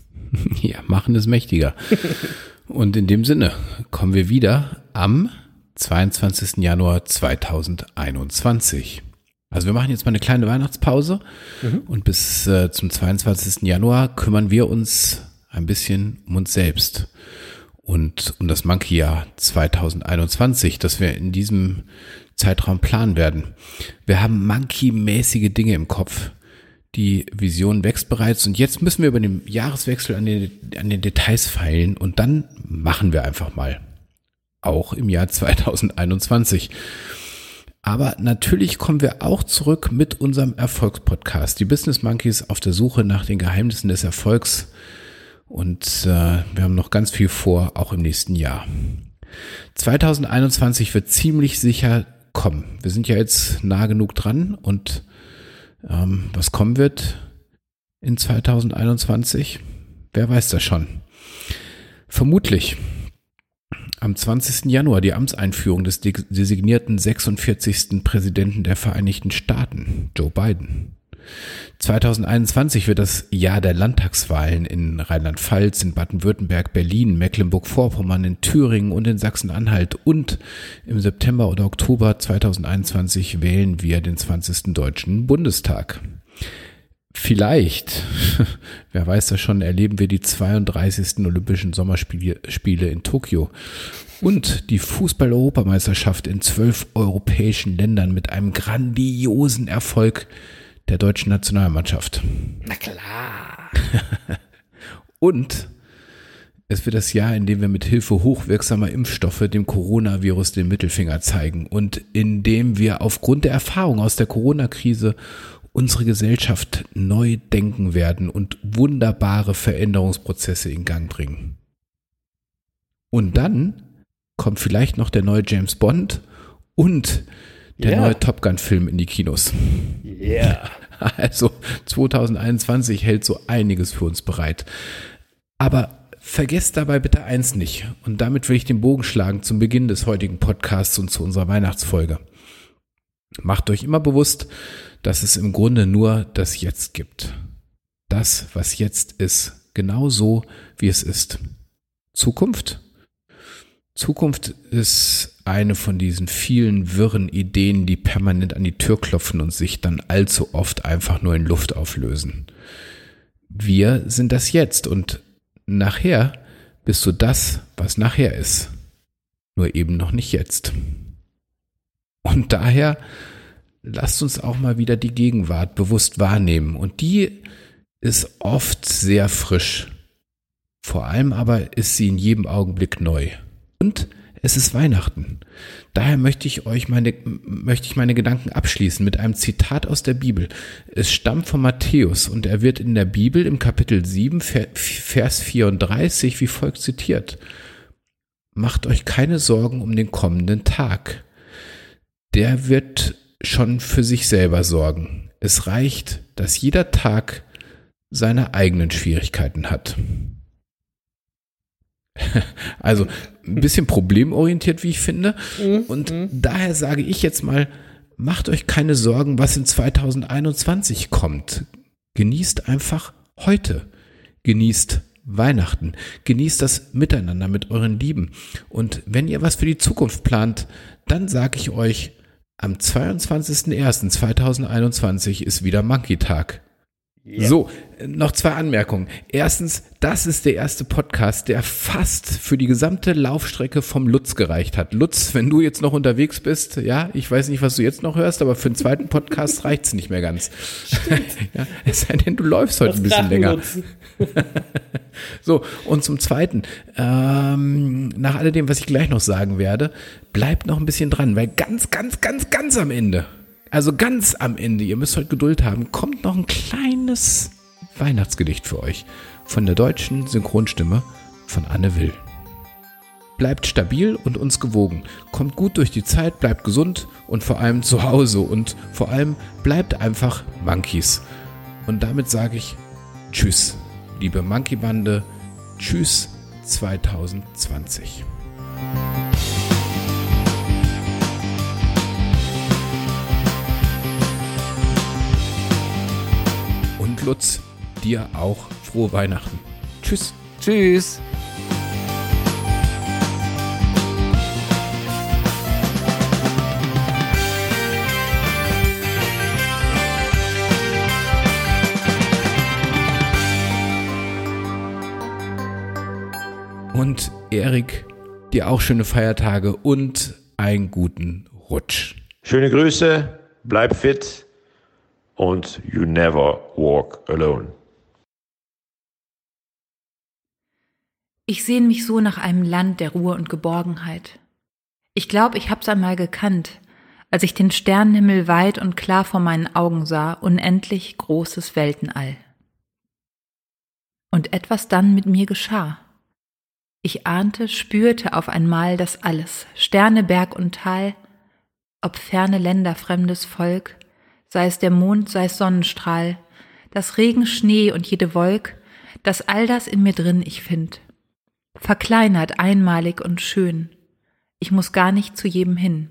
Ja, machen ist mächtiger. Und in dem Sinne kommen wir wieder am 22. Januar 2021. Also wir machen jetzt mal eine kleine Weihnachtspause Mhm. und bis äh, zum 22. Januar kümmern wir uns ein bisschen um uns selbst und um das Monkey-Jahr 2021, das wir in diesem Zeitraum planen werden. Wir haben Monkey-mäßige Dinge im Kopf. Die Vision wächst bereits und jetzt müssen wir über den Jahreswechsel an den, an den Details feilen und dann machen wir einfach mal. Auch im Jahr 2021. Aber natürlich kommen wir auch zurück mit unserem Erfolgspodcast. Die Business Monkeys auf der Suche nach den Geheimnissen des Erfolgs. Und äh, wir haben noch ganz viel vor, auch im nächsten Jahr. 2021 wird ziemlich sicher kommen. Wir sind ja jetzt nah genug dran und ähm, was kommen wird in 2021? Wer weiß das schon? Vermutlich am 20. Januar die Amtseinführung des de- designierten 46. Präsidenten der Vereinigten Staaten, Joe Biden. 2021 wird das Jahr der Landtagswahlen in Rheinland-Pfalz, in Baden-Württemberg, Berlin, Mecklenburg-Vorpommern, in Thüringen und in Sachsen-Anhalt. Und im September oder Oktober 2021 wählen wir den 20. Deutschen Bundestag. Vielleicht, wer weiß das schon, erleben wir die 32. Olympischen Sommerspiele Spiele in Tokio und die Fußball-Europameisterschaft in zwölf europäischen Ländern mit einem grandiosen Erfolg der deutschen Nationalmannschaft. Na klar. Und es wird das Jahr, in dem wir mit Hilfe hochwirksamer Impfstoffe dem Coronavirus den Mittelfinger zeigen und in dem wir aufgrund der Erfahrung aus der Corona-Krise unsere Gesellschaft neu denken werden und wunderbare Veränderungsprozesse in Gang bringen. Und dann kommt vielleicht noch der neue James Bond und der Ja. neue Top Gun-Film in die Kinos. Yeah. Also 2021 hält so einiges für uns bereit. Aber vergesst dabei bitte eins nicht. Und damit will ich den Bogen schlagen zum Beginn des heutigen Podcasts und zu unserer Weihnachtsfolge. Macht euch immer bewusst, dass es im Grunde nur das Jetzt gibt. Das, was jetzt ist, genau so, wie es ist. Zukunft? Zukunft ist eine von diesen vielen wirren Ideen, die permanent an die Tür klopfen und sich dann allzu oft einfach nur in Luft auflösen. Wir sind das jetzt und nachher bist du das, was nachher ist. Nur eben noch nicht jetzt. Und daher lasst uns auch mal wieder die Gegenwart bewusst wahrnehmen. Und die ist oft sehr frisch. Vor allem aber ist sie in jedem Augenblick neu. Und es ist Weihnachten. Daher möchte ich euch meine, möchte ich meine Gedanken abschließen mit einem Zitat aus der Bibel. Es stammt von Matthäus und er wird in der Bibel im Kapitel 7, Vers 34 wie folgt zitiert. Macht euch keine Sorgen um den kommenden Tag. Der wird schon für sich selber sorgen. Es reicht, dass jeder Tag seine eigenen Schwierigkeiten hat. Also ein bisschen problemorientiert, wie ich finde. Mhm. Und mhm. daher sage ich jetzt mal, macht euch keine Sorgen, was in 2021 kommt. Genießt einfach heute. Genießt Weihnachten. Genießt das Miteinander mit euren Lieben. Und wenn ihr was für die Zukunft plant, dann sage ich euch, am 22.01.2021 ist wieder Monkey Tag. Yeah. So, noch zwei Anmerkungen. Erstens, das ist der erste Podcast, der fast für die gesamte Laufstrecke vom Lutz gereicht hat. Lutz, wenn du jetzt noch unterwegs bist, ja, ich weiß nicht, was du jetzt noch hörst, aber für den zweiten Podcast reicht's nicht mehr ganz. ja, es sei denn, du läufst heute das ein bisschen länger. so, und zum zweiten, ähm, nach alledem, was ich gleich noch sagen werde, bleibt noch ein bisschen dran, weil ganz, ganz, ganz, ganz am Ende also ganz am Ende, ihr müsst heute Geduld haben, kommt noch ein kleines Weihnachtsgedicht für euch von der deutschen Synchronstimme von Anne Will. Bleibt stabil und uns gewogen. Kommt gut durch die Zeit, bleibt gesund und vor allem zu Hause und vor allem bleibt einfach Monkeys. Und damit sage ich Tschüss, liebe Monkey-Bande. Tschüss 2020. Lutz, dir auch frohe Weihnachten. Tschüss. Tschüss. Und Erik, dir auch schöne Feiertage und einen guten Rutsch. Schöne Grüße, bleib fit und You Never Walk Alone. Ich sehne mich so nach einem Land der Ruhe und Geborgenheit. Ich glaube, ich hab's einmal gekannt, als ich den Sternenhimmel weit und klar vor meinen Augen sah, unendlich großes Weltenall. Und etwas dann mit mir geschah. Ich ahnte, spürte auf einmal das alles, Sterne, Berg und Tal, ob ferne Länder, fremdes Volk, sei es der Mond, sei es Sonnenstrahl, das Regen, Schnee und jede Wolk, dass all das in mir drin ich find. Verkleinert, einmalig und schön. Ich muss gar nicht zu jedem hin.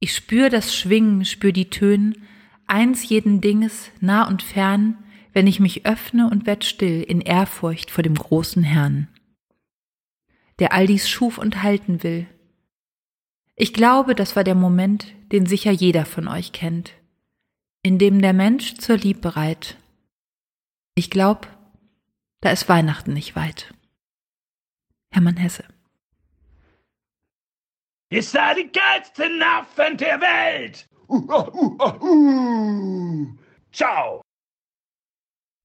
Ich spür das Schwingen, spür die Tönen, eins jeden Dinges, nah und fern, wenn ich mich öffne und werd still in Ehrfurcht vor dem großen Herrn, der all dies schuf und halten will. Ich glaube, das war der Moment, den sicher jeder von euch kennt in dem der Mensch zur Lieb bereit. Ich glaub, da ist Weihnachten nicht weit. Hermann Hesse. Ihr seid die geilsten Affen der Welt! Uh, uh, uh, uh. Ciao!